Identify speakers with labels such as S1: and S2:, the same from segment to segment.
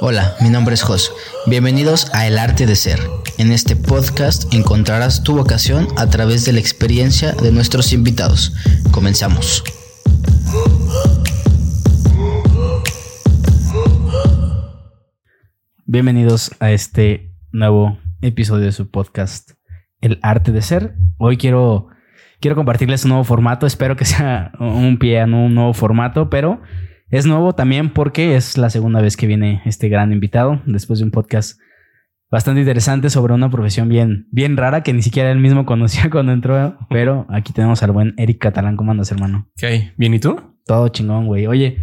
S1: Hola, mi nombre es Jos. Bienvenidos a El Arte de Ser. En este podcast encontrarás tu vocación a través de la experiencia de nuestros invitados. Comenzamos.
S2: Bienvenidos a este nuevo episodio de su podcast El Arte de Ser. Hoy quiero, quiero compartirles un nuevo formato. Espero que sea un pie en un nuevo formato, pero es nuevo también porque es la segunda vez que viene este gran invitado después de un podcast bastante interesante sobre una profesión bien, bien rara que ni siquiera él mismo conocía cuando entró. Pero aquí tenemos al buen Eric Catalán. ¿Cómo andas, hermano?
S3: ¿Qué hay? ¿Bien y tú?
S2: Todo chingón, güey. Oye,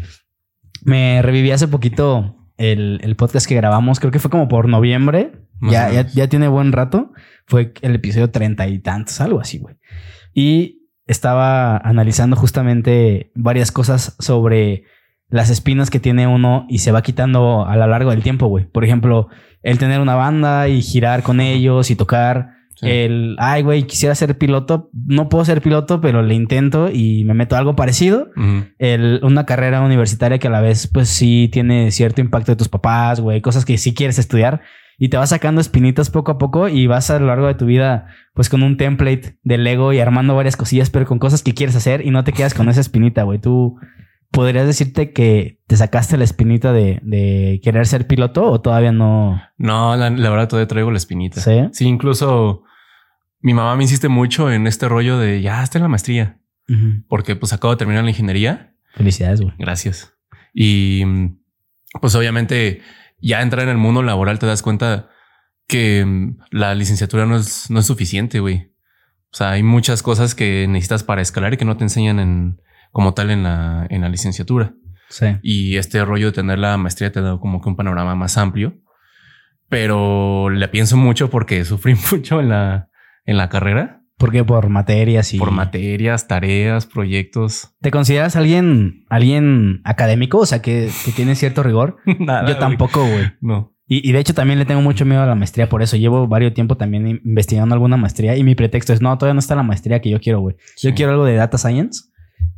S2: me reviví hace poquito el, el podcast que grabamos. Creo que fue como por noviembre. Ya, ya, ya tiene buen rato. Fue el episodio treinta y tantos, algo así, güey. Y estaba analizando justamente varias cosas sobre las espinas que tiene uno y se va quitando a lo largo del tiempo, güey. Por ejemplo, el tener una banda y girar con ellos y tocar.
S3: Sí.
S2: El, ay, güey, quisiera ser piloto. No puedo ser piloto, pero le intento y me meto a algo parecido. El, una carrera universitaria que a la vez, pues sí tiene cierto impacto de tus papás, güey, cosas que sí quieres estudiar y te vas sacando espinitas poco a poco y vas a lo largo de tu vida, pues con un template de Lego y armando varias cosillas, pero con cosas que quieres hacer y no te quedas con esa espinita, güey. Tú podrías decirte que te sacaste la espinita de, de querer ser piloto o todavía no.
S3: No, la, la verdad todavía traigo la espinita.
S2: Sí.
S3: Sí, incluso mi mamá me insiste mucho en este rollo de ya está en la maestría, porque pues acabo de terminar la ingeniería.
S2: Felicidades, güey.
S3: Gracias. Y pues obviamente ya entrar en el mundo laboral te das cuenta que mm, la licenciatura no es, no es suficiente, güey. O sea, hay muchas cosas que necesitas para escalar y que no te enseñan en como tal en la, en la licenciatura.
S2: Sí.
S3: y este rollo de tener la maestría te da como que un panorama más amplio. Pero le pienso mucho porque sufrí mucho en la, en la carrera
S2: Porque por materias y.
S3: por materias, tareas, proyectos.
S2: ¿Te consideras alguien, alguien académico? O sea, que, que tiene cierto rigor.
S3: Nada,
S2: Yo tampoco, güey.
S3: No.
S2: Y, y de hecho también le tengo mucho miedo a la maestría por eso. Llevo varios tiempo también in- investigando alguna maestría y mi pretexto es, no, todavía no está la maestría que yo quiero, güey. Yo quiero algo de data science.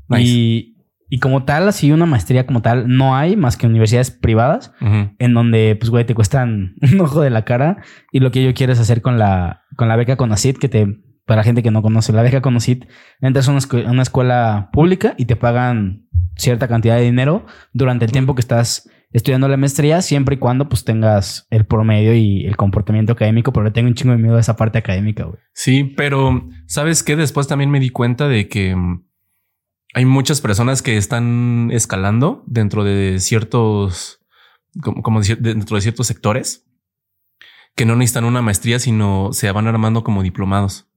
S3: Nice.
S2: Y, y como tal, así una maestría como tal, no hay más que universidades privadas en donde, pues, güey, te cuestan un ojo de la cara. Y lo que yo quiero es hacer con la, con la beca Conacit, que te, para gente que no conoce, la beca Conacit, entras a una, escu- una escuela pública y te pagan cierta cantidad de dinero durante el tiempo que estás estudiando la maestría, siempre y cuando, pues, tengas el promedio y el comportamiento académico, pero le tengo un chingo de miedo a esa parte académica, güey.
S3: Sí, pero ¿sabes qué? Después también me di cuenta de que mm, hay muchas personas que están escalando dentro de ciertos, como, como decir, dentro de ciertos sectores que no necesitan una maestría, sino se van armando como diplomados.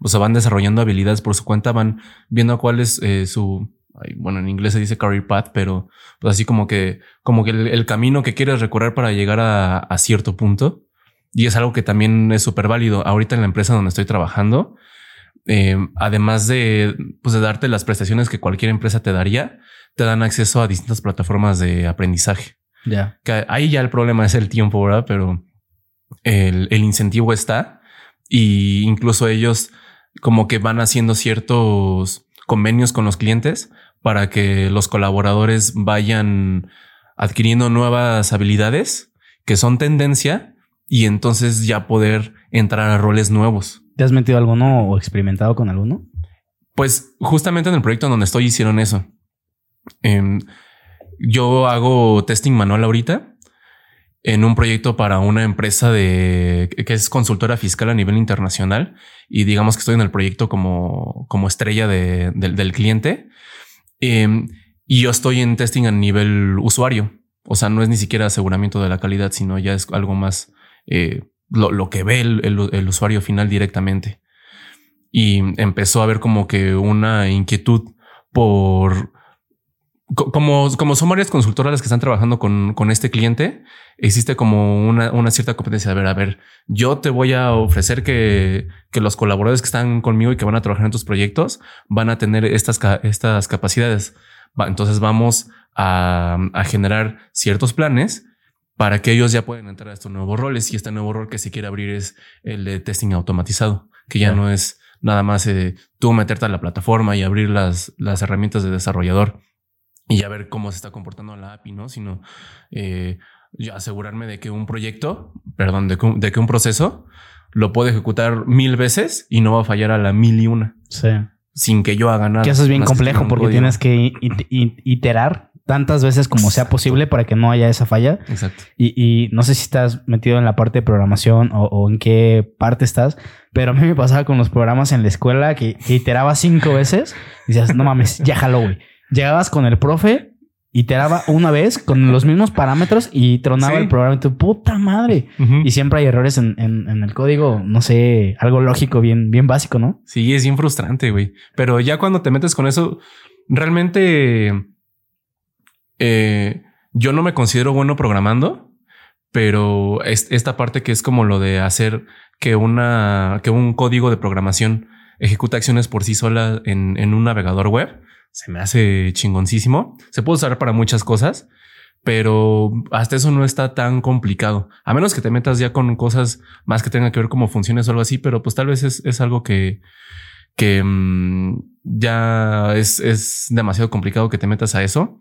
S3: O sea, van desarrollando habilidades por su cuenta, van viendo cuál es eh, su, bueno, en inglés se dice career path, pero pues así como que, como que el, el camino que quieres recorrer para llegar a, a cierto punto. Y es algo que también es súper válido. Ahorita en la empresa donde estoy trabajando, eh, además de, pues de darte las prestaciones que cualquier empresa te daría, te dan acceso a distintas plataformas de aprendizaje.
S2: Ya.
S3: Que ahí ya el problema es el tiempo, ¿verdad? Pero el, el incentivo está y incluso ellos como que van haciendo ciertos convenios con los clientes para que los colaboradores vayan adquiriendo nuevas habilidades que son tendencia y entonces ya poder entrar a roles nuevos.
S2: ¿Te has metido alguno o experimentado con alguno?
S3: Pues justamente en el proyecto en donde estoy hicieron eso. Em, yo hago testing manual ahorita en un proyecto para una empresa de que es consultora fiscal a nivel internacional y digamos que estoy en el proyecto como, como estrella de- del- del cliente. Em, y yo estoy en testing a nivel usuario. O sea, no es ni siquiera aseguramiento de la calidad, sino ya es algo más eh, lo, lo que ve el- el- usuario final directamente y empezó a haber como que una inquietud por co- como, como son varias consultoras las que están trabajando con, con este cliente, existe como una, una cierta competencia. A ver, a ver, yo te voy a ofrecer que, que los colaboradores que están conmigo y que van a trabajar en tus proyectos van a tener estas, estas capacidades. Entonces vamos a, a generar ciertos planes para que ellos ya puedan entrar a estos nuevos roles. Y este nuevo rol que se quiere abrir es el de testing automatizado, que ya no es nada más eh, tú meterte a la plataforma y abrir las, las herramientas de desarrollador y ya ver cómo se está comportando la API, ¿no? Sino eh, asegurarme de que un proyecto, perdón, de que, un- de que un proceso lo puedo ejecutar mil veces y no va a fallar a la mil y una
S2: Sí.
S3: sin que yo haga nada.
S2: Que eso es bien complejo porque
S3: código.
S2: tienes que it- it- iterar tantas veces como sea posible para que no haya esa falla.
S3: Exacto.
S2: Y, y no sé si estás metido en la parte de programación o, o en qué parte estás, pero a mí me pasaba con los programas en la escuela que, que iteraba cinco veces y decías, no mames, ya jaló, güey. Llegabas con el profe, iteraba una vez con los mismos parámetros y tronaba
S3: Sí.
S2: el programa y tu puta madre. Y siempre hay errores en, en- en el código, no sé, algo lógico bien, bien básico, ¿no?
S3: Sí, es bien frustrante, güey. Pero ya cuando te metes con eso, realmente eh, yo no me considero bueno programando, pero es- esta parte que es como lo de hacer que una que un código de programación ejecute acciones por sí sola en, en un navegador web se me hace chingoncísimo. Se puede usar para muchas cosas, pero hasta eso no está tan complicado. A menos que te metas ya con cosas más que tengan que ver como funciones o algo así, pero pues tal vez es, es algo que, que mm, ya es, es demasiado complicado que te metas a eso.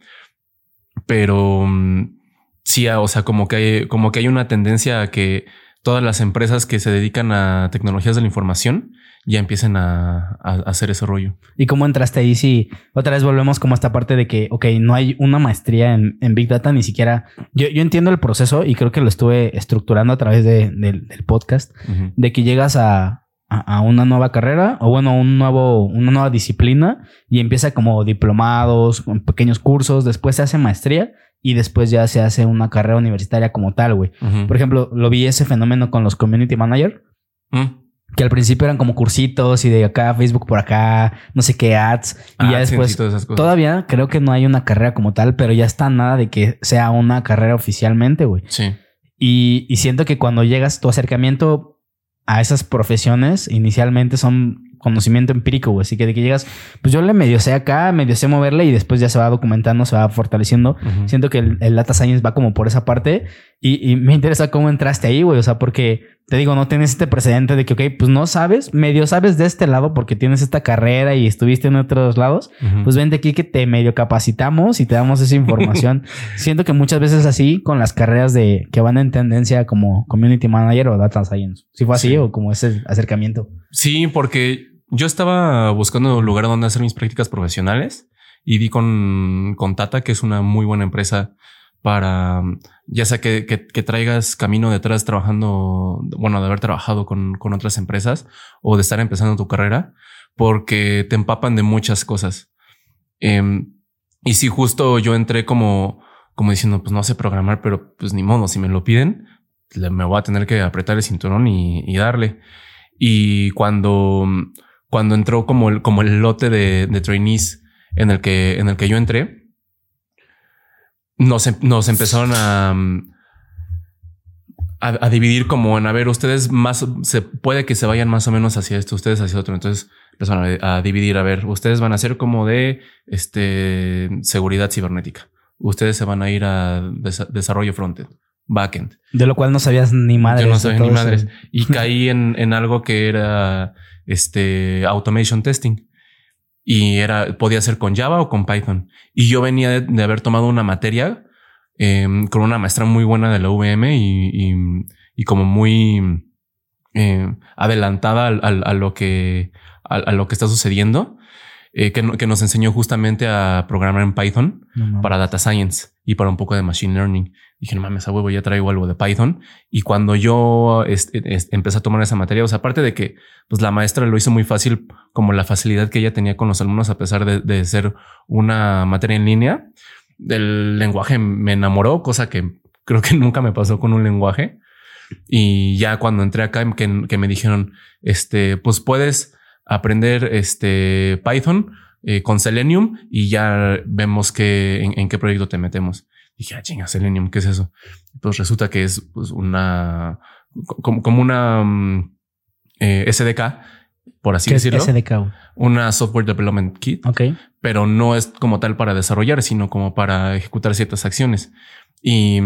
S3: Pero mm, sí, ah, o sea, como que hay, como que hay una tendencia a que todas las empresas que se dedican a tecnologías de la información ya empiecen a, a hacer ese rollo.
S2: ¿Y cómo entraste ahí? Si otra vez volvemos como a esta parte de que, ok, no hay una maestría en, en Big Data, ni siquiera. Yo, yo entiendo el proceso y creo que lo estuve estructurando a través de- del- del podcast, de que llegas a, a- a una nueva carrera o bueno, un nuevo, una nueva disciplina y empieza como diplomados, con pequeños cursos, después se hace maestría y después ya se hace una carrera universitaria como tal, güey. Por ejemplo, lo vi ese fenómeno con los community manager
S3: Mm.
S2: que al principio eran como cursitos y de acá Facebook por acá, no sé qué ads y ya
S3: Ah, sí,
S2: después
S3: sí, todas esas cosas.
S2: todavía creo que no hay una carrera como tal, pero ya está nada de que sea una carrera oficialmente, güey.
S3: Sí.
S2: Y, y siento que cuando llegas tu acercamiento a esas profesiones inicialmente son conocimiento empírico, güey. Así que de que llegas, pues yo le medio sé acá, medio sé moverle y después ya se va documentando, se va fortaleciendo. Siento que el, el data science va como por esa parte y, y me interesa cómo entraste ahí, güey. O sea, porque te digo, no tienes este precedente de que, ok, pues no sabes, medio sabes de este lado porque tienes esta carrera y estuviste en otros lados. Pues vente aquí que te medio capacitamos y te damos esa información. Siento que muchas veces así con las carreras de que van en tendencia como community manager o data science. Si fue así
S3: Sí.
S2: o como ese acercamiento.
S3: Sí, porque yo estaba buscando un lugar donde hacer mis prácticas profesionales y di con, con Tata, que es una muy buena empresa para, ya sea que, traigas camino detrás trabajando, bueno, de haber trabajado con, otras empresas o de estar empezando tu carrera, porque te empapan de muchas cosas. Em, y si justo yo entré como, como diciendo, pues no sé programar, pero pues ni modo, si me lo piden, me voy a tener que apretar el cinturón y, y darle. Y cuando, cuando entró como el, como el lote de, de trainees en el que, en el que yo entré, nos, em- nos empezaron a, a, a dividir como en, a ver, ustedes más, se puede que se vayan más o menos hacia esto, ustedes hacia otro. Entonces empezaron a, a dividir, a ver, ustedes van a ser como de este, seguridad cibernética. Ustedes se van a ir a desa- desarrollo frontend, backend.
S2: De lo cual no sabías ni madres.
S3: Yo no sabía ni
S2: eso.
S3: madres. Y caí en, en algo que era este automation testing. Y era, podía ser con Java o con Python. Y yo venía de, haber tomado una materia em, con una maestra muy buena de la UVM y, y, como muy eh, adelantada lo que, a lo que está sucediendo, eh, que, no- que nos enseñó justamente a programar en Python
S2: No
S3: para data science y para un poco de machine learning. Dije, no mames, a huevo, ya traigo algo de Python. Y cuando yo este, este, empecé a tomar esa materia, o sea, aparte de que pues la maestra lo hizo muy fácil, como la facilidad que ella tenía con los alumnos, a pesar de, de ser una materia en línea, el lenguaje me enamoró, cosa que creo que nunca me pasó con un lenguaje. Y ya cuando entré acá, que, que me dijeron, este, pues puedes aprender este Python eh, con Selenium y ya vemos que en, en qué proyecto te metemos. Dije, ah, chinga, Selenium, ¿qué es eso? Pues resulta que es pues, una, como, como una mm, eh, SDK, por así
S2: ¿Qué es
S3: decirlo,
S2: SDK? güey?
S3: una Software Development Kit,
S2: Ok.
S3: pero no es como tal para desarrollar, sino como para ejecutar ciertas acciones. Y,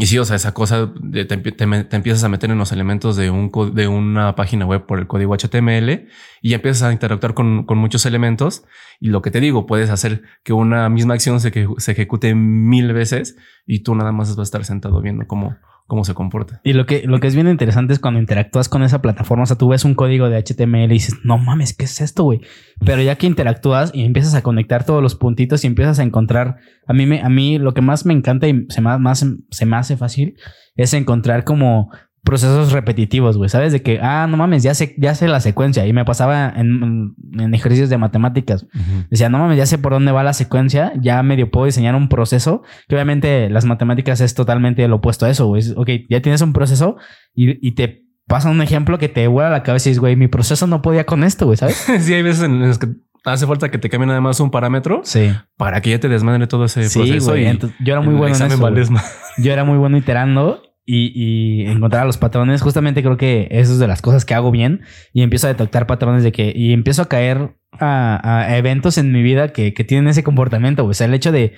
S3: Y sí, o sea, esa cosa de- te, te te empiezas a meter en los elementos de, un, de una página web por el código HTML y ya empiezas a interactuar con, con muchos elementos. Y lo que te digo, puedes hacer que una misma acción se, se ejecute mil veces y tú nada más vas a estar sentado viendo cómo, cómo se comporta.
S2: Y lo que, lo que es bien interesante es cuando interactúas con esa plataforma. O sea, tú ves un código de HTML y dices, no mames, ¿qué es esto, güey? Pero ya que interactúas y empiezas a conectar todos los puntitos y empiezas a encontrar. A mí, me, a mí lo que más me encanta y se más, se me hace fácil es encontrar como procesos repetitivos, güey. ¿Sabes? De que, ah, no mames, ya sé, ya sé la secuencia. Y me pasaba en, en ejercicios de matemáticas. Decía, no mames, ya sé por dónde va la secuencia, ya medio puedo diseñar un proceso, que obviamente las matemáticas es totalmente lo opuesto a eso, güey. Ok, ya tienes un proceso y, y te pasa un ejemplo que te vuela la cabeza y dices, güey, mi proceso no podía con esto, güey, ¿sabes?
S3: sí, hay veces en las que hace falta que te cambien nada más un parámetro
S2: Sí.
S3: para que ya te desmadre todo ese
S2: Sí,
S3: proceso.
S2: güey.
S3: y
S2: yo era muy bueno en eso. Yo era muy bueno iterando y, y encontrar los patrones. Justamente creo que eso es de las cosas que hago bien y empiezo a detectar patrones de que y empiezo a caer a, a eventos en mi vida que, que tienen ese comportamiento. güey. O sea, el hecho de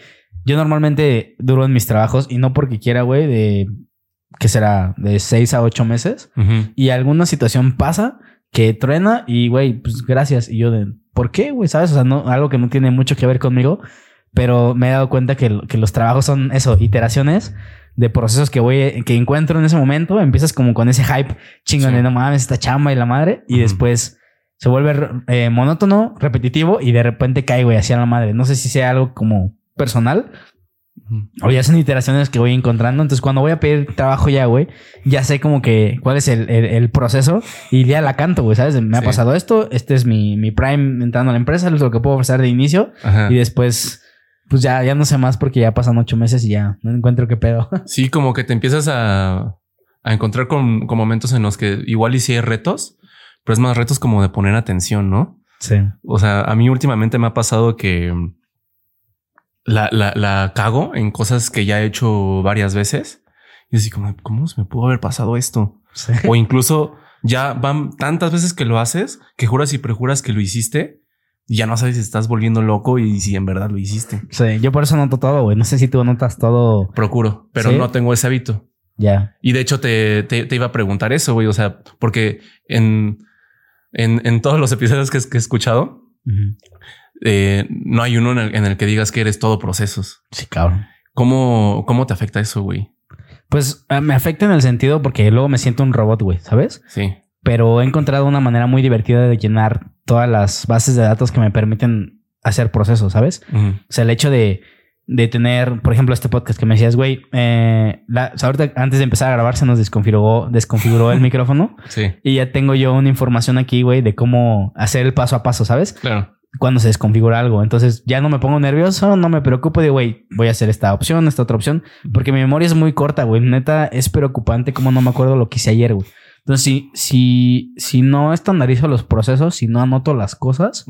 S2: yo normalmente duro en mis trabajos y no porque quiera, güey, de que será de seis a ocho meses
S3: Ujú.
S2: y alguna situación pasa que truena y, güey, pues gracias. Y yo de, ¿por qué, güey? ¿Sabes? O sea, no, algo que no tiene mucho que ver conmigo, pero me he dado cuenta que, que los trabajos son eso, iteraciones de procesos que voy, que encuentro en ese momento. Empiezas como con ese hype chingón
S3: Sí.
S2: de no mames, esta chamba y la madre, y
S3: Ujú.
S2: después se vuelve eh, monótono, repetitivo y de repente cae, güey, hacia la madre. No sé si sea algo como personal o ya son iteraciones que voy encontrando. Entonces, cuando voy a pedir trabajo ya, güey, ya sé como que cuál es el, el- el proceso y ya la canto, güey, ¿sabes? Me ha
S3: Sí.
S2: pasado esto, este es mi, mi prime entrando a la empresa, es lo que puedo ofrecer de inicio
S3: Ajá.
S2: y después, pues ya, ya no sé más porque ya pasan ocho meses y ya no encuentro qué pedo.
S3: Sí, como que te empiezas a, a encontrar con, con momentos en los que igual y sí hay retos, pero es más retos como de poner atención, ¿no?
S2: Sí.
S3: O sea, a mí últimamente me ha pasado que la, la, la cago en cosas que ya he hecho varias veces. Y así como, ¿cómo se me pudo haber pasado esto?
S2: Sí.
S3: O incluso ya van tantas veces que lo haces que juras y prejuras que lo hiciste ya no sabes si estás volviendo loco y si en verdad lo hiciste.
S2: Sí, yo por eso noto todo, güey. No sé si tú notas todo
S3: Procuro, pero
S2: ¿Sí?
S3: no tengo ese hábito.
S2: ya.
S3: Y de hecho te, te, te iba a preguntar eso, güey. O sea, porque en, en, en todos los episodios que, que he escuchado, eh, no hay uno en el, en el que digas que eres todo procesos.
S2: Sí, cabrón.
S3: ¿Cómo, cómo te afecta eso, güey?
S2: Pues eh, me afecta en el sentido porque luego me siento un robot, güey, ¿sabes?
S3: Sí.
S2: Pero he encontrado una manera muy divertida de llenar todas las bases de datos que me permiten hacer procesos, ¿sabes? O sea, el hecho de, de tener, por ejemplo, este podcast que me decías, güey, eh, la- o sea, ahorita antes de empezar a grabar se nos desconfiguró, desconfiguró el micrófono
S3: Sí,
S2: y ya tengo yo una información aquí, güey, de cómo hacer el paso a paso, ¿sabes?
S3: claro.
S2: Cuando se desconfigura algo. Entonces ya no me pongo nervioso, no me preocupo de, güey, voy a hacer esta opción, esta otra opción, porque mi memoria es muy corta, güey. Neta, es preocupante como no me acuerdo lo que hice ayer, güey. Entonces, si, si, si no estandarizo los procesos, si no anoto las cosas,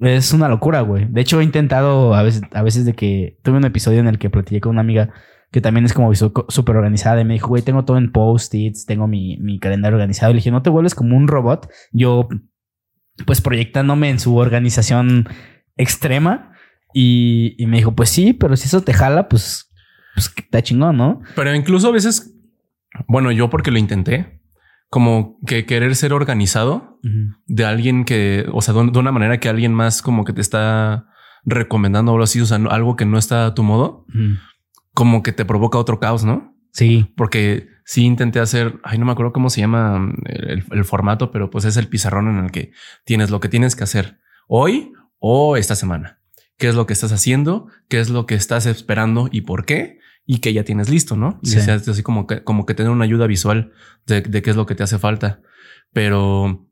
S2: es una locura, güey. De hecho, he intentado a veces, a veces de que tuve un episodio en el que platiqué con una amiga que también es como súper organizada y me dijo, güey, tengo todo en post-its, tengo mi, mi calendario organizado. Y le dije, no te vuelves como un robot. Yo, pues proyectándome en su organización extrema. Y, y me dijo, pues sí, pero si eso te jala, pues, pues está chingón, ¿no?
S3: Pero incluso a veces, bueno, yo porque lo intenté, como que querer ser organizado de alguien que, o sea, de una manera que alguien más como que te está recomendando o algo así, o sea, algo que no está a tu modo, como que te provoca otro caos, ¿no?
S2: Sí.
S3: Porque sí intenté hacer, ay, no me acuerdo cómo se llama el, el formato, pero pues es el pizarrón en el que tienes lo que tienes que hacer hoy o esta semana. ¿Qué es lo que estás haciendo? ¿Qué es lo que estás esperando y por qué? Y que ya tienes listo, ¿no? Y
S2: Sí.
S3: así como que, como que tener una ayuda visual de, de qué es lo que te hace falta. Pero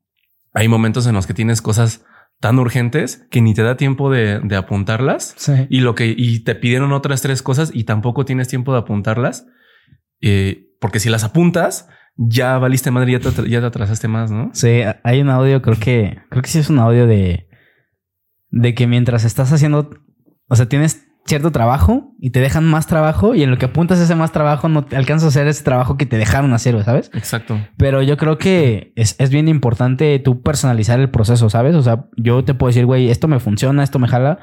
S3: hay momentos en los que tienes cosas tan urgentes que ni te da tiempo de, de apuntarlas
S2: Sí.
S3: y lo que y te pidieron otras tres cosas y tampoco tienes tiempo de apuntarlas eh, porque si las apuntas ya valiste madre ya te, ya te atrasaste más no
S2: Sí, hay un audio, creo que, creo que sí es un audio de, de que mientras estás haciendo, o sea, tienes cierto trabajo y te dejan más trabajo y en lo que apuntas ese más trabajo no te alcanzas a hacer ese trabajo que te dejaron hacer, ¿sabes?
S3: exacto
S2: Pero yo creo que es, es bien importante tú personalizar el proceso, ¿sabes? O sea, yo te puedo decir, güey, esto me funciona, esto me jala.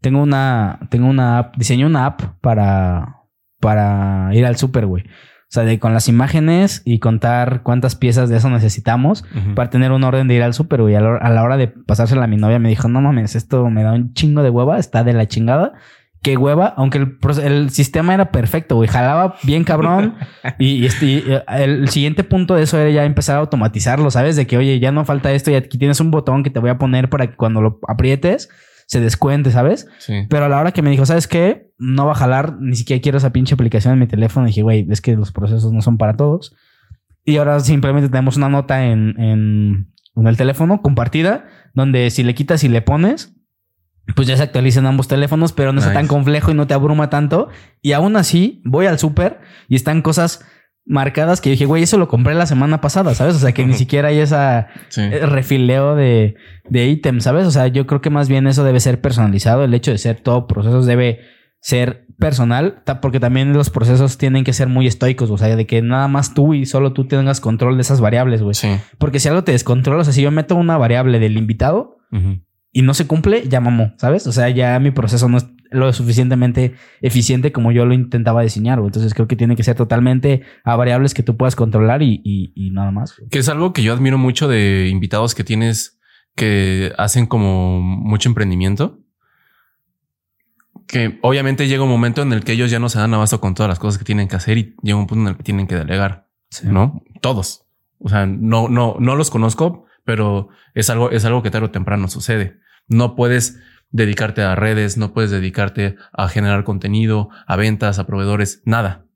S2: Tengo una, tengo una app, diseñé una app para, para ir al súper, güey. O sea, de con las imágenes y contar cuántas piezas de eso necesitamos para tener un orden de ir al súper, güey. A la, a la hora de pasársela a mi novia me dijo, no mames, esto me da un chingo de hueva, está de la chingada. Qué hueva, aunque el, sistema era perfecto, güey. Jalaba bien cabrón. y, y este, y, el siguiente punto de eso era ya empezar a automatizarlo, ¿sabes? De que, oye, ya no falta esto y aquí tienes un botón que te voy a poner para que cuando lo aprietes se descuente, ¿sabes?
S3: Sí.
S2: Pero a la hora que me dijo, ¿sabes qué? No va a jalar, ni siquiera quiero esa pinche aplicación en mi teléfono. dije, güey, es que los procesos no son para todos. Y ahora simplemente tenemos una nota en, en, en el teléfono compartida, donde si le quitas y le pones, pues ya se actualizan ambos teléfonos, pero no es
S3: Nice.
S2: tan complejo y no te abruma tanto. Y aún así, voy al súper y están cosas marcadas que dije, güey, eso lo compré la semana pasada, ¿sabes? O sea, que ni siquiera hay esa
S3: Sí.
S2: eh, refileo de, de ítems, ¿sabes? O sea, yo creo que más bien eso debe ser personalizado. El hecho de ser todo procesos debe ser personal, porque también los procesos tienen que ser muy estoicos, o sea, de que nada más tú y solo tú tengas control de esas variables, güey.
S3: Sí.
S2: Porque si algo te descontrola, o sea, si yo meto una variable del invitado. Y no se cumple, ya mamó, ¿sabes? O sea, ya mi proceso no es lo suficientemente eficiente como yo lo intentaba diseñar, güey. Entonces creo que tiene que ser totalmente a variables que tú puedas controlar y, y- y nada más. güey.
S3: Que es algo que yo admiro mucho de invitados que tienes que hacen como mucho emprendimiento. Que obviamente llega un momento en el que ellos ya no se dan abasto con todas las cosas que tienen que hacer y llega un punto en el que tienen que delegar, ¿no? Todos. O sea, no, no, no los conozco, pero es algo, es algo que tarde o temprano sucede. No puedes dedicarte a redes, no puedes dedicarte a generar contenido, a ventas, a proveedores, nada.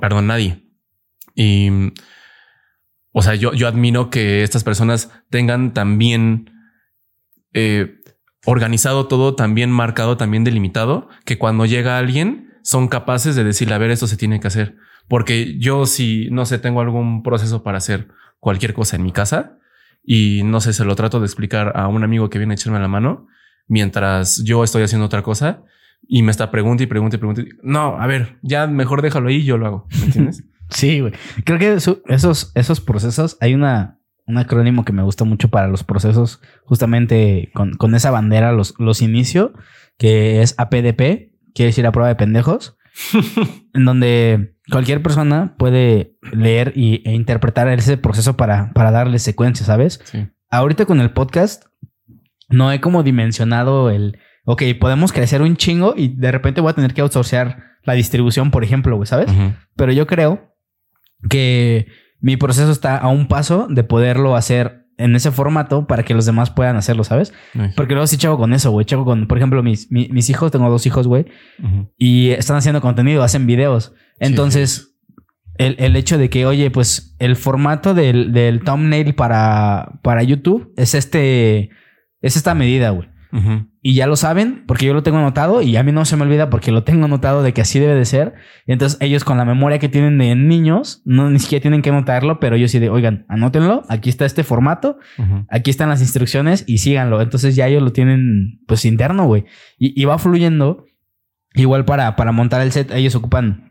S3: Perdón, nadie. Y, o sea, yo, yo admiro que estas personas tengan también eh, organizado todo, también marcado, también delimitado, que cuando llega alguien son capaces de decirle, a ver, esto se tiene que hacer. Porque yo si, no sé, tengo algún proceso para hacer cualquier cosa en mi casa y no sé, se lo trato de explicar a un amigo que viene a echarme la mano mientras yo estoy haciendo otra cosa y me está pregunta y pregunta y pregunta. No, a ver, ya mejor déjalo ahí y yo lo hago. ¿Me entiendes?
S2: Sí, güey. Creo que esos, esos procesos, hay una, un acrónimo que me gusta mucho para los procesos, justamente con, con esa bandera los, los inicio, que es APDP, quiere decir a prueba de pendejos, en donde cualquier persona puede leer y, e interpretar ese proceso para, para darle secuencia, ¿sabes?
S3: Sí.
S2: Ahorita con el podcast, no he como dimensionado el, ok, podemos crecer un chingo y de repente voy a tener que outsourcear la distribución, por ejemplo, güey, ¿sabes? Pero yo creo que mi proceso está a un paso de poderlo hacer en ese formato para que los demás puedan hacerlo, ¿sabes? Porque luego sí chago con eso, güey. Chago con, por ejemplo, mis, mi- mis hijos, tengo dos hijos, güey, y están haciendo contenido, hacen videos. Entonces, el, el hecho de que, oye, pues el formato del, del thumbnail para, para YouTube es este, es esta medida, güey.
S3: Ujú.
S2: Y ya lo saben porque yo lo tengo anotado y a mí no se me olvida porque lo tengo anotado de que así debe de ser. Entonces ellos con la memoria que tienen de niños, no ni siquiera tienen que anotarlo, pero ellos sí de, oigan, anótenlo, aquí está este formato, aquí están las instrucciones y síganlo. Entonces ya ellos lo tienen pues interno, güey. Y, y va fluyendo. Igual para, para montar el set, ellos ocupan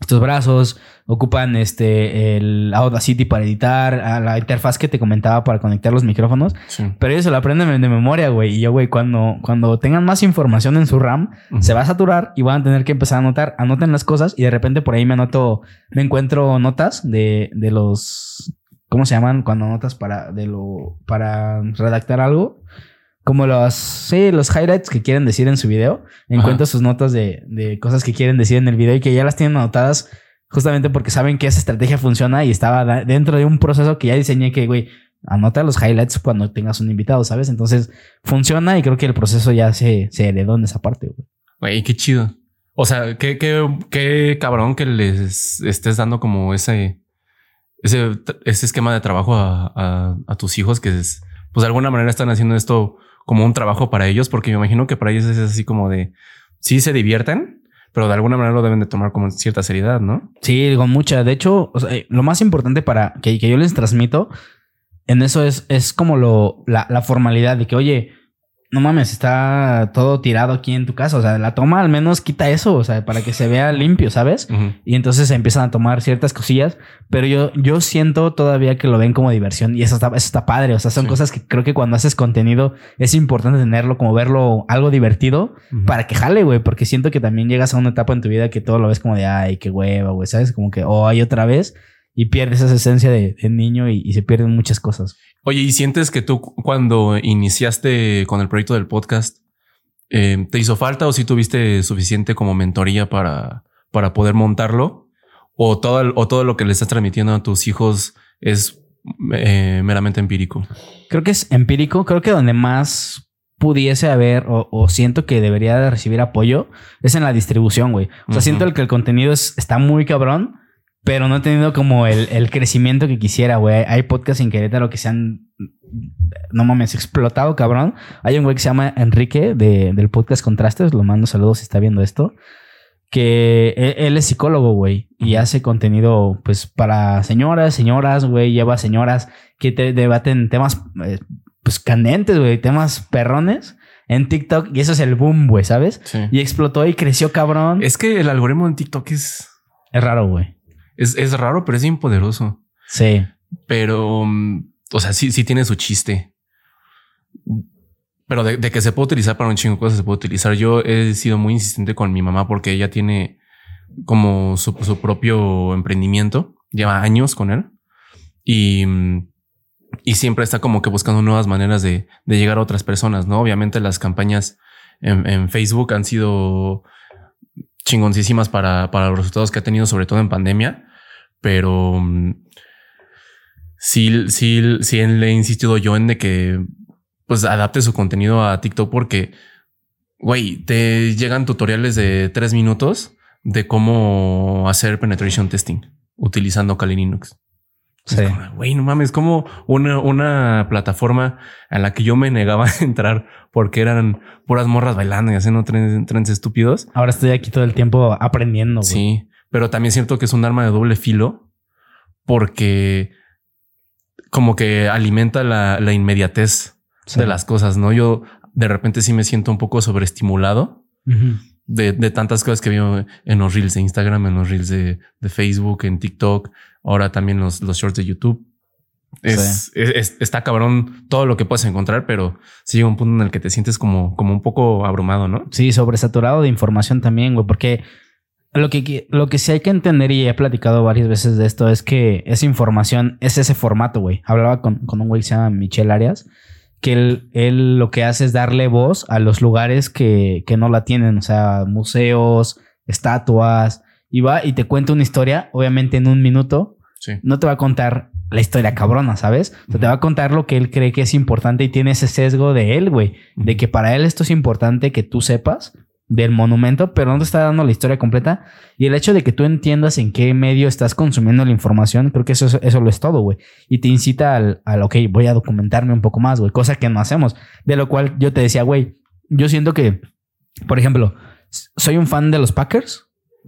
S2: estos brazos, ocupan este el Audacity para editar, a la interfaz que te comentaba para conectar los micrófonos.
S3: Sí.
S2: Pero ellos se lo aprenden de memoria, güey. Y yo, güey, cuando, cuando tengan más información en su RAM, se va a saturar y van a tener que empezar a anotar. Anoten las cosas y de repente por ahí me anoto, me encuentro notas de, de los, ¿cómo se llaman? Cuando anotas para, de lo, para redactar algo. Como los, sí, los highlights que quieren decir en su video. Encuentro sus notas de, de cosas que quieren decir en el video y que ya las tienen anotadas justamente porque saben que esa estrategia funciona y estaba dentro de un proceso que ya diseñé que, güey, anota los highlights cuando tengas un invitado, ¿sabes? Entonces funciona y creo que el proceso ya se, se heredó en esa parte, güey.
S3: Güey, qué chido. O sea, qué, qué, qué cabrón que les estés dando como ese, ese, ese esquema de trabajo a, a- a tus hijos que es, pues de alguna manera están haciendo esto como un trabajo para ellos, porque me imagino que para ellos es así como de, sí se divierten, pero de alguna manera lo deben de tomar como en cierta seriedad, ¿no?
S2: Sí, con mucha. De hecho, eh, lo más importante para que, que yo les transmito en eso es, es como lo, la, la formalidad de que, oye, no mames, está todo tirado aquí en tu casa. O sea, la toma al menos quita eso, o sea, para que se vea limpio, ¿sabes? Y entonces se empiezan a tomar ciertas cosillas, pero yo, yo siento todavía que lo ven como diversión y eso está, eso está padre. O sea, son
S3: Sí.
S2: cosas que creo que cuando haces contenido es importante tenerlo, como verlo algo divertido para que jale, güey, porque siento que también llegas a una etapa en tu vida que todo lo ves como de, ay, qué hueva, güey, ¿sabes? Como que, oh, hay otra vez y pierdes esa esencia de, de niño y, y se pierden muchas cosas.
S3: Oye, ¿y sientes que tú cu- cuando iniciaste con el proyecto del podcast, eh, te hizo falta o si tuviste suficiente como mentoría para, para poder montarlo? ¿O todo, el- o todo lo que le estás transmitiendo a tus hijos es eh, meramente empírico?
S2: Creo que es empírico, creo que donde más pudiese haber o, o siento que debería de recibir apoyo es en la distribución, güey. O sea, siento el que el contenido es, está muy cabrón, pero no he tenido como el, el crecimiento que quisiera, güey. Hay podcasts en Querétaro que se han, no mames, explotado, cabrón. Hay un güey que se llama Enrique de- del podcast Contrastes, lo mando saludos si está viendo esto. Que él, él es psicólogo, güey, y hace contenido, pues, para señoras, señoras, güey, lleva señoras que te debaten temas, eh, pues, candentes, güey, temas perrones en TikTok, y eso es el boom, güey, ¿sabes?
S3: Sí.
S2: Y explotó y creció cabrón. Es,
S3: Es que el algoritmo en TikTok es,
S2: raro, güey.
S3: Es, es raro, pero es bien poderoso.
S2: Sí.
S3: Pero, mm, o sea, sí, sí tiene su chiste. Pero de, de que se puede utilizar para un chingo de cosas, se puede utilizar. Yo he sido muy insistente con mi mamá porque ella tiene como su, su propio emprendimiento. Lleva años con él. Y, mm, y siempre está como que buscando nuevas maneras de, de llegar a otras personas, ¿no? Obviamente las campañas en, en Facebook han sido chingoncísimas para, para los resultados que ha tenido, sobre todo en pandemia. Pero mm, sí, sí, sí le he insistido yo en de que pues adapte su contenido a TikTok porque, güey, te llegan tutoriales de tres minutos de cómo hacer penetration testing utilizando Kali Linux.
S2: Sí.
S3: Güey, no mames, como una, una plataforma a la que yo me negaba a entrar porque eran puras morras bailando y haciendo trenes, trenes estúpidos.
S2: Ahora estoy aquí todo el tiempo aprendiendo.
S3: Sí, pero también siento que es un arma de doble filo porque como que alimenta la, la inmediatez
S2: Sí.
S3: de las cosas, ¿no? Yo de repente sí me siento un poco sobreestimulado de, de tantas cosas que veo en los reels de Instagram, en los reels de, de Facebook, en TikTok, ahora también los, los shorts de YouTube. Es, es- es- está cabrón todo lo que puedes encontrar, pero sí llega un punto en el que te sientes como, como un poco abrumado, ¿no?
S2: Sí, sobresaturado de información también, güey, porque lo que, lo que sí hay que entender, y he platicado varias veces de esto, es que esa información es ese formato, güey. Hablaba con, con un güey que se llama Michelle Arias, que él, él lo que hace es darle voz a los lugares que, que no la tienen, o sea, museos, estatuas, y va y te cuenta una historia, obviamente en un minuto,
S3: Sí.
S2: no te va a contar la historia cabrona, ¿sabes? O sea, te va a contar lo que él cree que es importante y tiene ese sesgo de él, güey. De que para él esto es importante que tú sepas del monumento, pero no te está dando la historia completa. Y el hecho de que tú entiendas en qué medio estás consumiendo la información, creo que eso, es- eso lo es todo, güey. Y te incita al, al, ok, voy a documentarme un poco más, güey. Cosa que no hacemos. De lo cual yo te decía, güey, yo siento que, por ejemplo, soy un fan de los Packers,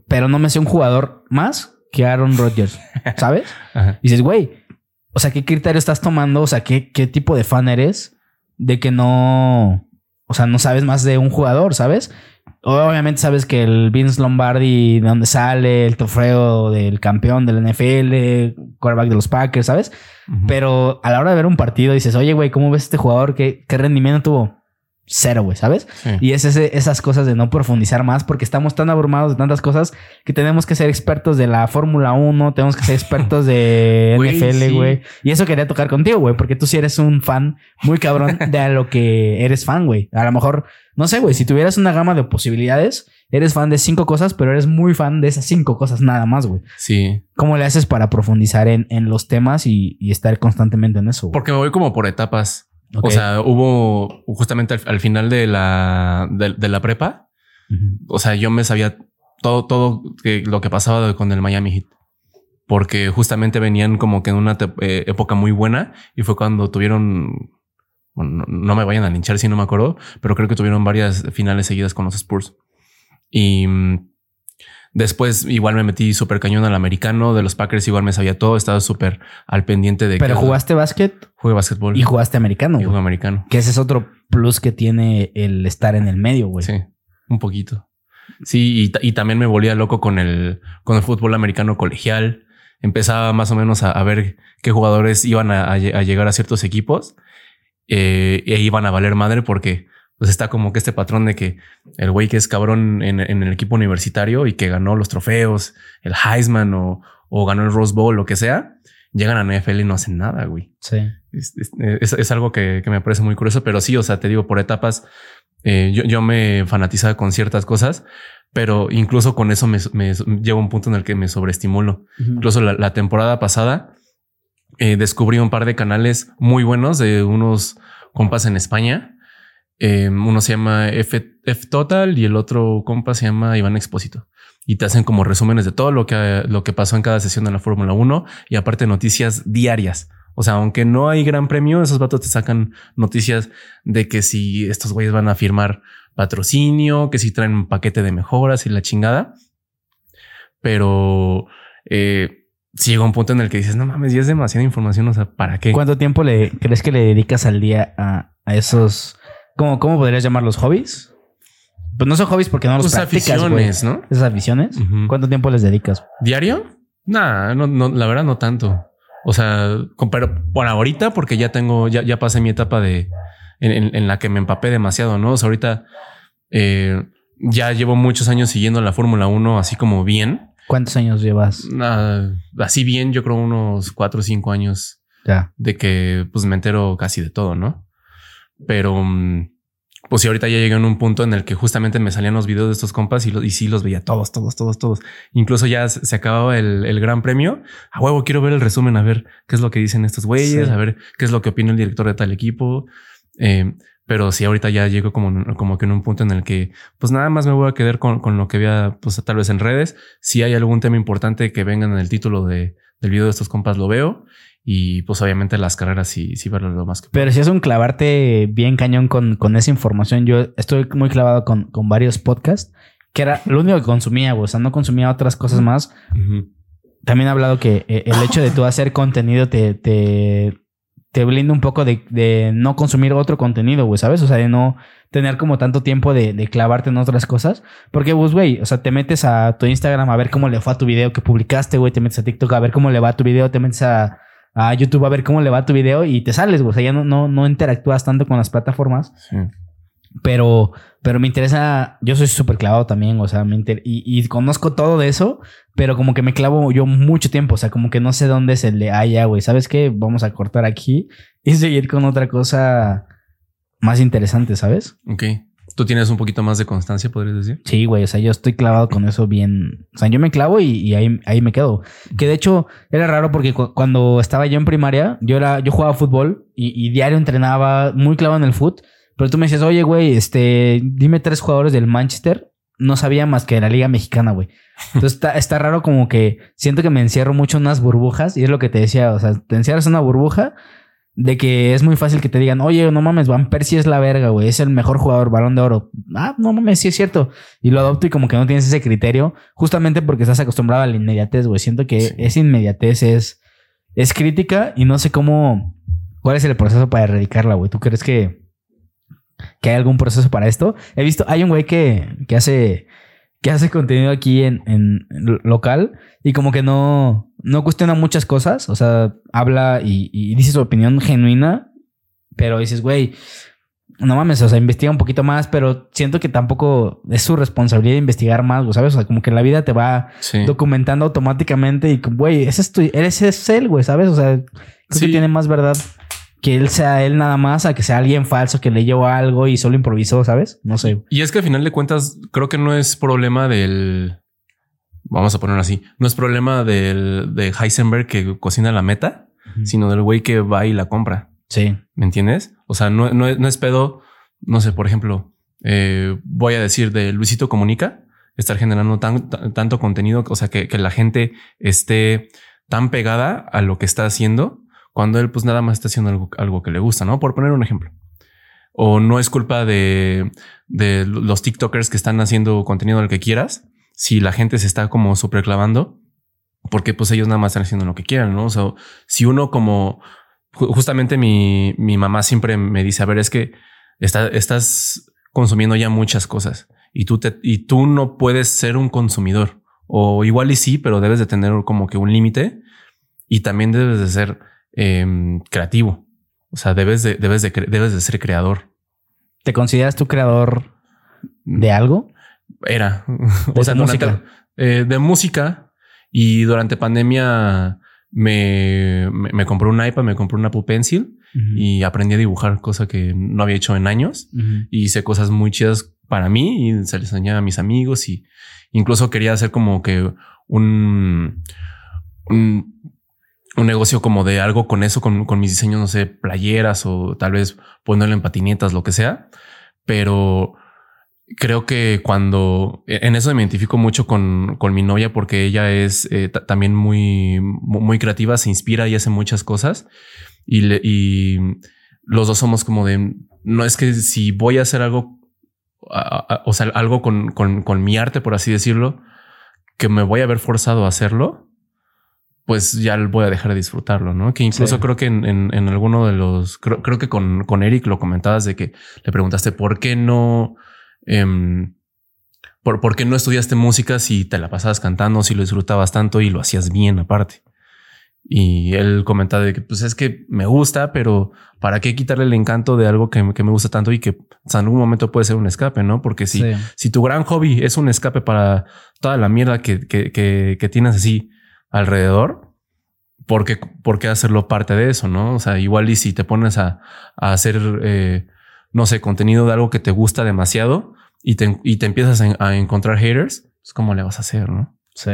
S2: pero no me sé un jugador más que Aaron Rodgers, ¿sabes? Y dices, güey, o sea, ¿qué criterio estás tomando? O sea, ¿qué, ¿qué tipo de fan eres de que no, o sea, no sabes más de un jugador, ¿sabes? Obviamente sabes que el Vince Lombardi, de dónde sale, el trofeo del campeón del NFL, quarterback de los Packers, ¿sabes? Pero a la hora de ver un partido dices, oye, güey, ¿cómo ves este jugador? ¿Qué, qué rendimiento tuvo? Cero, güey, ¿sabes?
S3: Sí.
S2: Y es ese- esas cosas de no profundizar más porque estamos tan abrumados de tantas cosas que tenemos que ser expertos de la Fórmula 1, tenemos que ser expertos de
S3: Güey,
S2: NFL,
S3: sí.
S2: güey. Y eso quería tocar contigo, güey, porque tú sí eres un fan muy cabrón de a lo que eres fan, güey. A lo mejor, no sé, güey, si tuvieras una gama de posibilidades, eres fan de cinco cosas, pero eres muy fan de esas cinco cosas nada más, güey.
S3: Sí.
S2: ¿Cómo le haces para profundizar en, en los temas y, y estar constantemente en eso?
S3: Porque me voy como por etapas. O sea, hubo justamente al, al final de la, de, de la prepa, o sea, yo me sabía todo, todo que- lo que pasaba con el Miami Heat. Porque justamente venían como que en una eh, época muy buena y fue cuando tuvieron, bueno, no, no me vayan a linchar si no me acuerdo, pero creo que tuvieron varias finales seguidas con los Spurs. Y mm, Después igual me metí súper cañón al americano, de los Packers igual me sabía todo, estaba súper al pendiente de...
S2: Pero
S3: que-
S2: jugaste básquet
S3: Jugué básquetbol
S2: y jugaste americano,
S3: y jugué americano.
S2: Que ese es otro plus que tiene el estar en el medio, güey.
S3: Sí, un poquito. Sí, y, y también me volvía loco con el, con el fútbol americano colegial. Empezaba más o menos a, a ver qué jugadores iban a, a lle- a llegar a ciertos equipos eh, e iban a valer madre porque pues está como que este patrón de que el güey que es cabrón en, en el equipo universitario y que ganó los trofeos, el Heisman o, o ganó el Rose Bowl, lo que sea, llegan a NFL y no hacen nada, güey.
S2: Sí.
S3: Es, es- algo que, que me parece muy curioso, pero sí, o sea, te digo, por etapas, eh, yo, yo me fanatizaba con ciertas cosas, pero incluso con eso me, me llevo a un punto en el que me sobreestimulo. Incluso la, la temporada pasada eh, descubrí un par de canales muy buenos de unos compas en España. Eh, uno se llama F, F Total y el otro compa se llama Iván Expósito. Y te hacen como resúmenes de todo lo que, lo que pasó en cada sesión de la Fórmula 1 y aparte noticias diarias. O sea, aunque no hay gran premio, esos vatos te sacan noticias de que si estos güeyes van a firmar patrocinio, que si traen un paquete de mejoras y la chingada. Pero eh, sí llega un punto en el que dices, no mames, ya es demasiada información. O sea, ¿para qué?
S2: ¿Cuánto tiempo le crees que le dedicas al día a, a esos, ¿cómo, cómo podrías llamarlos hobbies? Pues no son hobbies porque no los
S3: Tus
S2: practicas, güey.
S3: aficiones, ¿no?
S2: Esas aficiones. ¿Cuánto tiempo les dedicas?
S3: ¿Diario? Nah, no, no, la verdad no tanto. O sea, pero bueno, ahorita porque ya tengo, ya, ya pasé mi etapa de en, en- en la que me empapé demasiado, ¿no? O sea, ahorita eh, ya llevo muchos años siguiendo la Fórmula 1 así como bien.
S2: ¿Cuántos años llevas?
S3: Así bien, yo creo unos cuatro o cinco años
S2: Ya.
S3: de que pues me entero casi de todo, ¿no? Pero mm, pues sí, ahorita ya llegué en un punto en el que justamente me salían los videos de estos compas y, lo- y sí los veía todos, todos, todos, todos. Incluso ya se se acababa el, el gran premio. A huevo, quiero ver el resumen, a ver qué es lo que dicen estos güeyes,
S2: Sí.
S3: a ver qué es lo que opina el director de tal equipo. Eh, pero sí, ahorita ya llego como, como que en un punto en el que pues nada más me voy a quedar con, con lo que vea pues tal vez en redes. Si hay algún tema importante que venga en el título de, del video de estos compas, lo veo. Y pues obviamente las carreras sí, sí verlo lo más que
S2: Pero si es un clavarte bien cañón con, con esa información, yo estoy muy clavado con, con varios podcasts, que era lo único que consumía, güey. O sea, no consumía otras cosas más. También he hablado que eh, el hecho de tú hacer contenido te, te, te blinda un poco de, de no consumir otro contenido, güey, ¿sabes? O sea, de no tener como tanto tiempo de, de clavarte en otras cosas. Porque, pues, güey, o sea, te metes a tu Instagram a ver cómo le fue a tu video que publicaste, güey, te metes a TikTok a ver cómo le va a tu video, te metes a, a YouTube a ver cómo le va tu video y te sales, güey. O sea, ya no, no, no interactúas tanto con las plataformas.
S3: Sí.
S2: Pero, pero me interesa, yo soy súper clavado también, o sea, me inter- y, y conozco todo de eso, pero como que me clavo yo mucho tiempo, o sea, como que no sé dónde se le haya, güey, ¿sabes qué? Vamos a cortar aquí y seguir con otra cosa más interesante, ¿sabes?
S3: Ok. Tú tienes un poquito más de constancia, podrías decir.
S2: Sí, güey, o sea, yo estoy clavado con eso bien, o sea, yo me clavo y, ahí, ahí me quedo. Que de hecho era raro porque cu- cuando estaba yo en primaria, yo era, yo jugaba fútbol y, diario entrenaba muy clavado en el foot, pero tú me decías, oye, güey, este, dime tres jugadores del Manchester. No sabía más que de la Liga Mexicana, güey. Entonces está, está raro como que siento que me encierro mucho en unas burbujas y es lo que te decía, o sea, te encierras en una burbuja de que es muy fácil que te digan, oye, no mames, Van Persie es la verga, güey, es el mejor jugador, balón de oro. Ah, no mames, sí es cierto. Y lo adopto y como que no tienes ese criterio, justamente porque estás acostumbrado a la inmediatez, güey. Siento que
S3: Sí.
S2: esa inmediatez es, es crítica y no sé cómo, cuál es el proceso para erradicarla, güey. ¿Tú crees que, que hay algún proceso para esto? He visto, hay un güey que, que hace, que hace contenido aquí en, en lo- local y como que no, no cuestiona muchas cosas. O sea, habla y, y dice su opinión genuina, pero dices, güey, no mames, o sea, investiga un poquito más, pero siento que tampoco es su responsabilidad investigar más, ¿sabes? O sea, como que la vida te va
S3: Sí.
S2: documentando automáticamente y, güey, ese es tu, ese es él, güey, ¿sabes? O sea, creo
S3: Sí.
S2: que tiene más verdad que él sea él nada más a que sea alguien falso que leyó algo y solo improvisó, ¿sabes? No sé.
S3: Y es que al final de cuentas, creo que no es problema del. Vamos a ponerlo así. No es problema del de Heisenberg que cocina la meta, sino del güey que va y la compra.
S2: Sí.
S3: ¿Me entiendes? O sea, no, no, es- no es pedo. No sé, por ejemplo, eh, voy a decir de Luisito Comunica, estar generando tan- tanto contenido, o sea, que, que la gente esté tan pegada a lo que está haciendo cuando él pues nada más está haciendo algo, algo que le gusta, ¿no? Por poner un ejemplo. O no es culpa de, de los TikTokers que están haciendo contenido del que quieras, si la gente se está como superclavando, porque pues ellos nada más están haciendo lo que quieran, ¿no? O sea, si uno como, justamente mi, mi mamá siempre me dice, a ver, es que estás consumiendo ya muchas cosas y tú, y tú no puedes ser un consumidor. O igual y sí, pero debes de tener como que un límite y también debes de ser em, creativo. O sea, debes de, debes de, debes de ser creador.
S2: ¿Te consideras tu creador de algo?
S3: Era. o sea, música? Eh, de música. Y durante pandemia me, me, compré un iPad, me compré un Apple Pencil y aprendí a dibujar, cosa que no había hecho en años. Y hice cosas muy chidas para mí y se les enseñaba a mis amigos y incluso quería hacer como que un, un, negocio como de algo con eso, con, con mis diseños, no sé, playeras o tal vez ponerle en patinetas, lo que sea. Pero creo que cuando e, en eso me identifico mucho con, con mi novia porque ella es eh, también muy, muy creativa, se inspira y hace muchas cosas y, y los dos somos como de no es que si voy a hacer algo, o sea, algo con, con, con, mi arte, por así decirlo, que me voy a ver forzado a hacerlo, pues ya voy a dejar de disfrutarlo, ¿no? Que incluso creo que en, en, en, alguno de los, creo, creo que con, con Eric lo comentabas de que le preguntaste por qué no Em, por, ¿Por qué no estudiaste música si te la pasabas cantando, si lo disfrutabas tanto y lo hacías bien aparte? Y él comentaba de que pues es que me gusta, pero ¿para qué quitarle el encanto de algo que, me gusta tanto y que en algún momento puede ser un escape, no? Porque si, si tu gran hobby es un escape para toda la mierda que, que, que, tienes así alrededor, ¿por qué, ¿por qué, hacerlo parte de eso, no? O sea, igual y si te pones a, a hacer eh, no sé, contenido de algo que te gusta demasiado y te, y te empiezas a, encontrar haters, pues cómo le vas a hacer, ¿no?
S2: Sí.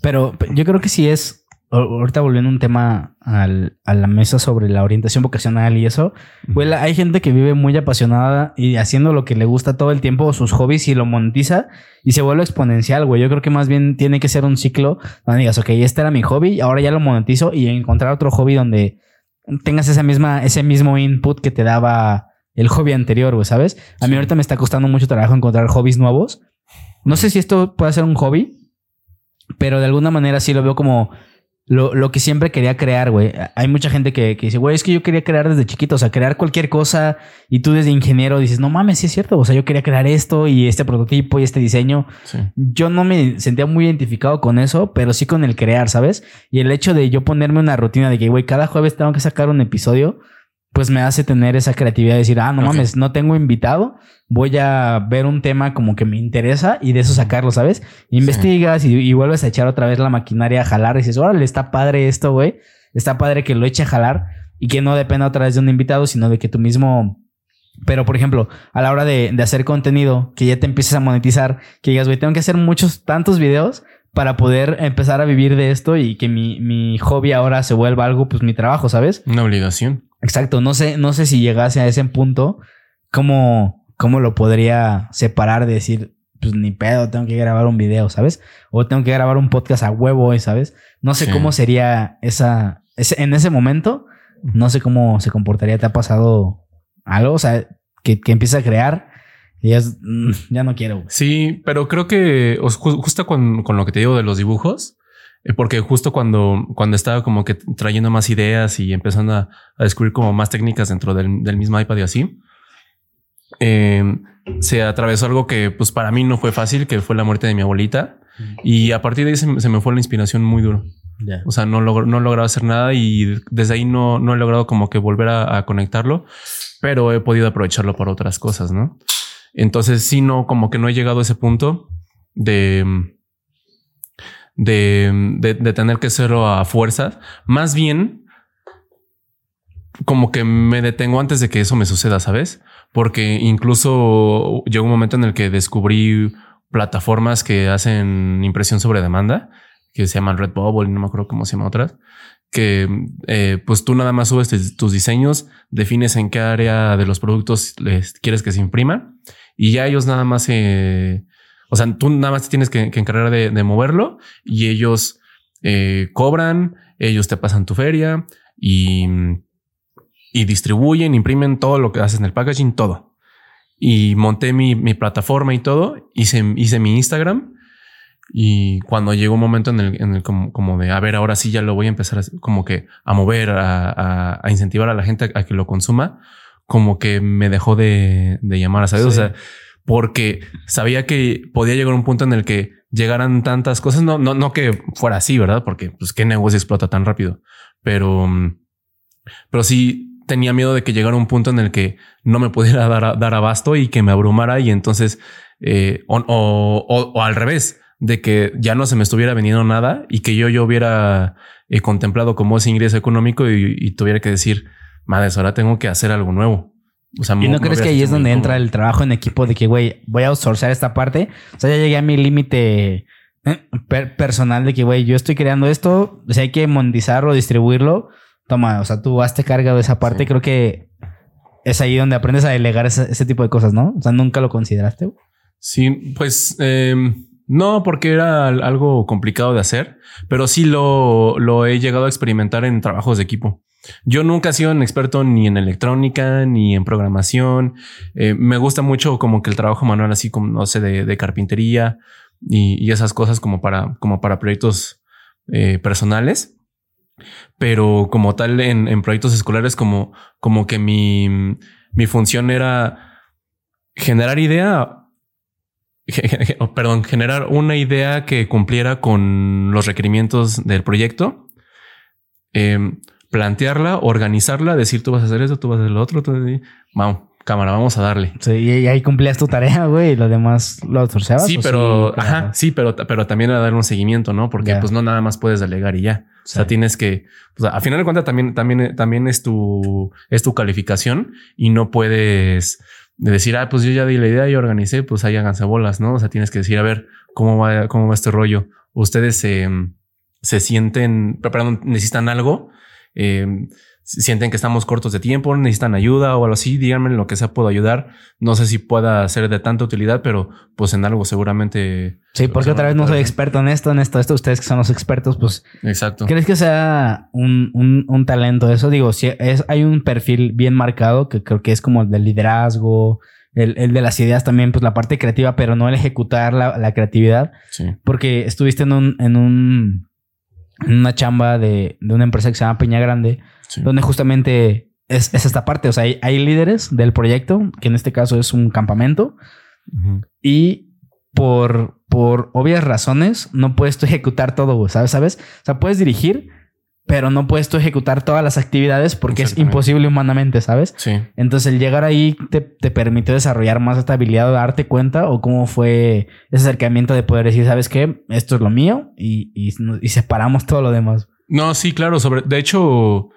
S2: Pero yo creo que sí es, ahorita volviendo un tema al, a la mesa sobre la orientación vocacional y eso, pues hay gente que vive muy apasionada y haciendo lo que le gusta todo el tiempo, sus hobbies y lo monetiza y se vuelve exponencial, güey. Yo creo que más bien tiene que ser un ciclo donde digas, ok, este era mi hobby, ahora ya lo monetizo y encontrar otro hobby donde tengas esa misma, ese mismo input que te daba el hobby anterior, güey, ¿sabes? A mí ahorita me está costando mucho trabajo encontrar hobbies nuevos. No sé si esto puede ser un hobby, pero de alguna manera sí lo veo como lo, que siempre quería crear, güey. Hay mucha gente que, dice, güey, es que yo quería crear desde chiquito, o sea, crear cualquier cosa y tú desde ingeniero dices, no mames, sí es cierto, o sea, yo quería crear esto y este prototipo y este diseño. Yo no me sentía muy identificado con eso, pero sí con el crear, ¿sabes? Y el hecho de yo ponerme una rutina de que, güey, cada jueves tengo que sacar un episodio pues me hace tener esa creatividad de decir, ah, no mames, no tengo invitado, voy a ver un tema como que me interesa y de eso sacarlo, ¿sabes? Investigas y, vuelves a echar otra vez la maquinaria a jalar y dices, órale, está padre esto, güey, está padre que lo eche a jalar y que no dependa otra vez de un invitado, sino de que tú mismo... Pero, por ejemplo, a la hora de, hacer contenido, que ya te empieces a monetizar, que digas, güey, tengo que hacer muchos, tantos videos para poder empezar a vivir de esto y que mi, mi hobby ahora se vuelva algo, pues mi trabajo, ¿sabes?
S3: Una obligación.
S2: Exacto, no sé, no sé si llegase a ese punto, cómo, cómo lo podría separar de decir, pues ni pedo, tengo que grabar un video, ¿sabes? O tengo que grabar un podcast a huevo, ¿sabes? No sé cómo sería esa, ese, en ese momento, no sé cómo se comportaría. ¿Te ha pasado algo? O sea, que, que empieza a crear y ya, mm, ya no quiero.
S3: Sí, pero creo que justo con, con, lo que te digo de los dibujos, eh, porque justo cuando, cuando estaba como que trayendo más ideas y empezando a, descubrir como más técnicas dentro del, mismo iPad y así, em, se atravesó algo que pues para mí no fue fácil, que fue la muerte de mi abuelita. Y a partir de ahí se, me fue la inspiración muy duro. O sea, no, logro, no he logrado hacer nada y desde ahí no, no he logrado como que volver a, a, conectarlo, pero he podido aprovecharlo para otras cosas, ¿no? Entonces sí, no, como que no he llegado a ese punto de de, de, tener que hacerlo a fuerzas. Más bien, como que me detengo antes de que eso me suceda, ¿sabes? Porque incluso llegó un momento en el que descubrí plataformas que hacen impresión sobre demanda, que se llaman Redbubble, no me acuerdo cómo se llama otras, que eh, pues tú nada más subes tus diseños, defines en qué área de los productos les quieres que se impriman y ya ellos nada más se o sea, tú nada más tienes que, encargar de, moverlo y ellos eh, cobran, ellos te pasan tu feria y, distribuyen, imprimen todo lo que haces en el packaging, todo. Y monté mi, plataforma y todo, hice, hice mi Instagram Y cuando llegó un momento en el, en el como, de, a ver, ahora sí ya lo voy a empezar a, como que a mover, a, incentivar a la gente a, que lo consuma, como que me dejó de, de llamar a saber. O sea, porque sabía que podía llegar a un punto en el que llegaran tantas cosas. No, no, no que fuera así, verdad? Porque pues qué negocio explota tan rápido, pero, pero sí tenía miedo de que llegara un punto en el que no me pudiera dar, dar abasto y que me abrumara y entonces, eh, o, o, o, al revés, de que ya no se me estuviera vendiendo nada y que yo, yo hubiera eh, contemplado como ese ingreso económico y, y tuviera que decir, madre, ahora tengo que hacer algo nuevo.
S2: ¿Y no crees que ahí es donde entra el trabajo en equipo de que, güey, voy a outsourcear esta parte? O sea, ya llegué a mi límite eh, personal de que, güey, yo estoy creando esto, si hay que monetizarlo, distribuirlo, toma, o sea, tú hazte carga de esa parte. Creo que es ahí donde aprendes a delegar ese, tipo de cosas, ¿no? O sea, nunca lo consideraste.
S3: Sí, pues em, no, porque era algo complicado de hacer, pero sí lo, lo he llegado a experimentar en trabajos de equipo. Yo nunca he sido un experto ni en electrónica ni en programación. Eh, me gusta mucho como que el trabajo manual, así como no sé, de, carpintería y, esas cosas como para, como para proyectos eh, personales. Pero como tal en, proyectos escolares, como, como que mi, mi función era generar idea perdón, generar una idea que cumpliera con los requerimientos del proyecto. Em, plantearla, organizarla, decir tú vas a hacer eso, tú vas a hacer lo otro. vamos, cámara, vamos a darle.
S2: Sí, y ahí cumplías tu tarea, güey, y lo demás lo outsourceabas.
S3: Sí, pero, ajá, sí, pero, pero también a dar un seguimiento, ¿no? Porque pues no nada más puedes delegar y ya. O sea, tienes que, pues, a final de cuentas también, también, también es tu, es tu calificación y no puedes decir, ah, pues yo ya di la idea y organicé, pues ahí háganse bolas, ¿no? O sea, tienes que decir, a ver, cómo va, cómo va este rollo. Ustedes se, se sienten, perdón, necesitan algo eh, sienten que estamos cortos de tiempo, necesitan ayuda o algo así, díganme en lo que sea puedo ayudar. No sé si pueda ser de tanta utilidad, pero pues en algo seguramente.
S2: Sí, porque otra vez no soy experto en esto, en esto, esto, ustedes que son los expertos, pues.
S3: Exacto.
S2: ¿Crees que sea un, un, un talento eso? Digo, si es, hay un perfil bien marcado que creo que es como el del liderazgo, el, el, de las ideas también, pues la parte creativa, pero no el ejecutar la, la creatividad.
S3: Sí.
S2: Porque estuviste en un, en un una chamba de, una empresa que se llama Peña Grande, donde justamente es, esta parte. O sea, hay, líderes del proyecto, que en este caso es un campamento, y por, por obvias razones no puedes ejecutar todo, ¿sabes? ¿sabes? O sea, puedes dirigir, pero no puedes tú ejecutar todas las actividades porque es imposible humanamente, ¿sabes?
S3: Sí.
S2: Entonces el llegar ahí te, te permitió desarrollar más esta habilidad de darte cuenta o cómo fue ese acercamiento de poder decir, ¿sabes qué? Esto es lo mío y, y, separamos todo lo demás.
S3: No, sí, claro. Sobre, de hecho,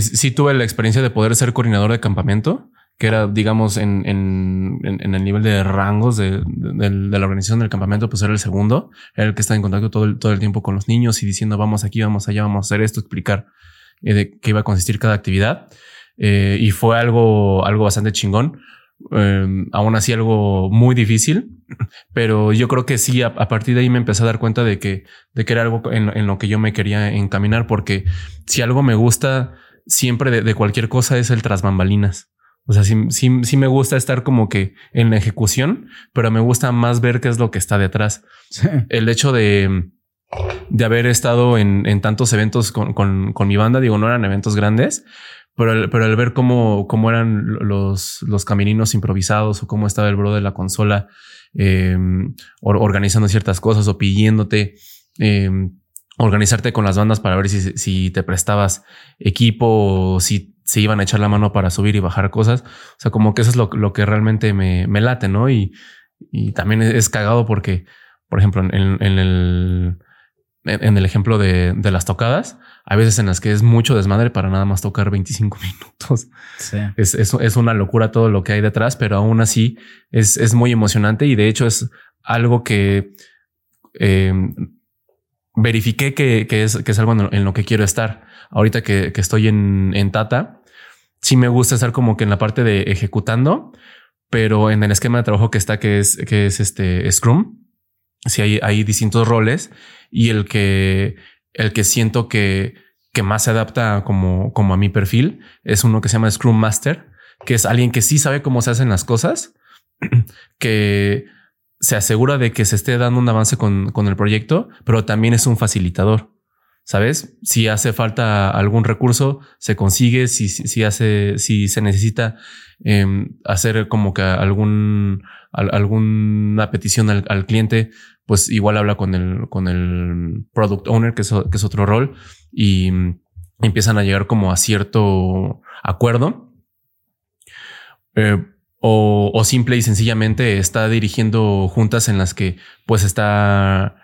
S3: sí tuve la experiencia de poder ser coordinador de campamento que era, digamos, en, en, en, el nivel de rangos de, de, la organización del campamento, pues era el segundo, era el que está en contacto todo el, todo el tiempo con los niños y diciendo vamos aquí, vamos allá, vamos a hacer esto, explicar eh, de qué iba a consistir cada actividad. Eh, y fue algo, algo bastante chingón. Eh, aún así algo muy difícil, pero yo creo que sí, a, partir de ahí me empecé a dar cuenta de que, de que era algo en, en, lo que yo me quería encaminar, porque si algo me gusta siempre de, de cualquier cosa es el tras bambalinas. O sea, sí, sí, me gusta estar como que en la ejecución, pero me gusta más ver qué es lo que está detrás. El hecho de, de haber estado en, en tantos eventos con, con, con, mi banda, digo, no eran eventos grandes, pero el, pero el ver cómo, cómo eran los, los camininos improvisados o cómo estaba el bro de la consola eh, organizando ciertas cosas o pidiéndote. Eh, organizarte con las bandas para ver si, si te prestabas equipo o si se iban a echar la mano para subir y bajar cosas. O sea, como que eso es lo, lo que realmente me, me, late, ¿no? Y, y también es, cagado porque, por ejemplo, en, el, en el ejemplo de, de, las tocadas, hay veces en las que es mucho desmadre para nada más tocar 25 minutos.
S2: Sí.
S3: Es, es, es, una locura todo lo que hay detrás, pero aún así es, es muy emocionante y de hecho es algo que eh, verifiqué que, que, es, que es algo en lo que quiero estar ahorita que, estoy en, en, Tata, sí me gusta estar como que en la parte de ejecutando, pero en el esquema de trabajo que está, que es, que es este Scrum, sí hay, hay distintos roles y el que, el que siento que, que más se adapta como, como a mi perfil es uno que se llama Scrum Master, que es alguien que sí sabe cómo se hacen las cosas, que se asegura de que se esté dando un avance con, con el proyecto, pero también es un facilitador. ¿Sabes? Si hace falta algún recurso, se consigue. Si, si, si hace, si se necesita em, hacer como que algún, alguna petición al, cliente, pues igual habla con el, con el product owner, que es, es otro rol, y empiezan a llegar como a cierto acuerdo. Eh, o, o, simple y sencillamente está dirigiendo juntas en las que pues está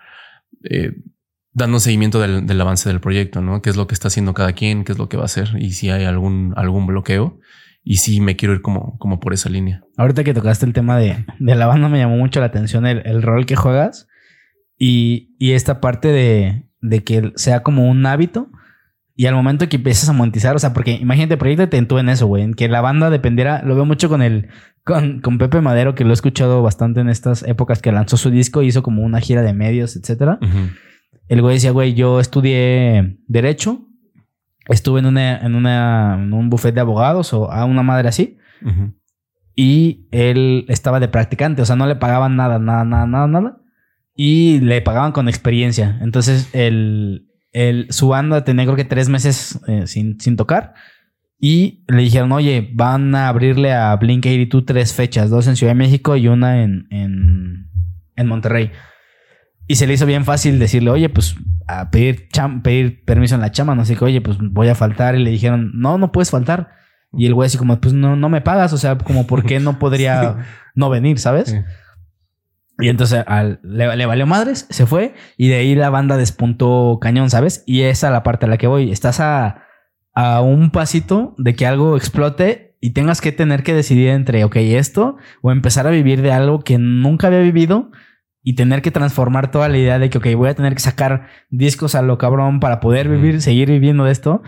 S3: eh, dando seguimiento del, del, avance del proyecto, ¿no? ¿Qué es lo que está haciendo cada quien? ¿Qué es lo que va a hacer? Y si hay algún, algún bloqueo. Y sí me quiero ir como, como por esa línea.
S2: Ahorita que tocaste el tema de, de la banda me llamó mucho la atención el, el rol que juegas y, y esta parte de, de, que sea como un hábito. Y al momento que empiezas a monetizar, o sea, porque imagínate, proyectate tú en eso, güey, en que la banda dependiera, lo veo mucho con el, con, con, Pepe Madero, que lo he escuchado bastante en estas épocas que lanzó su disco, hizo como una gira de medios, etcétera. Uh -huh el güey decía, güey, yo estudié Derecho, estuve en, una, en, una, en un buffet de abogados o a una madre así. Uh -huh. Y él estaba de practicante, o sea, no le pagaban nada, nada, nada, nada, nada. Y le pagaban con experiencia. Entonces, el, el, su banda tenía creo que tres meses eh, sin, sin tocar. Y le dijeron, oye, van a abrirle a Blink 82 tres fechas, dos en Ciudad de México y una en, en, en Monterrey. Y se le hizo bien fácil decirle, oye, pues a pedir, cham pedir permiso en la chama. No sé qué, oye, pues voy a faltar. Y le dijeron, no, no puedes faltar. Y el güey así como, pues no, no me pagas. O sea, como, ¿por qué no podría no venir, sabes? Sí. Y entonces al, le, le, valió madres, se fue. Y de ahí la banda despuntó cañón, ¿sabes? Y esa es la parte a la que voy. Estás a, a un pasito de que algo explote y tengas que tener que decidir entre, ok, esto o empezar a vivir de algo que nunca había vivido y tener que transformar toda la idea de que, ok, voy a tener que sacar discos a lo cabrón para poder vivir, seguir viviendo de esto.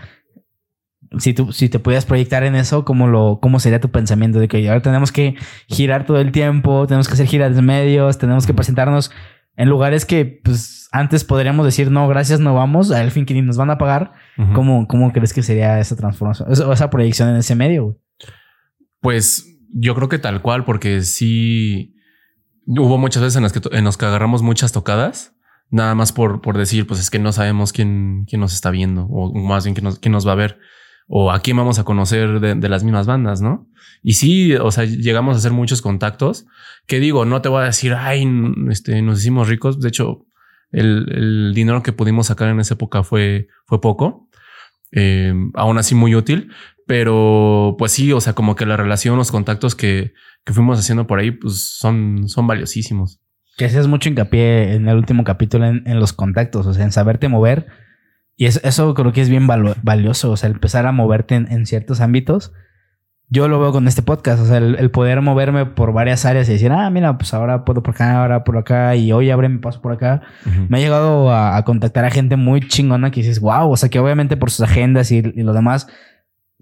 S2: Si tú, si te pudieras proyectar en eso, ¿cómo, lo, ¿cómo sería tu pensamiento? De que ahora tenemos que girar todo el tiempo, tenemos que hacer giras de medios, tenemos que presentarnos en lugares que, pues, antes podríamos decir, no, gracias, no vamos, al fin que ni nos van a pagar. Uh -huh. ¿Cómo, ¿Cómo crees que sería esa transformación, esa, esa proyección en ese medio?
S3: Pues yo creo que tal cual, porque sí hubo muchas veces en las que, en las que agarramos muchas tocadas, nada más por, por decir, pues es que no sabemos quién, quién nos está viendo, o más bien quién nos, quién nos va a ver, o a quién vamos a conocer de, las mismas bandas, ¿no? Y sí, o sea, llegamos a hacer muchos contactos, que digo, no te voy a decir, ay, este, nos hicimos ricos, de hecho, el, dinero que pudimos sacar en esa época fue, fue poco, eh, aún así muy útil, pero pues sí, o sea, como que la relación, los contactos que, que fuimos haciendo por ahí, pues son, son valiosísimos.
S2: Que hacías mucho hincapié en el último capítulo en, en, los contactos, o sea, en saberte mover. Y eso, eso creo que es bien valioso, o sea, empezar a moverte en, en, ciertos ámbitos. Yo lo veo con este podcast, o sea, el, el, poder moverme por varias áreas y decir, ah, mira, pues ahora puedo por acá, ahora por acá, y hoy abre mi paso por acá. Uh -huh. Me ha llegado a, a, contactar a gente muy chingona que dices, wow, o sea, que obviamente por sus agendas y, y lo demás,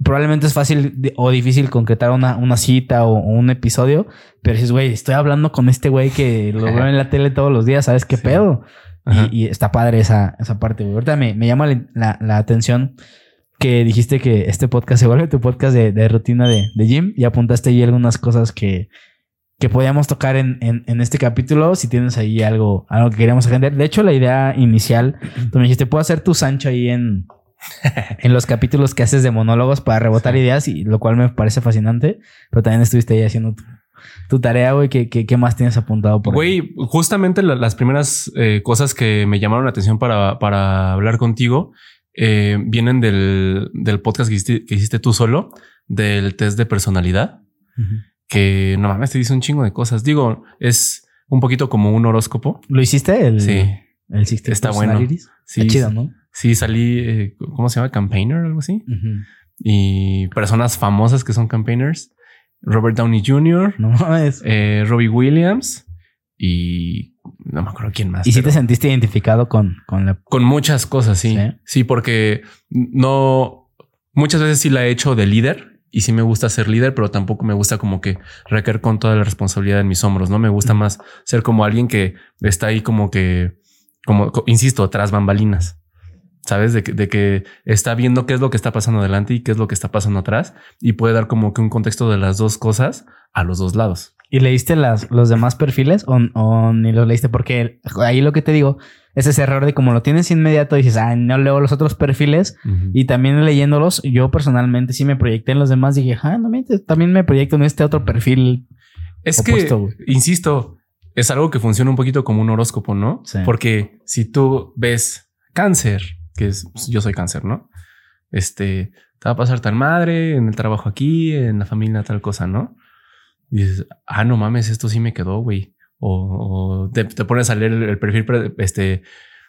S2: probablemente es fácil o difícil concretar una, una cita o, o, un episodio, pero dices, güey, estoy hablando con este güey que lo veo en la tele todos los días, ¿sabes qué sí. pedo? Y, y, está padre esa, esa parte, güey. Ahorita me, me llama la, la, atención que dijiste que este podcast se vuelve tu podcast de, de rutina de, de, gym y apuntaste ahí algunas cosas que, que podíamos tocar en, en, en, este capítulo. Si tienes ahí algo, algo que queríamos aprender. De hecho, la idea inicial, tú me dijiste, puedo hacer tu Sancho ahí en, en los capítulos que haces de monólogos para rebotar sí. ideas, y lo cual me parece fascinante. Pero también estuviste ahí haciendo tu, tu tarea, güey. ¿Qué, ¿Qué, qué, más tienes apuntado por
S3: Güey, justamente la, las primeras eh, cosas que me llamaron la atención para, para hablar contigo eh, vienen del, del podcast que hiciste, que hiciste, tú solo, del test de personalidad, uh -huh. que no mames, te dice un chingo de cosas. Digo, es un poquito como un horóscopo.
S2: ¿Lo hiciste? El,
S3: sí.
S2: El sistema
S3: Está bueno.
S2: Sí, Está chido, ¿no?
S3: Sí, salí, eh, ¿cómo se llama? Campaigner o algo así. Uh -huh. Y personas famosas que son campaigners. Robert Downey Jr.,
S2: no,
S3: eh, Robbie Williams y no me acuerdo quién más.
S2: ¿Y si te sentiste identificado con, con la...
S3: Con muchas cosas, sí. sí. Sí, porque no... Muchas veces sí la he hecho de líder y sí me gusta ser líder, pero tampoco me gusta como que recaer con toda la responsabilidad en mis hombros, ¿no? Me gusta más ser como alguien que está ahí como que, como, insisto, tras bambalinas. ¿Sabes? De que, de que está viendo qué es lo que está pasando adelante y qué es lo que está pasando atrás y puede dar como que un contexto de las dos cosas a los dos lados.
S2: ¿Y leíste las, los demás perfiles o, o ni los leíste? Porque ahí lo que te digo es ese error de como lo tienes inmediato, dices, ah, no leo los otros perfiles. Y también leyéndolos, yo personalmente sí me proyecté en los demás. Dije, ah, no también me proyecto en este otro perfil.
S3: Es que, insisto, es algo que funciona un poquito como un horóscopo, ¿no? Porque si tú ves cáncer, que es, pues, yo soy cáncer, ¿no? Este, te va a pasar tal madre, en el trabajo aquí, en la familia tal cosa, ¿no? Y dices, ah, no mames, esto sí me quedó, güey o, te, pones a leer el perfil este,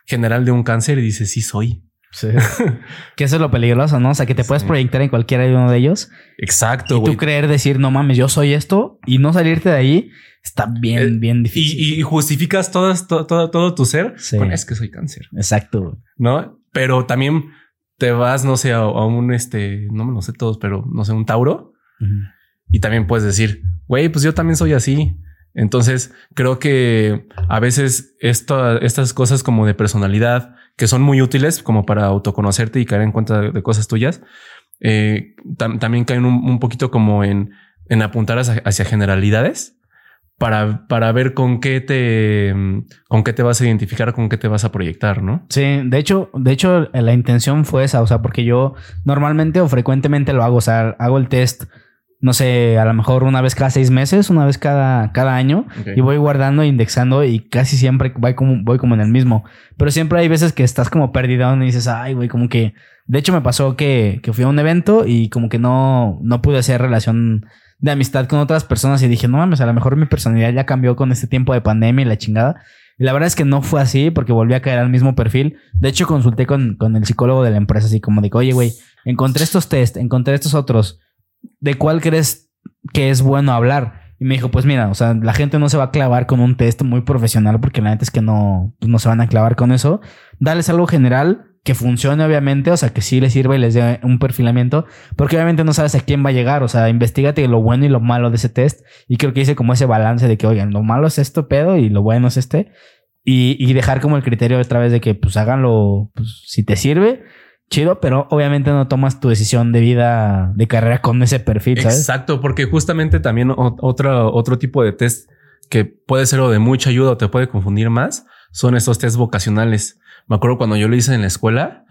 S3: general de un cáncer y dices, sí soy.
S2: Sí. que eso es lo peligroso, ¿no? O sea, que te puedes proyectar en cualquiera de uno de ellos.
S3: Exacto.
S2: Y tú creer decir, no mames, yo soy esto y no salirte de ahí está bien, eh, bien difícil.
S3: Y, justificas todo, todo, todo, tu ser con es que soy cáncer.
S2: Exacto.
S3: No, pero también te vas, no sé, a, un este, no me lo sé todos, pero no sé, un Tauro. Y también puedes decir, güey, pues yo también soy así. Entonces, creo que a veces estas cosas como de personalidad, que son muy útiles como para autoconocerte y caer en cuenta de, cosas tuyas, eh, también caen un, poquito como en, en apuntar hacia, generalidades para, para ver con qué te con qué te vas a identificar, con qué te vas a proyectar, ¿no?
S2: Sí, de hecho, de hecho, la intención fue esa, o sea, porque yo normalmente o frecuentemente lo hago, o sea, hago el test no sé, a lo mejor una vez cada seis meses, una vez cada, cada año, y voy guardando, indexando y casi siempre voy como, voy como en el mismo. Pero siempre hay veces que estás como perdido y dices, ay, güey, como que... De hecho, me pasó que, que fui a un evento y como que no, no pude hacer relación de amistad con otras personas y dije, no mames, a lo mejor mi personalidad ya cambió con este tiempo de pandemia y la chingada. Y la verdad es que no fue así porque volví a caer al mismo perfil. De hecho, consulté con, con el psicólogo de la empresa, así como de oye, güey, encontré estos test, encontré estos otros ¿de cuál crees que es bueno hablar? Y me dijo, pues mira, o sea, la gente no se va a clavar con un test muy profesional porque la neta es que no, pues no se van a clavar con eso. Dales algo general que funcione, obviamente, o sea, que sí les sirva y les dé un perfilamiento, porque obviamente no sabes a quién va a llegar, o sea, investigate lo bueno y lo malo de ese test. Y creo que hice como ese balance de que, oigan, lo malo es esto, pedo, y lo bueno es este. Y, y dejar como el criterio otra vez de que, pues háganlo, pues, si te sirve chido, pero obviamente no tomas tu decisión de vida, de carrera con ese perfil.
S3: Exacto, porque justamente también otro, otro tipo de test que puede ser o de mucha ayuda o te puede confundir más son estos test vocacionales. Me acuerdo cuando yo lo hice en la escuela,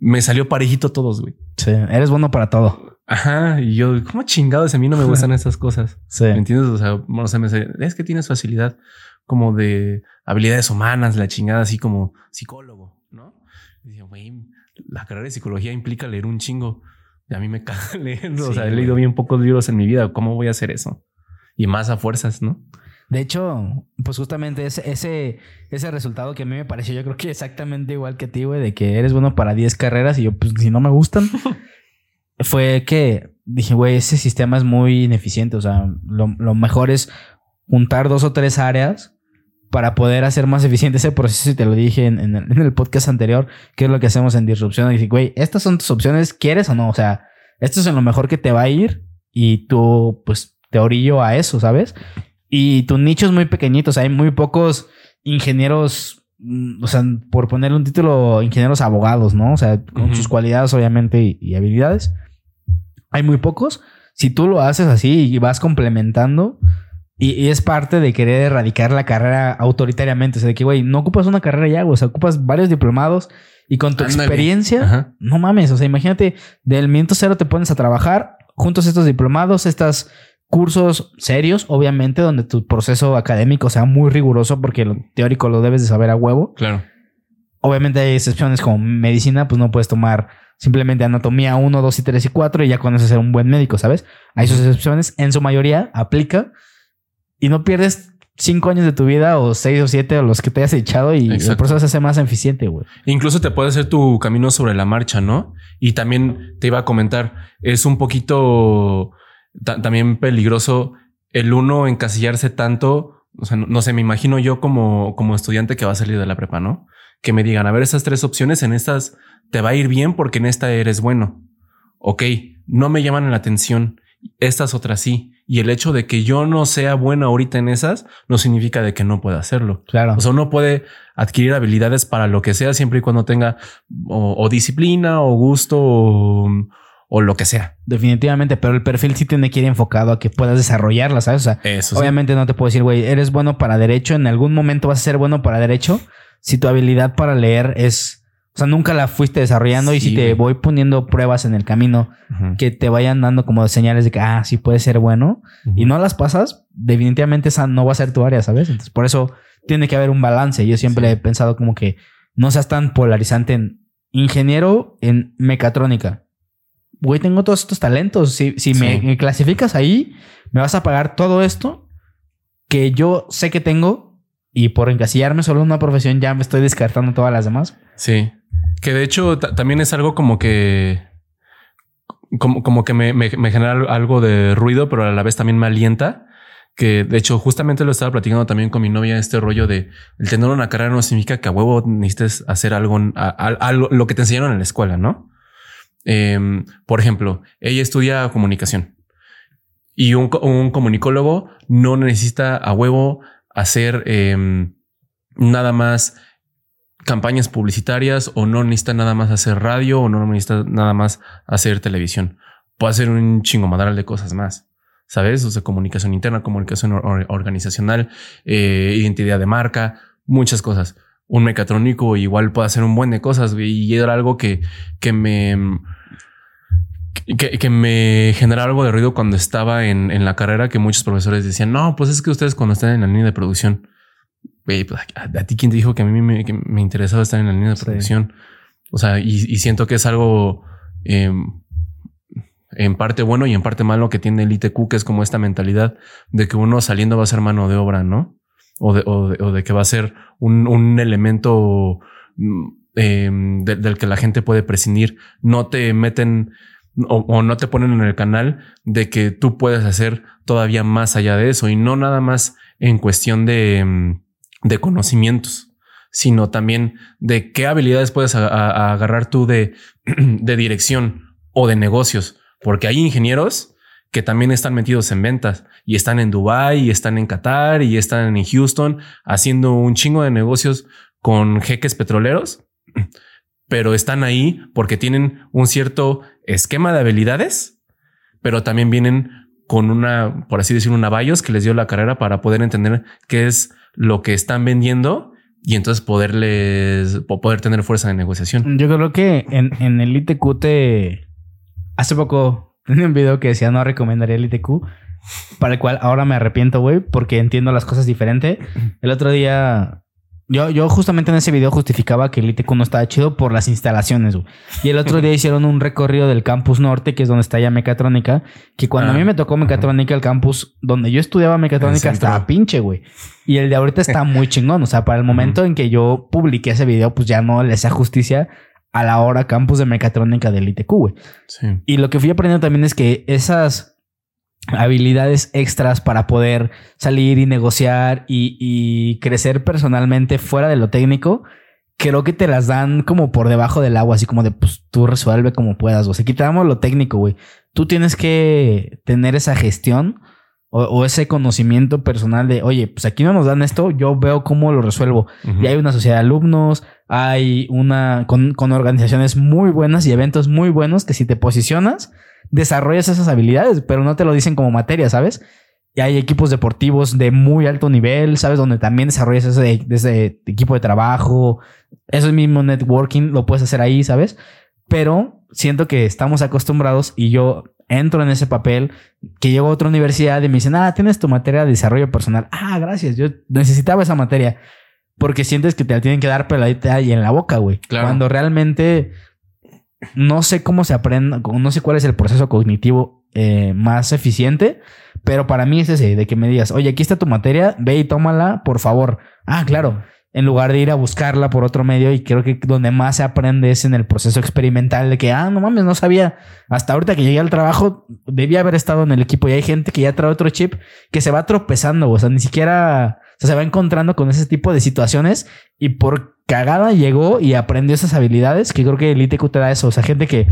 S3: me salió parejito todos, güey.
S2: Sí, eres bueno para todo.
S3: Ajá, y yo, ¿cómo chingados? A mí no me gustan esas cosas. Sí. ¿Me entiendes? O sea, bueno, me es que tienes facilidad como de habilidades humanas, la chingada, así como psicólogo, ¿no? Y dije, güey, la carrera de psicología implica leer un chingo. Y a mí me caga leer. o sea, he leído bien pocos libros en mi vida. ¿Cómo voy a hacer eso? Y más a fuerzas, ¿no?
S2: De hecho, pues justamente ese, ese, ese resultado que a mí me pareció, yo creo que exactamente igual que a ti, güey, de que eres bueno para 10 carreras y yo, pues si no me gustan, fue que dije, güey, ese sistema es muy ineficiente. O sea, lo, lo mejor es juntar dos o tres áreas para poder hacer más eficiente ese proceso, y te lo dije en, el, podcast anterior, que es lo que hacemos en disrupción. Y dije, güey, estas son tus opciones, ¿quieres o no? O sea, esto es en lo mejor que te va a ir y tú, pues, te orillo a eso, ¿sabes? Y tu nicho es muy pequeñito, o sea, hay muy pocos ingenieros, mm, o sea, por ponerle un título, ingenieros abogados, ¿no? O sea, con sus cualidades, obviamente, y habilidades. Hay muy pocos. Si tú lo haces así y vas complementando, y, es parte de querer erradicar la carrera autoritariamente. O sea, de que, güey, no ocupas una carrera ya, güey. O sea, ocupas varios diplomados y con tu experiencia, no mames. O sea, imagínate, del minuto cero te pones a trabajar juntos estos diplomados, estos cursos serios, obviamente, donde tu proceso académico sea muy riguroso porque lo teórico lo debes de saber a huevo.
S3: Claro.
S2: Obviamente hay excepciones como medicina, pues no puedes tomar simplemente anatomía 1, 2 y 3 y 4 y ya con eso ser un buen médico, ¿sabes? Hay sus excepciones, en su mayoría aplica y no pierdes cinco años de tu vida o seis o siete o los que te hayas echado y el proceso se hace más eficiente, güey.
S3: Incluso te puede hacer tu camino sobre la marcha, ¿no? Y también te iba a comentar, es un poquito también peligroso el uno encasillarse tanto. O sea, no, sé, me imagino yo como, como estudiante que va a salir de la prepa, ¿no? Que me digan, a ver, esas tres opciones en estas te va a ir bien porque en esta eres bueno. Ok, no me llaman la atención. Estas otras sí y el hecho de que yo no sea bueno ahorita en esas no significa de que no pueda hacerlo.
S2: Claro.
S3: O sea, uno puede adquirir habilidades para lo que sea siempre y cuando tenga o, disciplina o gusto o lo que sea.
S2: Definitivamente, pero el perfil sí tiene que ir enfocado a que puedas desarrollarla, ¿sabes? O sea,
S3: Eso sí.
S2: obviamente no te puedo decir, güey, eres bueno para derecho, en algún momento vas a ser bueno para derecho si tu habilidad para leer es, o sea, nunca la fuiste desarrollando y
S3: Sí,
S2: si te voy poniendo pruebas en el camino
S3: Ujú.
S2: que te vayan dando como señales de que, ah, sí puede ser bueno y no las pasas, definitivamente esa no va a ser tu área, ¿sabes? Entonces, por eso tiene que haber un balance. Yo siempre
S3: Sí.
S2: he pensado como que no seas tan polarizante en ingeniero en mecatrónica. Güey, tengo todos estos talentos. Si, si me,
S3: Sí.
S2: me clasificas ahí, me vas a pagar todo esto que yo sé que tengo y por encasillarme solo en una profesión ya me estoy descartando todas las demás.
S3: Sí. Que de hecho ta- también es algo como que. Como, como que me, me- me genera algo de ruido, pero a la vez también me alienta. Que de hecho, justamente lo estaba platicando también con mi novia, este rollo de el tener una carrera no significa que a huevo necesites hacer algo, a- lo que te enseñaron en la escuela, ¿no? Em, por ejemplo, ella estudia comunicación y un, co- un comunicólogo no necesita a huevo hacer em, nada más campañas publicitarias o no necesita nada más hacer radio o no necesita nada más hacer televisión. Puede hacer un chingo madral de cosas más. ¿Sabes? O sea, comunicación interna, comunicación or- or- organizacional, eh, identidad de marca, muchas cosas. Un mecatrónico igual puede hacer un buen de cosas y era algo que, que me que, que me genera algo de ruido cuando estaba en, en la carrera que muchos profesores decían, no, pues es que ustedes cuando están en la línea de producción, güey, pues, a, a ti quién te dijo que a mí me, que me interesaba estar en la línea de
S2: Sí.
S3: producción. O sea, y, y siento que es algo eh, en parte bueno y en parte malo que tiene el ITQ, que es como esta mentalidad de que uno saliendo va a ser mano de obra, ¿no? O de, o de, o de que va a ser un, un elemento mm, eh, de- del que la gente puede prescindir. No te meten o, no te ponen en el canal de que tú puedes hacer todavía más allá de eso y no nada más en cuestión de, mm, de conocimientos, sino también de qué habilidades puedes agarrar tú de, de dirección o de negocios, porque hay ingenieros que también están metidos en ventas y están en Dubai y están en Qatar y están en Houston haciendo un chingo de negocios con jeques petroleros, pero están ahí porque tienen un cierto esquema de habilidades, pero también vienen con una, por así decirlo, una BIOS que les dio la carrera para poder entender qué es lo que están vendiendo y entonces poderles po- poder tener fuerza de negociación.
S2: Yo creo que en, en el ITQ te... Hace poco tenía un video que decía no recomendaría el ITQ, para el cual ahora me arrepiento, güey, porque entiendo las cosas diferente. El otro día... Yo, yo justamente en ese video justificaba que el ITQ no estaba chido por las instalaciones, güey. Y el otro día hicieron un recorrido del campus norte, que es donde está ya mecatrónica, que cuando
S3: Ah,
S2: a mí me tocó mecatrónica, el campus donde yo estudiaba mecatrónica estaba pinche, güey. Y el de ahorita está muy chingón. O sea, para el momento en que yo publiqué ese video, pues ya no le hacía justicia a la hora campus de mecatrónica del ITQ, güey.
S3: Sí.
S2: Y lo que fui aprendiendo también es que esas habilidades extras para poder salir y negociar y, y crecer personalmente fuera de lo técnico, creo que te las dan como por debajo del agua, así como de, pues tú resuelve como puedas. O sea, quitamos lo técnico, güey. Tú tienes que tener esa gestión o, o ese conocimiento personal de, oye, pues aquí no nos dan esto, yo veo cómo lo resuelvo.
S3: Ujú.
S2: Y hay una sociedad de alumnos, hay una con, con organizaciones muy buenas y eventos muy buenos que si te posicionas, desarrollas esas habilidades, pero no te lo dicen como materia, ¿sabes? Y hay equipos deportivos de muy alto nivel, ¿sabes? Donde también desarrollas ese, ese equipo de trabajo, eso mismo networking, lo puedes hacer ahí, ¿sabes? Pero siento que estamos acostumbrados y yo entro en ese papel que llego a otra universidad y me dicen, ah, tienes tu materia de desarrollo personal. Ah, gracias, yo necesitaba esa materia. Porque sientes que te la tienen que dar peladita y en la boca, güey.
S3: Claro.
S2: Cuando realmente no sé cómo se aprende, no sé cuál es el proceso cognitivo eh, más eficiente, pero para mí es ese, de que me digas, oye, aquí está tu materia, ve y tómala, por favor. Ah, claro, en lugar de ir a buscarla por otro medio y creo que donde más se aprende es en el proceso experimental de que, ah, no mames, no sabía, hasta ahorita que llegué al trabajo, debía haber estado en el equipo y hay gente que ya trae otro chip que se va tropezando, o sea, ni siquiera se va encontrando con ese tipo de situaciones y por cagada llegó y aprendió esas habilidades que creo que el ITQ te da eso. O sea, gente que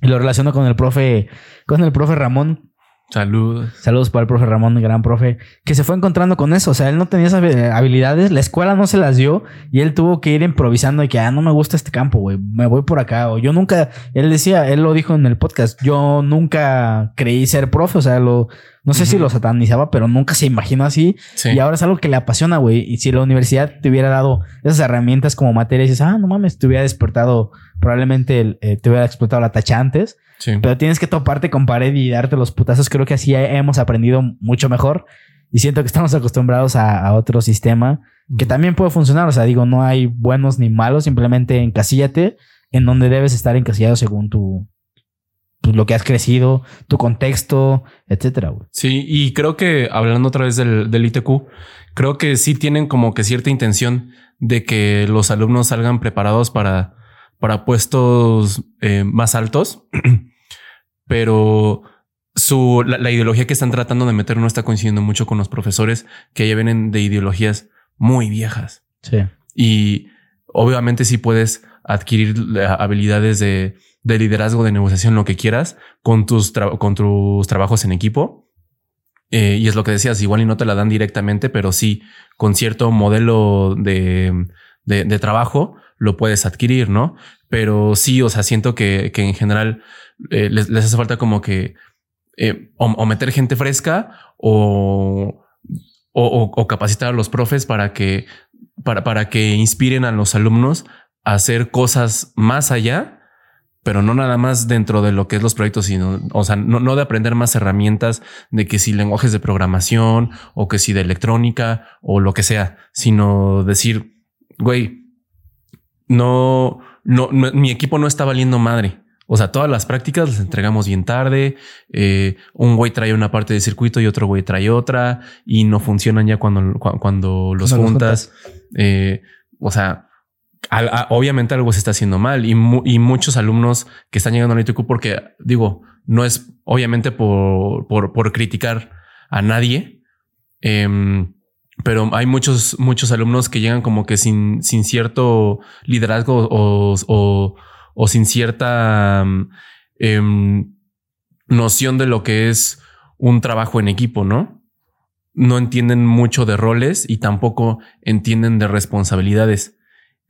S2: lo relaciono con el profe, con el profe Ramón,
S3: Saludos.
S2: Saludos para el profe Ramón, gran profe, que se fue encontrando con eso. O sea, él no tenía esas habilidades, la escuela no se las dio y él tuvo que ir improvisando y que, ah, no me gusta este campo, güey, me voy por acá. O yo nunca, él decía, él lo dijo en el podcast, yo nunca creí ser profe, o sea, lo, no sé si lo satanizaba, pero nunca se imaginó así. Y ahora es algo que le apasiona, güey. Y si la universidad te hubiera dado esas herramientas como materia, dices, ah, no mames, te hubiera despertado, probablemente eh, te hubiera explotado la tacha antes. Pero tienes que toparte con pared y darte los putazos. Creo que así hemos aprendido mucho mejor. Y siento que estamos acostumbrados a, otro sistema que también puede funcionar. O sea, digo, no hay buenos ni malos. Simplemente encasíllate en donde debes estar encasillado según tu, pues, lo que has crecido, tu contexto, etcétera.
S3: Sí, y creo que hablando otra vez del, del ITQ, creo que sí tienen como que cierta intención de que los alumnos salgan preparados para, para puestos eh, más altos. pero su, la, ideología que están tratando de meter no está coincidiendo mucho con los profesores que ya vienen de ideologías muy viejas.
S2: Sí.
S3: Y obviamente si puedes adquirir habilidades de, de, liderazgo, de negociación, lo que quieras, con tus, con tus trabajos en equipo. Eh, y es lo que decías, igual y no te la dan directamente, pero sí con cierto modelo de, de, de trabajo lo puedes adquirir, ¿no? Pero sí, o sea, siento que, que en general eh, les, hace falta como que eh, o, meter gente fresca o, o, capacitar a los profes para que, para, para que inspiren a los alumnos a hacer cosas más allá, pero no nada más dentro de lo que es los proyectos, sino, o sea, no, no de aprender más herramientas de que si lenguajes de programación o que si de electrónica o lo que sea, sino decir, güey, no, no, mi equipo no está valiendo madre. O sea, todas las prácticas las entregamos bien tarde. Eh, un güey trae una parte de circuito y otro güey trae otra y no funcionan ya cuando, cuando los juntas. Eh, o sea, obviamente algo se está haciendo mal y, y, muchos alumnos que están llegando al ITQ porque digo, no es obviamente por, por, por criticar a nadie. Em, pero hay muchos, muchos alumnos que llegan como que sin, sin cierto liderazgo o, o o sin cierta mm, em, noción de lo que es un trabajo en equipo, ¿no? No entienden mucho de roles y tampoco entienden de responsabilidades.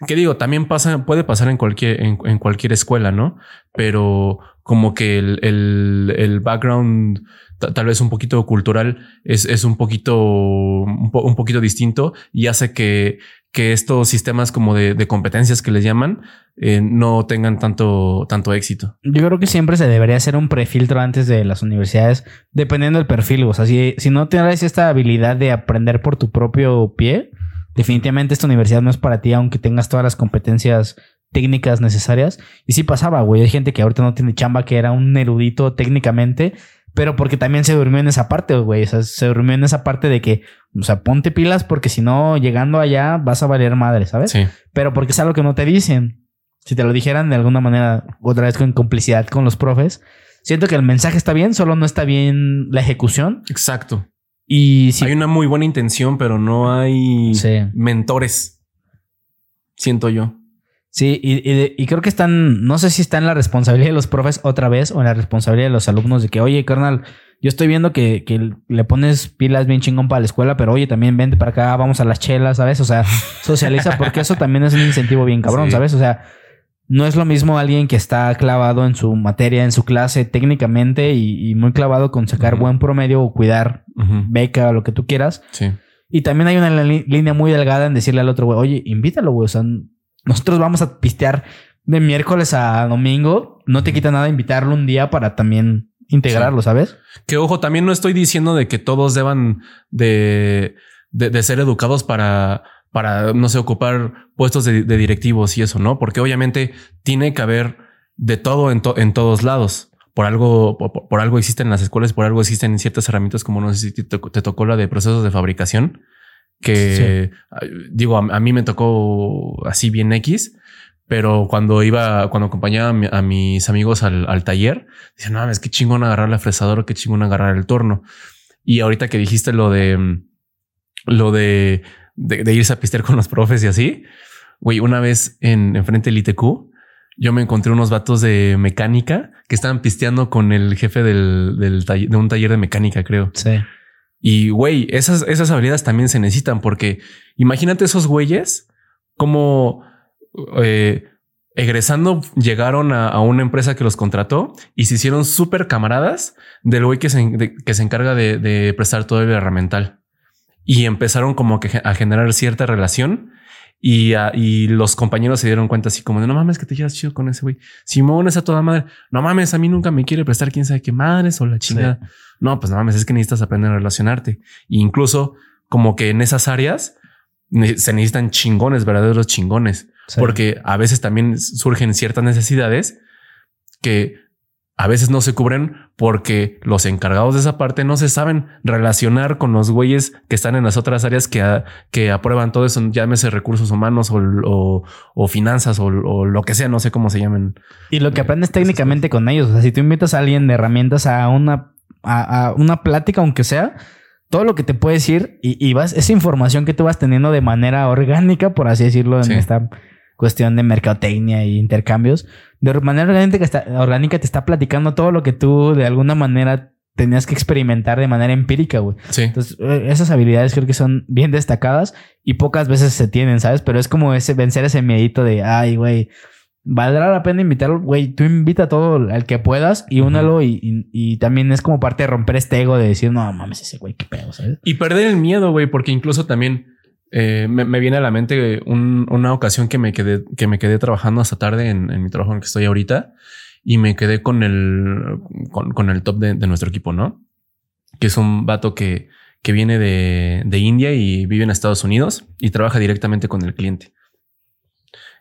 S3: Que digo, también pasa, puede pasar en cualquier, en, cualquier escuela, ¿no? Pero como que el, el, el background tal vez un poquito cultural es, es un poquito, un, poquito distinto y hace que, que estos sistemas como de, competencias que les llaman eh, no tengan tanto, tanto éxito.
S2: Yo creo que siempre se debería hacer un prefiltro antes de las universidades, dependiendo del perfil. O sea, si, si no tienes esta habilidad de aprender por tu propio pie, definitivamente esta universidad no es para ti, aunque tengas todas las competencias técnicas necesarias. Y sí pasaba, güey. Hay gente que ahorita no tiene chamba, que era un erudito técnicamente, pero porque también se durmió en esa parte, güey. O sea, se durmió en esa parte de que, o sea, ponte pilas porque si no, llegando allá vas a valer madre, ¿sabes?
S3: Sí.
S2: Pero porque es algo que no te dicen. Si te lo dijeran de alguna manera, otra vez con complicidad con los profes, siento que el mensaje está bien, solo no está bien la ejecución.
S3: Exacto.
S2: Y si...
S3: hay una muy buena intención, pero no hay mentores. Siento yo.
S2: Sí, y, creo que están, no sé si está en la responsabilidad de los profes otra vez o en la responsabilidad de los alumnos de que, oye, carnal, yo estoy viendo que, que le pones pilas bien chingón para la escuela, pero oye, también vente para acá, vamos a las chelas, ¿sabes? O sea, socializa porque eso también es un incentivo bien cabrón, ¿sabes? O sea, no es lo mismo alguien que está clavado en su materia, en su clase técnicamente y, muy clavado con sacar buen promedio o cuidar beca o lo que tú quieras.
S3: Sí.
S2: Y también hay una línea muy delgada en decirle al otro güey, oye, invítalo, güey. O sea, nosotros vamos a pistear de miércoles a domingo. No te quita nada invitarlo un día para también integrarlo, ¿sabes?
S3: Que ojo, también no estoy diciendo de que todos deban de, de, ser educados para, para, no sé, ocupar puestos de, directivos y eso, ¿no? Porque obviamente tiene que haber de todo en, en todos lados. Por algo, por, algo existen las escuelas, por algo existen ciertas herramientas como no sé si te, te tocó la de procesos de fabricación que digo, a, mí me tocó así bien X, pero cuando iba, cuando acompañaba a, mis amigos al, al taller, decían, no, es que chingón agarrar la fresadora, qué chingón agarrar el torno. Y ahorita que dijiste lo de, lo de, de, irse a pistear con los profes y así, güey, una vez en, en frente del ITQ, yo me encontré unos vatos de mecánica que estaban pisteando con el jefe del, del taller- de un taller de mecánica, creo.
S2: Sí.
S3: Y güey, esas, esas habilidades también se necesitan porque imagínate esos güeyes como eh, egresando llegaron a, a una empresa que los contrató y se hicieron súper camaradas del güey que se, de- que se encarga de, de prestar todo el herramental. Y empezaron como que a generar cierta relación y, a- y los compañeros se dieron cuenta así como de no mames que te llevas chido con ese güey. Simón es a toda madre. No mames, a mí nunca me quiere prestar quién sabe qué madres o la chingada. No, pues no mames, es que necesitas aprender a relacionarte. E incluso como que en esas áreas se necesitan chingones, verdaderos chingones,
S2: Sí.
S3: porque a veces también surgen ciertas necesidades que a veces no se cubren porque los encargados de esa parte no se saben relacionar con los güeyes que están en las otras áreas que, a- que aprueban todo eso, llámese recursos humanos o, o- o finanzas o, o lo que sea, no sé cómo se llamen.
S2: Y lo que aprendes técnicamente con ellos. O sea, si tú invitas a alguien de herramientas a una, a, a una plática, aunque sea, todo lo que te puede decir y, y vas, esa información que tú vas teniendo de manera orgánica, por así decirlo, en
S3: Sí.
S2: esta cuestión de mercadotecnia y intercambios, de manera orgánica, está, orgánica te está platicando todo lo que tú de alguna manera tenías que experimentar de manera empírica, güey.
S3: Sí.
S2: Entonces, eh, esas habilidades creo que son bien destacadas y pocas veces se tienen, ¿sabes? Pero es como ese vencer ese miedito de, ay, güey, valdrá la pena invitarlo, güey, tú invita a todo al que puedas y únalo y, y- y también es como parte de romper este ego de decir, no mames, ese güey, qué pedo, ¿sabes?
S3: Y perder el miedo, güey, porque incluso también eh, me, me viene a la mente un- una ocasión que me quedé, que me quedé trabajando hasta tarde en, en mi trabajo en el que estoy ahorita y me quedé con el, con, con el top de, de nuestro equipo, ¿no? Que es un vato que, que viene de, de India y vive en Estados Unidos y trabaja directamente con el cliente.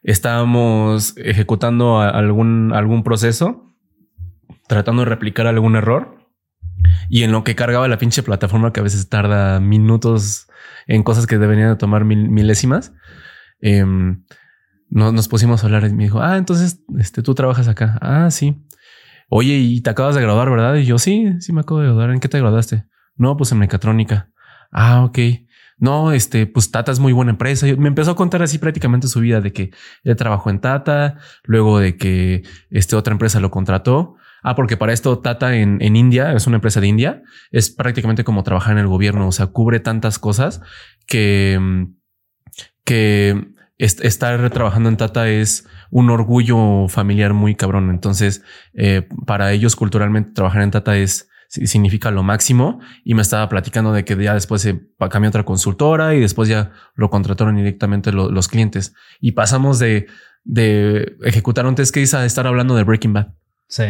S3: Estábamos ejecutando algún, algún proceso, tratando de replicar algún error y en lo que cargaba la pinche plataforma que a veces tarda minutos en cosas que deberían de tomar mil- milésimas, em, no- nos pusimos a hablar y me dijo, ah, entonces este, tú trabajas acá. Ah, sí. Oye, y te acabas de graduar, ¿verdad? Y yo, sí, sí me acabo de graduar. ¿En qué te graduaste? No, pues en mecatrónica. Ah, ok. No, este, pues Tata es muy buena empresa. Me empezó a contar así prácticamente su vida de que él trabajó en Tata, luego de que este otra empresa lo contrató. Ah, porque para esto Tata en, en India es una empresa de India. Es prácticamente como trabajar en el gobierno. O sea, cubre tantas cosas que, mm, que est- estar trabajando en Tata es un orgullo familiar muy cabrón. Entonces, eh, para ellos culturalmente trabajar en Tata es significa lo máximo y me estaba platicando de que ya después se cambió a otra consultora y después ya lo contrataron directamente lo- los clientes y pasamos de, de ejecutar un test case a estar hablando de Breaking Bad.
S2: Sí.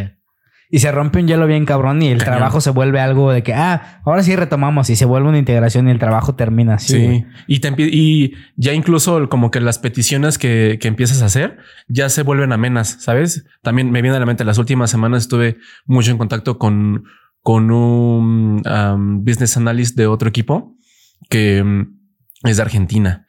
S2: Y se rompe un hielo bien cabrón y el
S3: Cañón.
S2: trabajo se vuelve algo de que, ah, ahora sí retomamos y se vuelve una integración y el trabajo termina así.
S3: Sí. Y, te y ya incluso como que las peticiones que, que empiezas a hacer ya se vuelven amenas, ¿sabes? También me viene a la mente, las últimas semanas estuve mucho en contacto con, con un business analyst de otro equipo que um, es de Argentina.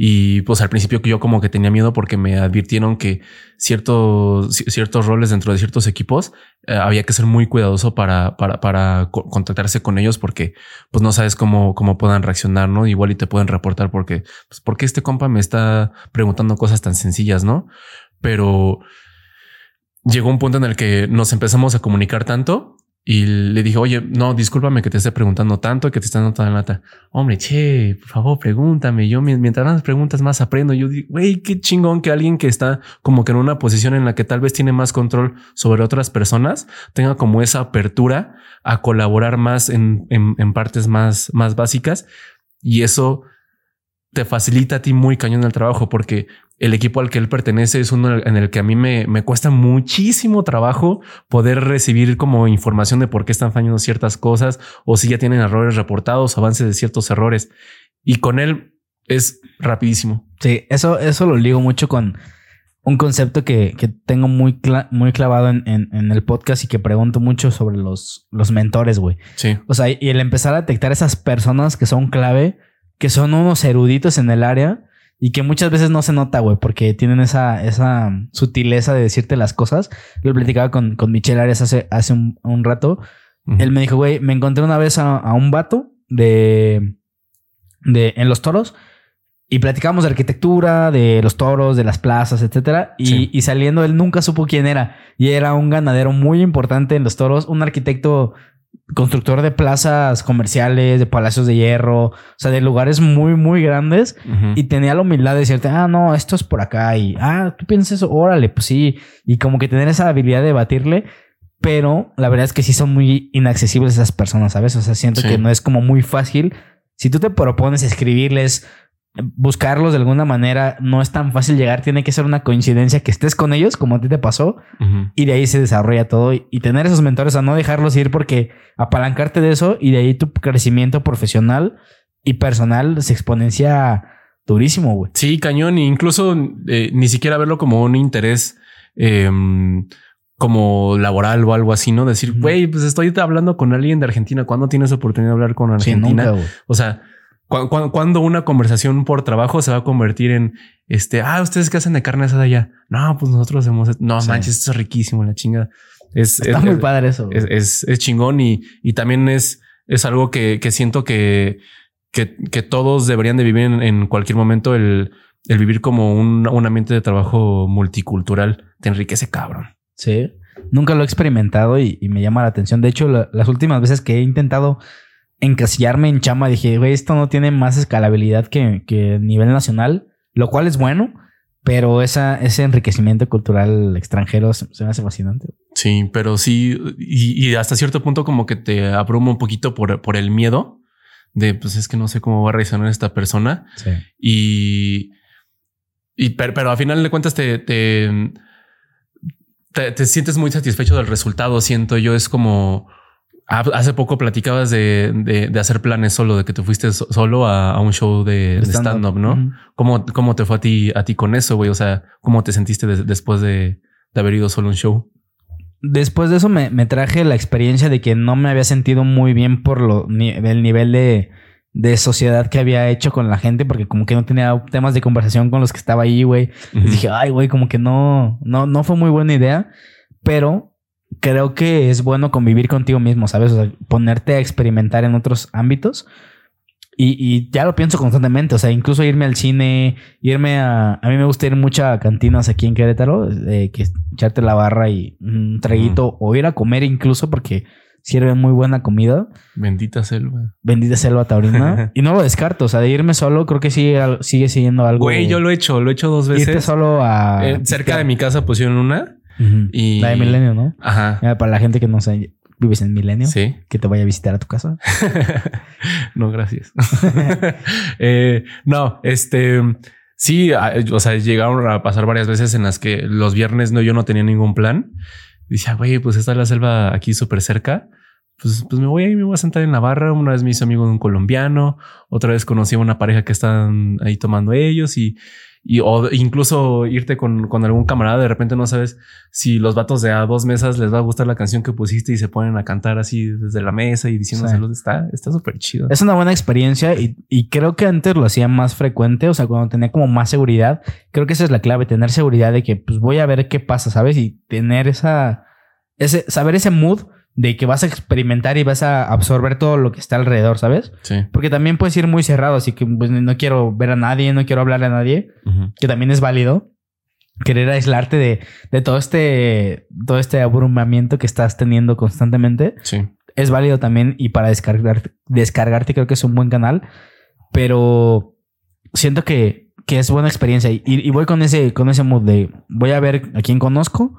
S3: Y pues al principio que yo como que tenía miedo porque me advirtieron que ciertos, ci- ciertos roles dentro de ciertos equipos eh, había que ser muy cuidadoso para, para, para co- contactarse con ellos porque pues no sabes cómo, cómo puedan reaccionar, ¿no? Igual y te pueden reportar porque, pues, ¿por qué este compa me está preguntando cosas tan sencillas, no? Pero llegó un punto en el que nos empezamos a comunicar tanto y le dije, oye, no, discúlpame que te esté preguntando tanto, que te están dando toda la lata. Hombre, che, por favor, pregúntame. Yo, mi- mientras más preguntas, más aprendo. Yo digo, güey, qué chingón que alguien que está como que en una posición en la que tal vez tiene más control sobre otras personas tenga como esa apertura a colaborar más en, en, en partes más, más básicas. Y eso te facilita a ti muy cañón el trabajo porque el equipo al que él pertenece es uno en el que a mí me, me cuesta muchísimo trabajo poder recibir como información de por qué están fallando ciertas cosas o si ya tienen errores reportados, avances de ciertos errores. Y con él es rapidísimo.
S2: Sí, eso, eso lo ligo mucho con un concepto que, que tengo muy, cla- muy clavado en, en- en el podcast y que pregunto mucho sobre los, los mentores, güey.
S3: Sí,
S2: O sea, y el empezar a detectar esas personas que son clave, que son unos eruditos en el área y que muchas veces no se nota, güey, porque tienen esa, esa sutileza de decirte las cosas. Yo platicaba con, con Michelle Arias hace, hace un, un rato. Él me dijo, güey, me encontré una vez a, a un vato de, de en los toros Y platicamos de arquitectura, de los toros, de las plazas, etcétera. Y,
S3: Sí.
S2: y saliendo, él nunca supo quién era. Y era un ganadero muy importante en los toros, un arquitecto constructor de plazas comerciales, de palacios de hierro, o sea, de lugares muy, muy grandes. Y tenía la humildad de decirte, ah, no, esto es por acá. Y, ah, tú piensas eso, órale, pues sí. Y como que tener esa habilidad de debatirle. Pero la verdad es que sí son muy inaccesibles esas personas, ¿sabes? O sea, siento
S3: Sí.
S2: que no es como muy fácil. Si tú te propones escribirles, buscarlos de alguna manera, no es tan fácil llegar. Tiene que ser una coincidencia que estés con ellos, como a ti te pasó. Y de ahí se desarrolla todo. Y, y tener esos mentores, a no dejarlos ir porque apalancarte de eso y de ahí tu crecimiento profesional y personal se exponencia durísimo, güey.
S3: Sí, cañón. E incluso eh, ni siquiera verlo como un interés eh, como laboral o algo así, ¿no? Decir, güey, pues estoy hablando con alguien de Argentina. ¿Cuándo tienes oportunidad de hablar con
S2: Sí,
S3: Argentina?
S2: nunca.
S3: O sea, cu- cu- cuando una conversación por trabajo se va a convertir en este, ah, ustedes qué hacen de carne asada allá. No, pues nosotros hacemos, no
S2: Sí.
S3: manches, esto es riquísimo, la chinga. Es,
S2: Está
S3: es-
S2: muy
S3: es-
S2: padre eso.
S3: es, es- es chingón y, y también es, es algo que, que siento que, que, que todos deberían de vivir en, en cualquier momento el, el vivir como un, un ambiente de trabajo multicultural. Te enriquece cabrón.
S2: Sí. Nunca lo he experimentado y, y me llama la atención. De hecho, la- las últimas veces que he intentado encasillarme en chamba, dije, güey, esto no tiene más escalabilidad que, que nivel nacional, lo cual es bueno, pero esa, ese enriquecimiento cultural extranjero se, se me hace fascinante.
S3: Sí, pero sí, y, y hasta cierto punto como que te abruma un poquito por, por el miedo de, pues es que no sé cómo va a reaccionar esta persona.
S2: Sí.
S3: Y, y pero, pero a final de cuentas te, te, te, te sientes muy satisfecho del resultado. Siento yo es como hace poco platicabas de, de, de hacer planes solo, de que te fuiste so- solo a, a un show de, de stand-up, ¿no? ¿Cómo, ¿Cómo te fue a ti, a ti con eso, güey? O sea, ¿cómo te sentiste de- después de, haber ido solo a un show?
S2: Después de eso me, me traje la experiencia de que no me había sentido muy bien por lo, ni- el nivel de, de sociedad que había hecho con la gente, porque como que no tenía temas de conversación con los que estaba ahí, güey. Dije, ay, güey, como que no, no, no fue muy buena idea, pero creo que es bueno convivir contigo mismo, ¿sabes? O sea, ponerte a experimentar en otros ámbitos. Y, y ya lo pienso constantemente, o sea, incluso irme al cine, irme a... A mí me gusta ir mucho a cantinas aquí en Querétaro, eh, que echarte la barra y un traguito, o ir a comer incluso porque sirven muy buena comida.
S3: Bendita selva.
S2: Bendita selva taurina. y no lo descarto, o sea, de irme solo creo que sigue, sigue siendo algo...
S3: Güey, yo lo he hecho, lo he hecho dos
S2: Irte
S3: veces.
S2: solo a...
S3: Eh, cerca de mi casa pusieron una
S2: Ujú.
S3: y
S2: La de Milenio, ¿no?
S3: Ajá.
S2: Para la gente que no sé, vives en Milenio,
S3: Sí.
S2: que te vaya a visitar a tu casa.
S3: no, gracias. Eh, no, este sí, o sea, llegaron a pasar varias veces en las que los viernes no, yo no tenía ningún plan. Decía, güey, pues está la selva aquí súper cerca. Pues, pues me voy ahí, me voy a sentar en la barra. Una vez me hice amigo de un colombiano, otra vez conocí a una pareja que están ahí tomando ellos y, y o incluso irte con, con algún camarada. De repente no sabes si los vatos de a dos mesas les va a gustar la canción que pusiste y se ponen a cantar así desde la mesa y diciéndoselo. Está, está súper chido.
S2: Es una buena experiencia y, y creo que antes lo hacía más frecuente, o sea, cuando tenía como más seguridad. Creo que esa es la clave, tener seguridad de que pues voy a ver qué pasa, ¿sabes? Y tener esa, ese, saber ese mood de que vas a experimentar y vas a absorber todo lo que está alrededor, ¿sabes?
S3: Sí.
S2: Porque también puedes ir muy cerrado, así que pues, no quiero ver a nadie, no quiero hablarle a nadie. Que también es válido. Querer aislarte de, de todo este todo este abrumamiento que estás teniendo constantemente
S3: Sí.
S2: es válido también y para descargar, descargarte creo que es un buen canal, pero siento que, que es buena experiencia y, y voy con ese con ese mood de voy a ver a quién conozco,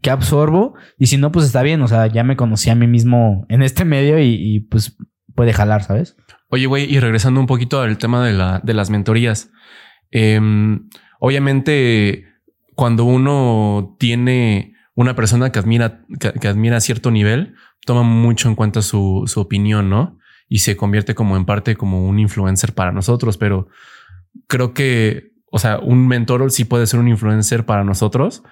S2: qué absorbo y si no pues está bien, o sea, ya me conocí a mí mismo en este medio y, y, pues puede jalar, ¿sabes?
S3: Oye, güey, y regresando un poquito al tema de, la, de las mentorías. em, obviamente, cuando uno tiene una persona que admira, que, que admira a cierto nivel, toma mucho en cuenta su, su opinión, ¿no? Y se convierte como en parte como un influencer para nosotros, pero creo que, o sea, un mentor sí puede ser un influencer para nosotros,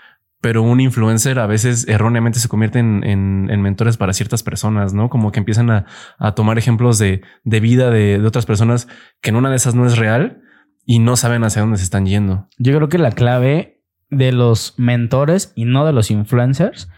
S3: pero un influencer a veces erróneamente se convierte en, en- en mentores para ciertas personas, ¿no? Como que empiezan a, a tomar ejemplos de, de vida de, de otras personas que en una de esas no es real y no saben hacia dónde se están yendo.
S2: Yo creo que la clave de los mentores y no de los influencers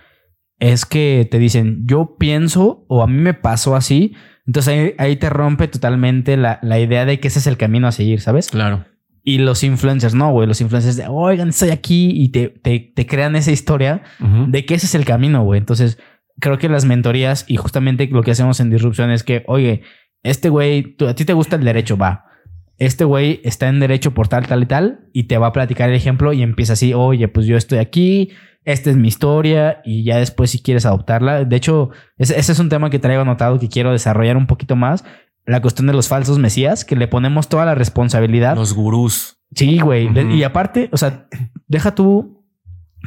S2: es que te dicen, yo pienso o a mí me pasó así. Entonces ahí, ahí te rompe totalmente la, la idea de que ese es el camino a seguir, ¿sabes?
S3: Claro.
S2: Y los influencers, no, güey. Los influencers de, oigan, estoy aquí y te, te, te crean esa historia de que ese es el camino, güey. Entonces, creo que las mentorías y justamente lo que hacemos en Disrupción es que, oye, este güey, tú- a ti te gusta el derecho, va. Este güey está en derecho por tal, tal y tal, y te va a platicar el ejemplo y empieza así, oye, pues yo estoy aquí, esta es mi historia, y ya después si quieres adoptarla. De hecho, ese, ese es un tema que traigo anotado que quiero desarrollar un poquito más. La cuestión de los falsos mesías, que le ponemos toda la responsabilidad.
S3: Los gurús.
S2: Sí, güey. Y aparte, o sea, deja tú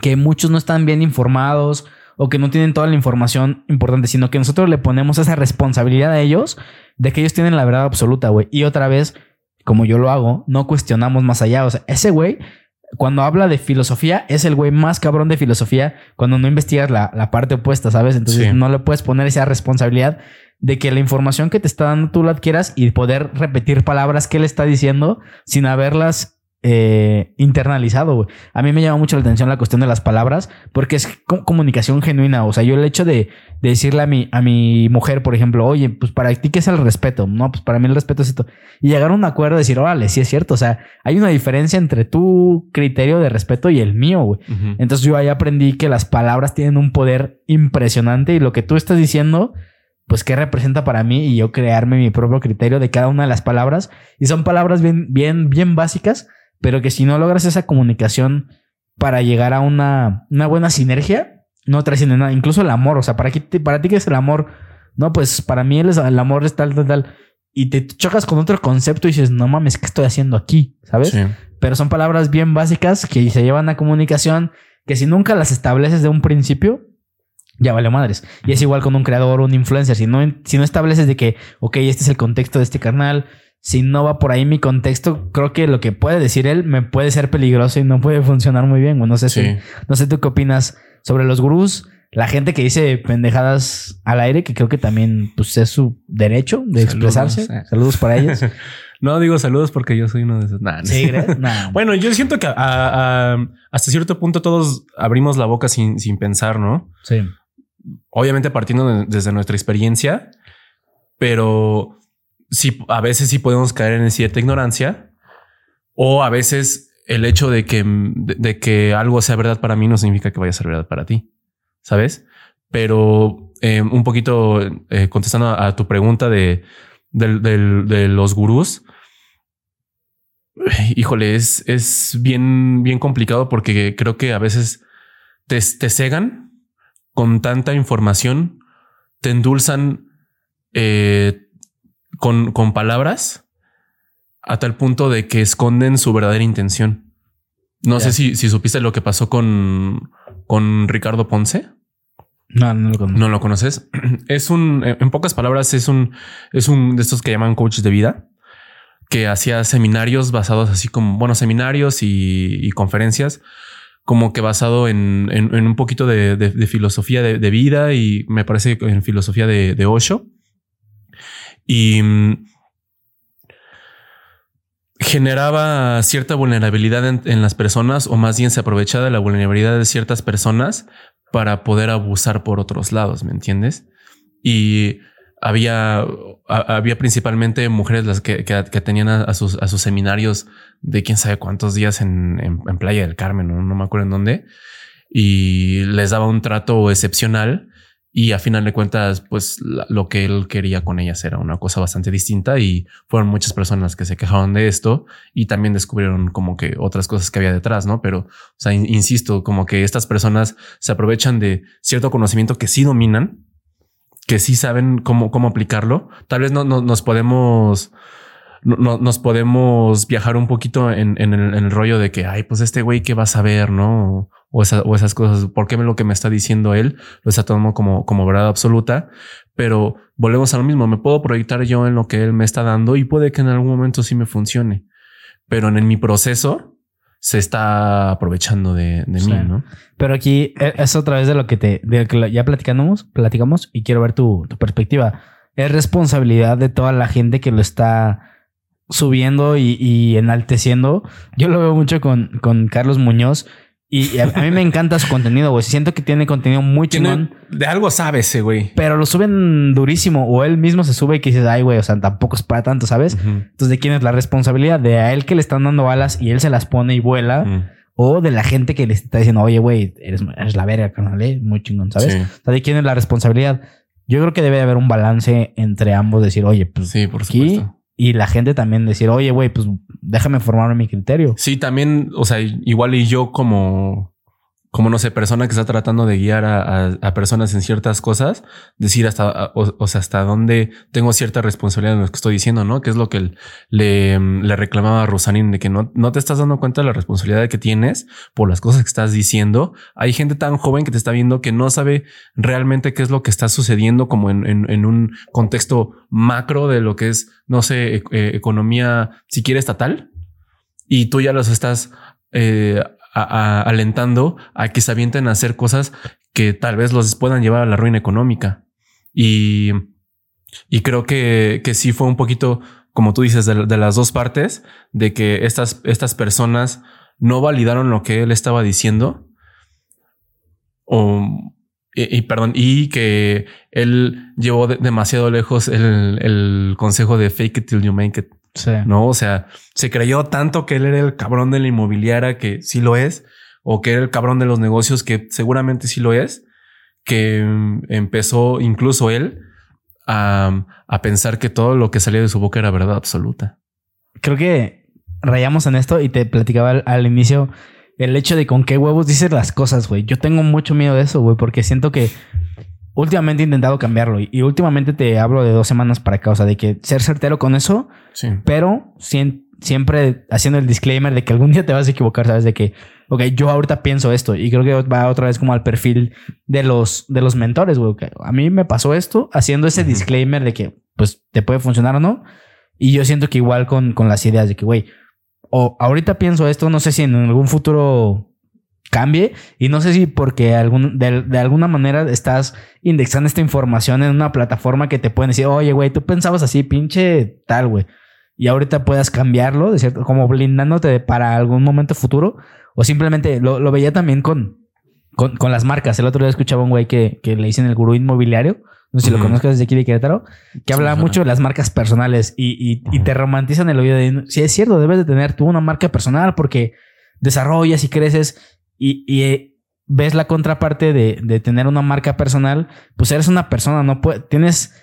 S2: que muchos no están bien informados o que no tienen toda la información importante, sino que nosotros le ponemos esa responsabilidad a ellos de que ellos tienen la verdad absoluta, güey. Y otra vez, como yo lo hago, no cuestionamos más allá. O sea, ese güey, cuando habla de filosofía, es el güey más cabrón de filosofía cuando no investigas la, la parte opuesta, ¿sabes? Entonces
S3: Sí.
S2: no le puedes poner esa responsabilidad de que la información que te está dando tú la adquieras y poder repetir palabras que él está diciendo sin haberlas eh, internalizado. güey. A mí me llama mucho la atención la cuestión de las palabras porque es co- comunicación genuina. O sea, yo el hecho de, de decirle a mi, a mi mujer, por ejemplo, oye, pues para ti, ¿qué es el respeto? No, pues para mí el respeto es esto. Y llegar a un acuerdo, decir, órale, sí es cierto. O sea, hay una diferencia entre tu criterio de respeto y el mío, güey.
S3: Ujú.
S2: Entonces yo ahí aprendí que las palabras tienen un poder impresionante y lo que tú estás diciendo, pues qué representa para mí y yo crearme mi propio criterio de cada una de las palabras. Y son palabras bien, bien, bien básicas, pero que si no logras esa comunicación para llegar a una, una buena sinergia, no trasciende nada. Incluso el amor, o sea, para, ti, para ti qué es el amor, no, pues para mí el, el amor es tal, tal, tal. Y te chocas con otro concepto y dices, no mames, ¿qué estoy haciendo aquí? ¿Sabes?
S3: Sí.
S2: pero son palabras bien básicas que se llevan a comunicación que si nunca las estableces de un principio, ya vale madres. Y es igual con un creador o un influencer. Si no, si no estableces de que, ok, este es el contexto de este canal, si no va por ahí mi contexto, creo que lo que puede decir él me puede ser peligroso y no puede funcionar muy bien. No sé si,
S3: Sí.
S2: no sé tú qué opinas sobre los gurús. La gente que dice pendejadas al aire, que creo que también pues, es su derecho de
S3: Saludos,
S2: expresarse.
S3: eh.
S2: Saludos para ellos.
S3: No digo saludos porque yo soy uno de esos. Nah, no.
S2: Sí, ¿crees? Nah.
S3: Bueno, yo siento que a- a- hasta cierto punto todos abrimos la boca sin, sin pensar, ¿no?
S2: sí.
S3: Obviamente partiendo de- desde nuestra experiencia, pero sí, a veces sí podemos caer en cierta ignorancia o a veces el hecho de que, de, que algo sea verdad para mí no significa que vaya a ser verdad para ti, ¿sabes? Pero eh, un poquito eh, contestando a, tu pregunta de, de los gurús, híjole, es, es bien, bien complicado porque creo que a veces te, te cegan con tanta información, te endulzan eh, con, con palabras a tal punto de que esconden su verdadera intención. No sé si, si supiste lo que pasó con, con Ricardo Ponce.
S2: No, no lo conozco.
S3: No lo conoces. Es un, en pocas palabras, es un, es un de estos que llaman coaches de vida que hacía seminarios basados así como, bueno, seminarios y, y conferencias como que basado en, en- en un poquito de, de- de filosofía de, de vida y me parece que en filosofía de, de Osho. Y mm, generaba cierta vulnerabilidad en, las personas o más bien se aprovechaba de la vulnerabilidad de ciertas personas para poder abusar por otros lados, ¿me entiendes? Y había, había principalmente mujeres las que, que, tenían a, a sus, a sus seminarios de quién sabe cuántos días en, en- en Playa del Carmen, ¿no? no me acuerdo en dónde, y les daba un trato excepcional y a final de cuentas, pues lo que él quería con ellas era una cosa bastante distinta y fueron muchas personas que se quejaron de esto y también descubrieron como que otras cosas que había detrás, ¿no? Pero, o sea, in- insisto, como que estas personas se aprovechan de cierto conocimiento que sí dominan, que sí saben cómo, cómo aplicarlo. Tal vez no, no- nos podemos, no- no- nos podemos viajar un poquito en, en el, en el rollo de que, ay, pues este güey qué va a saber, ¿no? O, esa- o esas cosas, ¿por qué lo que me está diciendo él lo está tomando como, como verdad absoluta? Pero volvemos a lo mismo, me puedo proyectar yo en lo que él me está dando y puede que en algún momento sí me funcione, pero en, mi proceso se está aprovechando de, de
S2: Sí.
S3: mí, ¿no?
S2: Pero aquí eh, es otra vez de lo que te de lo que ya platicamos, platicamos y quiero ver tu, tu perspectiva. Es responsabilidad de toda la gente que lo está subiendo y, y enalteciendo. Yo lo veo mucho con, con Carlos Muñoz Y a, a mí me encanta su contenido, güey. Siento que tiene contenido muy chingón.
S3: de algo sabe ese güey.
S2: Pero lo suben durísimo. O él mismo se sube y que dices, ay, güey, o sea, tampoco es para tanto, ¿sabes? Entonces, ¿de quién es la responsabilidad? ¿De a él que le están dando alas y él se las pone y vuela? ¿O de la gente que le está diciendo, oye, güey, eres, eres la verga, carnal, eh? Muy chingón, ¿sabes?
S3: Sí.
S2: O sea, ¿de quién es la responsabilidad? Yo creo que debe de haber un balance entre ambos. Decir, oye, pues
S3: Sí, por
S2: aquí.
S3: supuesto.
S2: Y la gente también decir, oye, güey, pues déjame formarme mi criterio.
S3: Sí, también, o sea, igual y yo como, como no sé, persona que está tratando de guiar a, personas en ciertas cosas, decir hasta, o, sea, hasta dónde tengo cierta responsabilidad en lo que estoy diciendo, ¿no? Que es lo que le, reclamaba a Rosanín de que no, no te estás dando cuenta de la responsabilidad que tienes por las cosas que estás diciendo. Hay gente tan joven que te está viendo que no sabe realmente qué es lo que está sucediendo como en, un contexto macro de lo que es, no sé, e- eh, economía, si quiere estatal y tú ya los estás eh, alentando a que se avienten a hacer cosas que tal vez los puedan llevar a la ruina económica. Y, y creo que, que sí fue un poquito, como tú dices, de, las dos partes, de que estas, estas personas no validaron lo que él estaba diciendo. O, y, perdón, y que él llevó de- demasiado lejos el, el consejo de fake it till you make it.
S2: Sí.
S3: No, o sea, se creyó tanto que él era el cabrón de la inmobiliaria, que sí lo es, o que era el cabrón de los negocios, que seguramente sí lo es, que mm, empezó incluso él a, a pensar que todo lo que salía de su boca era verdad absoluta.
S2: Creo que rayamos en esto y te platicaba al, al inicio el hecho de con qué huevos dices las cosas, güey. Yo tengo mucho miedo de eso, güey, porque siento que últimamente he intentado cambiarlo y, y últimamente te hablo de dos semanas para acá, o sea, de que ser certero con eso,
S3: Sí.
S2: pero sien- siempre haciendo el disclaimer de que algún día te vas a equivocar, ¿sabes? De que, ok, yo ahorita pienso esto y creo que va otra vez como al perfil de los, de los mentores, güey. que A mí me pasó esto haciendo ese
S3: Ujú.
S2: disclaimer de que, pues, te puede funcionar o no. Y yo siento que igual con, con las ideas de que, güey, o ahorita pienso esto, no sé si en algún futuro cambie y no sé si porque algún, de, de alguna manera estás indexando esta información en una plataforma que te pueden decir, oye, güey, tú pensabas así, pinche tal, güey. Y ahorita puedas cambiarlo, de cierto, como blindándote para algún momento futuro. O simplemente lo, lo veía también con, con, con las marcas. El otro día escuchaba un güey que, que le dicen el gurú inmobiliario. No sé si lo conozcas desde aquí de Querétaro. Que hablaba mucho de las marcas personales y, y, te romantizan el oído de, sí, es cierto, debes de tener tú una marca personal porque desarrollas y creces y, y, eh, ves la contraparte de, de tener una marca personal, pues eres una persona, no puedes, tienes,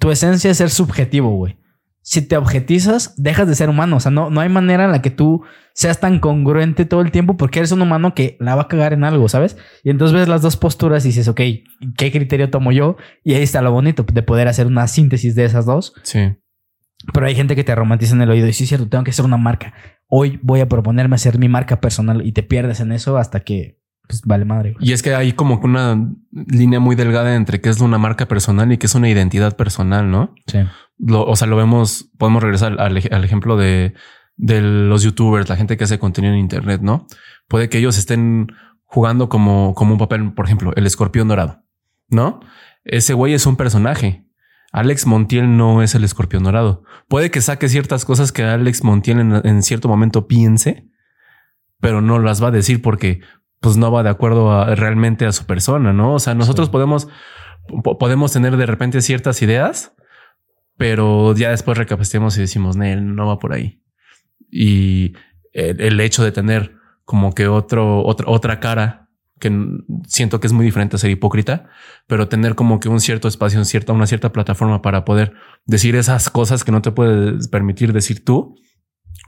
S2: tu esencia es ser subjetivo, güey. Si te objetizas, dejas de ser humano. O sea, no, no hay manera en la que tú seas tan congruente todo el tiempo porque eres un humano que la va a cagar en algo, ¿sabes? Y entonces ves las dos posturas y dices, ok, ¿qué criterio tomo yo? Y ahí está lo bonito de poder hacer una síntesis de esas dos.
S3: Sí.
S2: Pero hay gente que te romantiza en el oído y sí es cierto, tengo que ser una marca. Hoy voy a proponerme hacer mi marca personal y te pierdes en eso hasta que pues, vale madre. güey.
S3: Y es que hay como una línea muy delgada entre qué es una marca personal y qué es una identidad personal, ¿no?
S2: Sí.
S3: Lo- o sea, lo vemos, podemos regresar al ejemplo de, de los youtubers, la gente que hace contenido en internet, ¿no? Puede que ellos estén jugando como, como un papel, por ejemplo, el escorpión dorado, ¿no? Ese güey es un personaje. Alex Montiel no es el escorpión dorado. Puede que saque ciertas cosas que Alex Montiel en, en cierto momento piense, pero no las va a decir porque pues no va de acuerdo a, realmente a su persona, ¿no? O sea, nosotros
S2: Sí.
S3: podemos, po- podemos tener de repente ciertas ideas, pero ya después recapacitamos y decimos, Nel, no va por ahí. Y el, el hecho de tener como que otro, otra, otra cara que siento que es muy diferente a ser hipócrita, pero tener como que un cierto espacio, un cierta, una cierta plataforma para poder decir esas cosas que no te puedes permitir decir tú,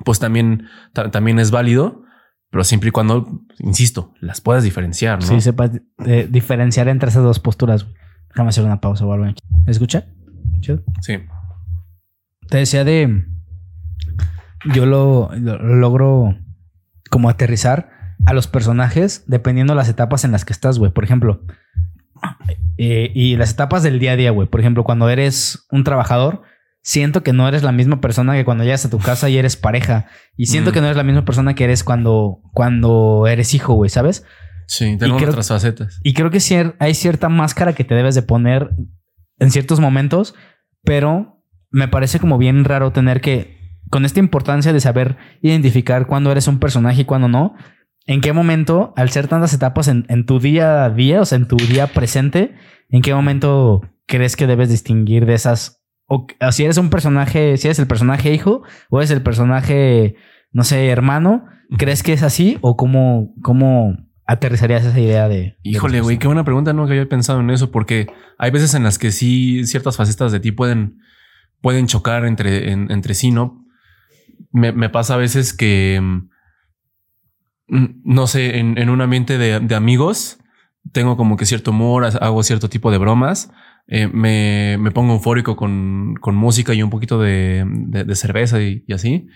S3: pues también, ta- también es válido, pero siempre y cuando, insisto, las puedas diferenciar, ¿no?
S2: Sí, sepas eh, diferenciar entre esas dos posturas. Déjame hacer una pausa o algo. ¿Escucha? Chido.
S3: Sí.
S2: Te decía de. Yo lo, lo- lo logro como aterrizar a los personajes dependiendo las etapas en las que estás, güey. Por ejemplo, eh, y las etapas del día a día, güey. Por ejemplo, cuando eres un trabajador, siento que no eres la misma persona que cuando llegas a tu casa y eres pareja. Y siento
S3: Mm.
S2: que no eres la misma persona que eres cuando, cuando eres hijo, güey, ¿sabes?
S3: Sí, tenemos
S2: creo-
S3: otras facetas.
S2: Y creo que cier- hay cierta máscara que te debes de poner en ciertos momentos, pero me parece como bien raro tener que, con esta importancia de saber identificar cuándo eres un personaje y cuándo no, ¿En qué momento, al ser tantas etapas en, en tu día a día, o sea, en tu día presente, en qué momento crees que debes distinguir de esas? O, o si eres un personaje, si eres el personaje hijo o eres el personaje, no sé, hermano, ¿crees que es así o cómo, cómo aterrizarías esa idea de...
S3: Híjole, güey, qué buena pregunta. Nunca había pensado en eso porque hay veces en las que sí ciertas facetas de ti pueden, pueden chocar entre, en- entre sí, ¿no? Me, me pasa a veces que, mm, no sé, en, un ambiente de, amigos, tengo como que cierto humor, ha- hago cierto tipo de bromas, eh, me, me pongo eufórico con, con música y un poquito de, de- cerveza y, y así,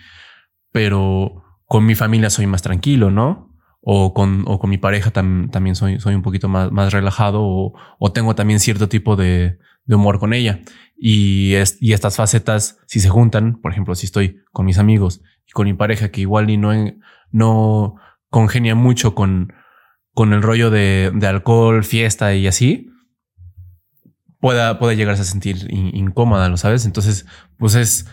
S3: pero con mi familia soy más tranquilo, ¿no? O con, o con mi pareja tam- también soy, soy un poquito más, más relajado o, o tengo también cierto tipo de, humor con ella. Y, es, y estas facetas, si se juntan, por ejemplo, si estoy con mis amigos y con mi pareja que igual y no, no congenia mucho con, con el rollo de, de alcohol, fiesta y así, pueda, pueda llegarse a sentir in- incómoda, ¿lo sabes? Entonces, pues es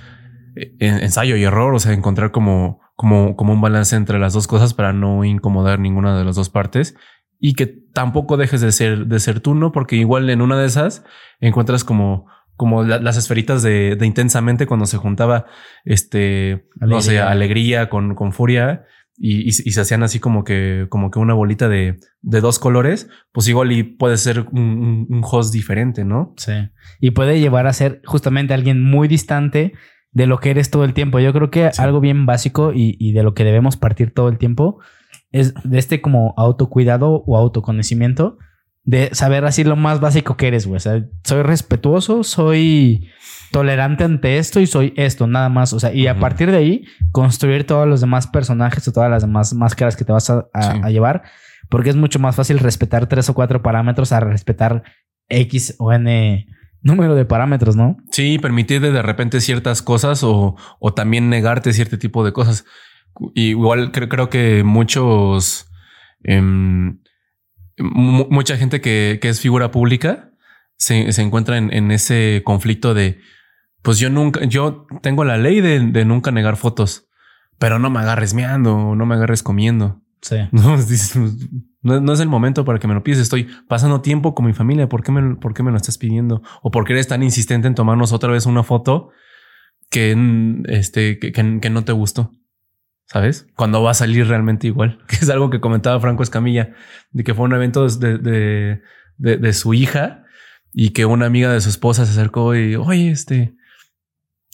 S3: eh, ensayo y error, o sea, encontrar como, como, como un balance entre las dos cosas para no incomodar ninguna de las dos partes y que tampoco dejes de ser, de ser tú, ¿no? Porque igual en una de esas encuentras como, como la- las esferitas de, de intensamente cuando se juntaba este, no sé,
S2: Alegría.
S3: alegría con, con furia y, y, y se hacían así como que, como que una bolita de, de dos colores, pues igual y puede ser un, un- host diferente, ¿no?
S2: Sí. Y puede llevar a ser justamente alguien muy distante de lo que eres todo el tiempo. Yo creo que
S3: Sí.
S2: algo bien básico y, y de lo que debemos partir todo el tiempo es de este como autocuidado o autoconocimiento de saber así lo más básico que eres, güey. O sea, soy respetuoso, soy tolerante ante esto y soy esto, nada más. O sea, y a partir de ahí, construir todos los demás personajes o todas las demás máscaras que te vas a, a-
S3: Sí.
S2: a llevar, porque es mucho más fácil respetar tres o cuatro parámetros a respetar X o N número de parámetros, ¿no?
S3: Sí, permitir de, repente ciertas cosas o, o también negarte cierto tipo de cosas. Igual creo, creo que muchos, em, mucha gente que, que es figura pública se, se encuentra en, en ese conflicto de, pues yo nunca, yo tengo la ley de, de nunca negar fotos, pero no me agarres meando, no me agarres comiendo.
S2: Sí.
S3: No, no, no es el momento para que me lo pides. Estoy pasando tiempo con mi familia. ¿Por qué, me, ¿Por qué me lo estás pidiendo? ¿O por qué eres tan insistente en tomarnos otra vez una foto que, este, que, que- que no te gustó? ¿Sabes? Cuando va a salir realmente igual. Que es algo que comentaba Franco Escamilla, de que fue un evento de, de, de- de su hija y que una amiga de su esposa se acercó y, oye, este,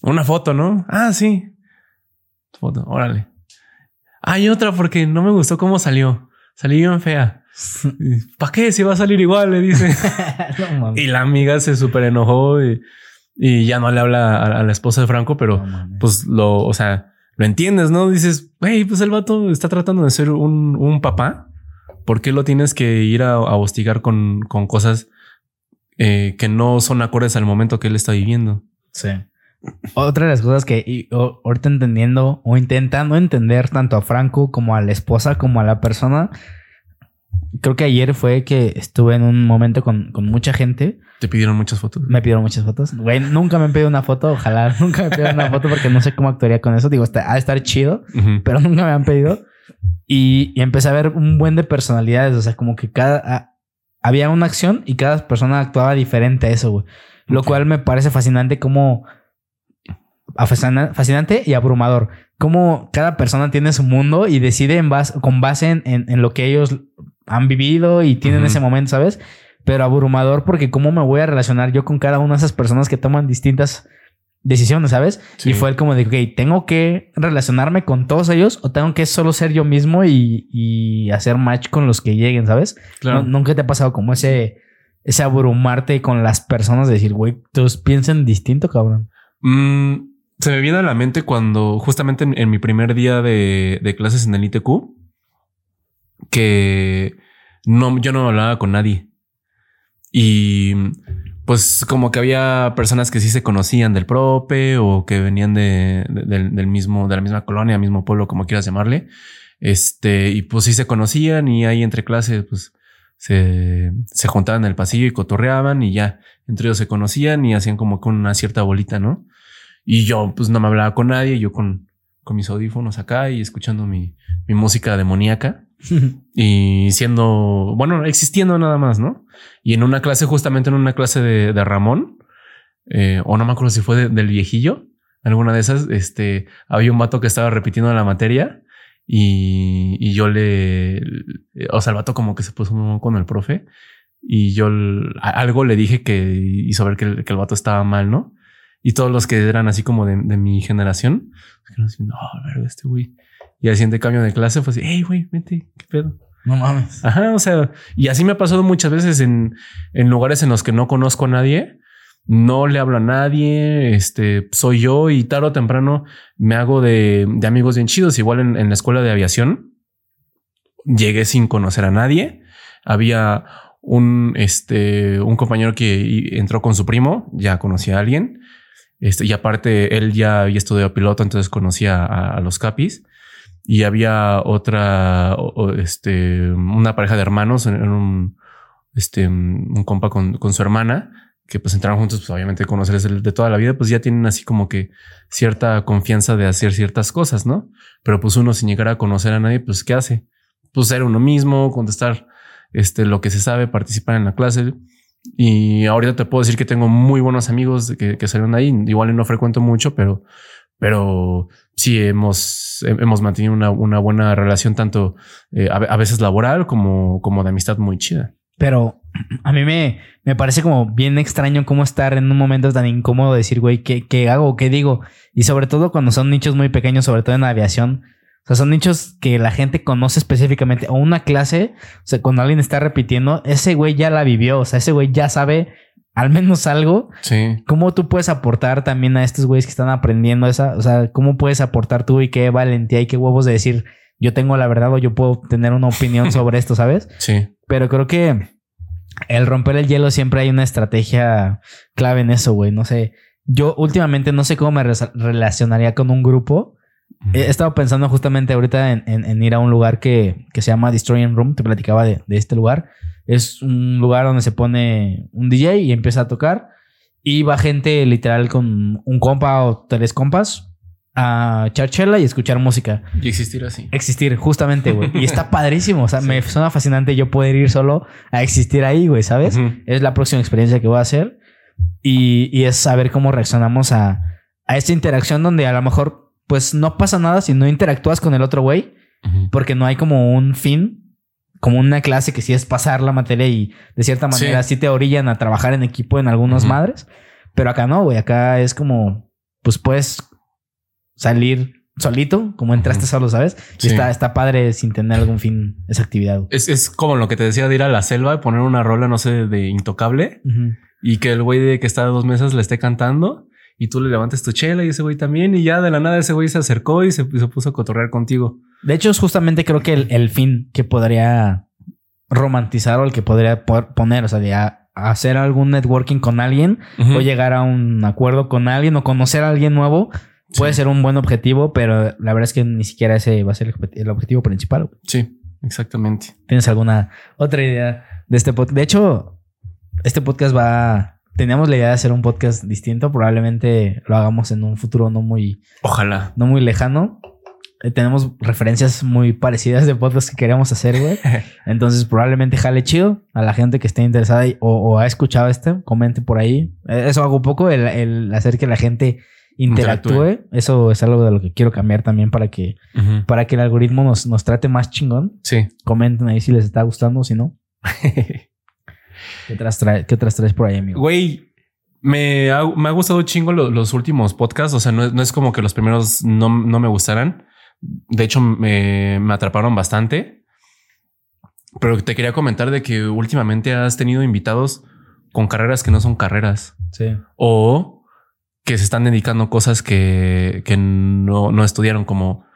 S3: una foto, ¿no? Ah, sí. Foto, órale. Hay otra porque no me gustó cómo salió. Salió bien fea. ¿Para qué? Si va a salir igual, le dice.
S2: No
S3: y la amiga se súper enojó y, y ya no le habla a, a la esposa de Franco, pero
S2: No
S3: pues lo, o sea, lo entiendes, ¿no? Dices, hey, pues el vato está tratando de ser un, un papá. ¿Por qué lo tienes que ir a, a hostigar con, con cosas eh, que no son acordes al momento que él está viviendo?
S2: Sí. Otra de las cosas que ahorita entendiendo o intentando entender tanto a Franco como a la esposa como a la persona, creo que ayer fue que estuve en un momento con, con mucha gente.
S3: Te pidieron muchas fotos.
S2: Me pidieron muchas fotos. Güey, nunca me han pedido una foto. Ojalá nunca me pidieron una foto porque no sé cómo actuaría con eso. Digo, está, ha de estar chido, pero nunca me han pedido. Y, y empecé a ver un buen de personalidades. O sea, como que cada... a- había una acción y cada persona actuaba diferente a eso, güey. Lo cual me parece fascinante como... Fascinante y abrumador. Como cada persona tiene su mundo y decide en base, con base en, en- en lo que ellos han vivido y tienen ese momento, ¿sabes? Pero abrumador porque cómo me voy a relacionar yo con cada una de esas personas que toman distintas decisiones, ¿sabes?
S3: Sí.
S2: Y fue el como de, ok, ¿tengo que relacionarme con todos ellos o tengo que solo ser yo mismo y, y hacer match con los que lleguen, ¿sabes?
S3: Claro.
S2: ¿Nunca te ha pasado como ese, ese abrumarte con las personas? De decir, güey, todos piensan distinto, cabrón.
S3: Mm, se me viene a la mente cuando justamente en, en mi primer día de, de clases en el ITQ, que no, yo no hablaba con nadie. Y pues como que había personas que sí se conocían del prope o que venían de, de- del, mismo, de la misma colonia, mismo pueblo, como quieras llamarle. Este, y pues sí se conocían y ahí entre clases, pues se, se juntaban en el pasillo y cotorreaban y ya entre ellos se conocían y hacían como que una cierta bolita, ¿no? Y yo pues no me hablaba con nadie, yo con, con mis audífonos acá y escuchando mi, mi música demoníaca. y siendo, bueno, existiendo nada más, ¿no? Y en una clase, justamente en una clase de, Ramón, eh, o no me acuerdo si fue de- del viejillo, alguna de esas, este, había un vato que estaba repitiendo la materia y, yo le, o sea, el vato como que se puso con el profe y yo algo le dije que hizo ver que el, que vato estaba mal, ¿no? Y todos los que eran así como de, mi generación, así, no, este güey. Y al siguiente cambio de clase fue así, hey, güey, vente, qué pedo.
S2: No mames.
S3: Ajá, o sea, y así me ha pasado muchas veces en, en lugares en los que no conozco a nadie, no le hablo a nadie, este, soy yo y tarde o temprano me hago de, de amigos bien chidos. Igual en, en la escuela de aviación, llegué sin conocer a nadie. Había un, este, un compañero que entró con su primo, ya conocía a alguien. Este, y aparte él ya había estudiado piloto, entonces conocía a, a los capis. Y había otra, este, una pareja de hermanos, en, un, este, un compa con, con su hermana, que pues entraron juntos, pues obviamente conocerles de, toda la vida, pues ya tienen así como que cierta confianza de hacer ciertas cosas, ¿no? Pero pues uno sin llegar a conocer a nadie, pues ¿qué hace? Pues ser uno mismo, contestar este, lo que se sabe, participar en la clase. Y ahorita te puedo decir que tengo muy buenos amigos que, que salieron ahí. Igual no frecuento mucho, pero, pero sí hemos, hemos mantenido una, una buena relación, tanto eh, a, veces laboral como, como de amistad muy chida.
S2: Pero a mí me, me parece como bien extraño cómo estar en un momento tan incómodo de decir, güey, ¿qué, ¿qué hago? ¿Qué digo? Y sobre todo cuando son nichos muy pequeños, sobre todo en aviación. O sea, son nichos que la gente conoce específicamente. O una clase, o sea, cuando alguien está repitiendo, ese güey ya la vivió. O sea, ese güey ya sabe al menos algo.
S3: Sí.
S2: ¿Cómo tú puedes aportar también a estos güeyes que están aprendiendo esa? O sea, ¿cómo puedes aportar tú y qué valentía y qué huevos de decir, yo tengo la verdad o yo puedo tener una opinión sobre esto, ¿sabes?
S3: Sí.
S2: Pero creo que el romper el hielo siempre hay una estrategia clave en eso, güey. No sé. Yo últimamente no sé cómo me re- relacionaría con un grupo. He estado pensando justamente ahorita en, en- en ir a un lugar que, que se llama Destroying Room. Te platicaba de, de este lugar. Es un lugar donde se pone un DJ y empieza a tocar. Y va gente literal con un compa o tres compas a echar chela y escuchar música
S3: Y existir así.
S2: existir, justamente, güey. Y está padrísimo. O sea, me suena fascinante yo poder ir solo a existir ahí, güey, ¿sabes? Es la próxima experiencia que voy a hacer. Y, y es saber cómo reaccionamos a, a esta interacción donde a lo mejor, pues no pasa nada si no interactúas con el otro güey, porque no hay como un fin, como una clase que sí es pasar la materia y de cierta manera sí, te orillan a trabajar en equipo en algunas madres. Pero acá no, güey. Acá es como, pues puedes salir solito, como entraste solo, ¿sabes? Y
S3: Sí.
S2: está, está padre sin tener algún fin esa actividad. güey.
S3: Es, es como lo que te decía de ir a la selva y poner una rola, no sé, de intocable y que el güey de que está a dos mesas le esté cantando y tú le levantes tu chela y ese güey también y ya de la nada ese güey se acercó y se, y se puso a cotorrear contigo.
S2: De hecho, es justamente creo que el, el fin que podría romantizar o el que podría po- poner, o sea, hacer algún networking con alguien o llegar a un acuerdo con alguien o conocer a alguien nuevo puede
S3: Sí.
S2: ser un buen objetivo, pero la verdad es que ni siquiera ese va a ser el objet- el objetivo principal. güey.
S3: Sí, exactamente.
S2: ¿Tienes alguna otra idea de este podcast? De hecho, este podcast va... Teníamos la idea de hacer un podcast distinto. Probablemente lo hagamos en un futuro no muy,
S3: Ojalá.
S2: no muy lejano. Eh, tenemos referencias muy parecidas de podcast que queremos hacer, güey. Entonces, probablemente jale chido a la gente que esté interesada y- o, o ha escuchado este. Comente por ahí. Eh, Eso hago un poco, el, el hacer que la gente interactúe.
S3: Interactúe.
S2: Eso es algo de lo que quiero cambiar también para que, para que el algoritmo nos, nos trate más chingón.
S3: Sí.
S2: Comenten ahí si les está gustando o si no. ¿Qué otras, trae- qué otras traes por ahí, amigo?
S3: Güey, me ha, me ha gustado chingo lo- los últimos podcasts. O sea, no, es- no es como que los primeros no, no me gustaran. De hecho, me, me atraparon bastante. Pero te quería comentar de que últimamente has tenido invitados con carreras que no son carreras
S2: Sí.
S3: o que se están dedicando cosas que, que no, no estudiaron como...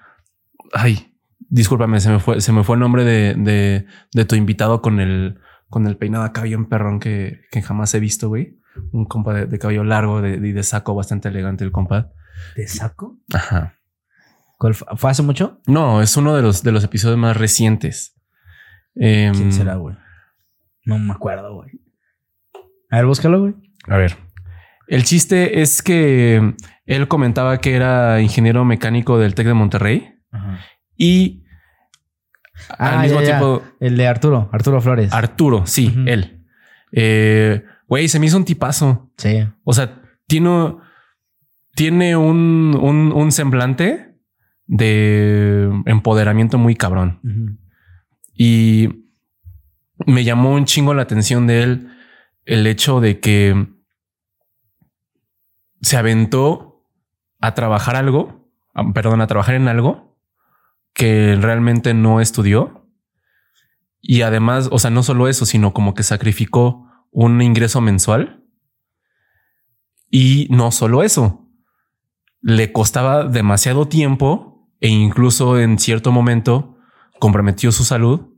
S3: Ay, discúlpame, se me fue, se me fue el nombre de, de, de tu invitado con el, con el peinado acá bien perrón que, que jamás he visto, güey. Un compa de, de cabello largo de- y de, saco bastante elegante el compa.
S2: ¿Te saco?
S3: Ajá.
S2: ¿Cuál fue? ¿Fue hace mucho?
S3: No, es uno de los, de los episodios más recientes. Em,
S2: ¿Quién será, güey? No me acuerdo, güey. A ver, búscalo, güey.
S3: A ver. El chiste es que él comentaba que era ingeniero mecánico del TEC de Monterrey
S2: Ajá.
S3: y
S2: Ah,
S3: al mismo
S2: ya, ya.
S3: tiempo.
S2: El de Arturo, Arturo Flores.
S3: Arturo, sí, él. Eh, Güey, se me hizo un tipazo.
S2: sí.
S3: O sea, tiene, tiene un, un, un semblante de empoderamiento muy cabrón. Y me llamó un chingo la atención de él el hecho de que se aventó a trabajar algo, a- perdón, a trabajar en algo que realmente no estudió. Y además, o sea, no solo eso, sino como que sacrificó un ingreso mensual. Y no solo eso, le costaba demasiado tiempo e incluso en cierto momento comprometió su salud,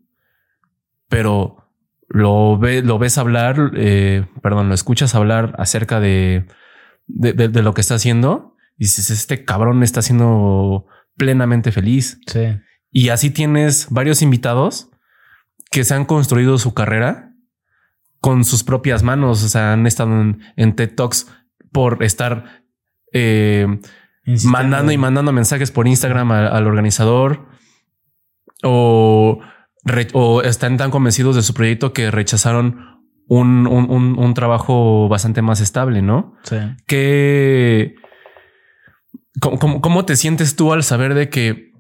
S3: pero lo, ve, lo ves hablar, eh, perdón, lo escuchas hablar acerca de, de, de- de lo que está haciendo y dices, este cabrón está siendo plenamente feliz.
S2: Sí.
S3: Y así tienes varios invitados que se han construido su carrera con sus propias manos. O sea, han estado en, en TED Talks por estar eh, Mandando y mandando mensajes por Instagram al organizador o, re- o están tan convencidos de su proyecto que rechazaron un, un- un- un trabajo bastante más estable, ¿no?
S2: Sí.
S3: ¿Qué, cómo, cómo- cómo te sientes tú al saber de que,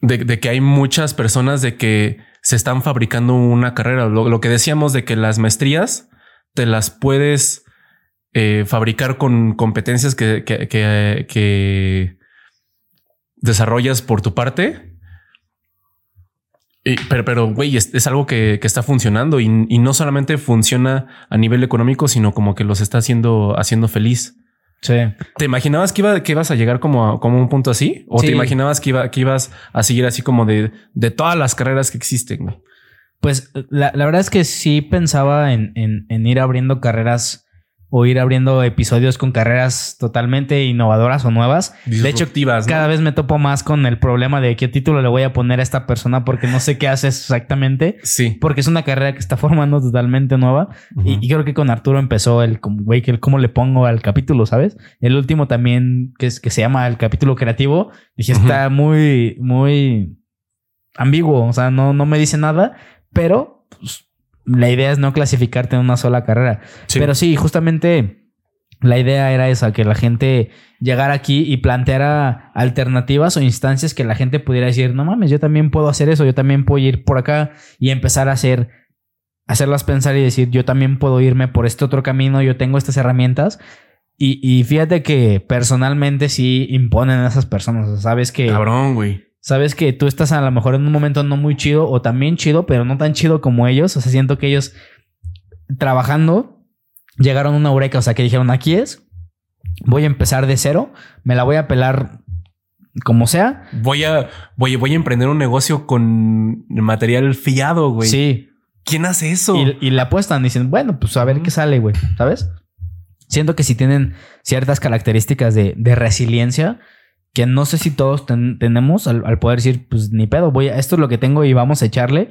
S3: de, de que hay muchas personas de que se están fabricando una carrera? Lo, lo que decíamos de que las maestrías te las puedes eh, fabricar con competencias que, que, que- que desarrollas por tu parte. Y- pero, pero, güey, es, es algo que, que está funcionando y, y no solamente funciona a nivel económico, sino como que los está haciendo, haciendo feliz.
S2: Sí.
S3: ¿Te imaginabas que, iba, que ibas a llegar como a, como un punto así? ¿O
S2: Sí.
S3: te imaginabas que, iba, que ibas a seguir así como de, de todas las carreras que existen?
S2: Pues la, la verdad es que sí pensaba en, en- en ir abriendo carreras o ir abriendo episodios con carreras totalmente innovadoras o nuevas. De hecho,
S3: ¿no?
S2: cada vez me topo más con el problema de qué título le voy a poner a esta persona porque no sé qué hace exactamente.
S3: Sí.
S2: Porque es una carrera que está formando totalmente nueva.
S3: Ujú.
S2: Y, y creo que con Arturo empezó el, güey, el cómo le pongo al capítulo, ¿sabes? El último también, que, es, que se llama el capítulo creativo, dije,
S3: Ujú.
S2: está muy, muy ambiguo, o sea, no, no me dice nada, pero la idea es no clasificarte en una sola carrera.
S3: Sí.
S2: Pero sí, justamente la idea era esa, que la gente llegara aquí y planteara alternativas o instancias que la gente pudiera decir, no mames, yo también puedo hacer eso, yo también puedo ir por acá y empezar a hacer, hacerlas pensar y decir, yo también puedo irme por este otro camino, yo tengo estas herramientas. Y, y fíjate que personalmente sí imponen a esas personas, sabes que...
S3: Cabrón, güey.
S2: Sabes que tú estás a lo mejor en un momento no muy chido o también chido, pero no tan chido como ellos. O sea, siento que ellos trabajando llegaron a una eureka. O sea, que dijeron, aquí es, voy a empezar de cero, me la voy a pelar como sea.
S3: Voy a, voy, voy a emprender un negocio con material fiado, güey.
S2: Sí.
S3: ¿Quién hace eso?
S2: Y, y le apuestan, dicen, bueno, pues a ver qué sale, güey, ¿sabes? Siento que si tienen ciertas características de, de resiliencia que no sé si todos ten- tenemos al, al poder decir, pues ni pedo, voy a, esto es lo que tengo y vamos a echarle.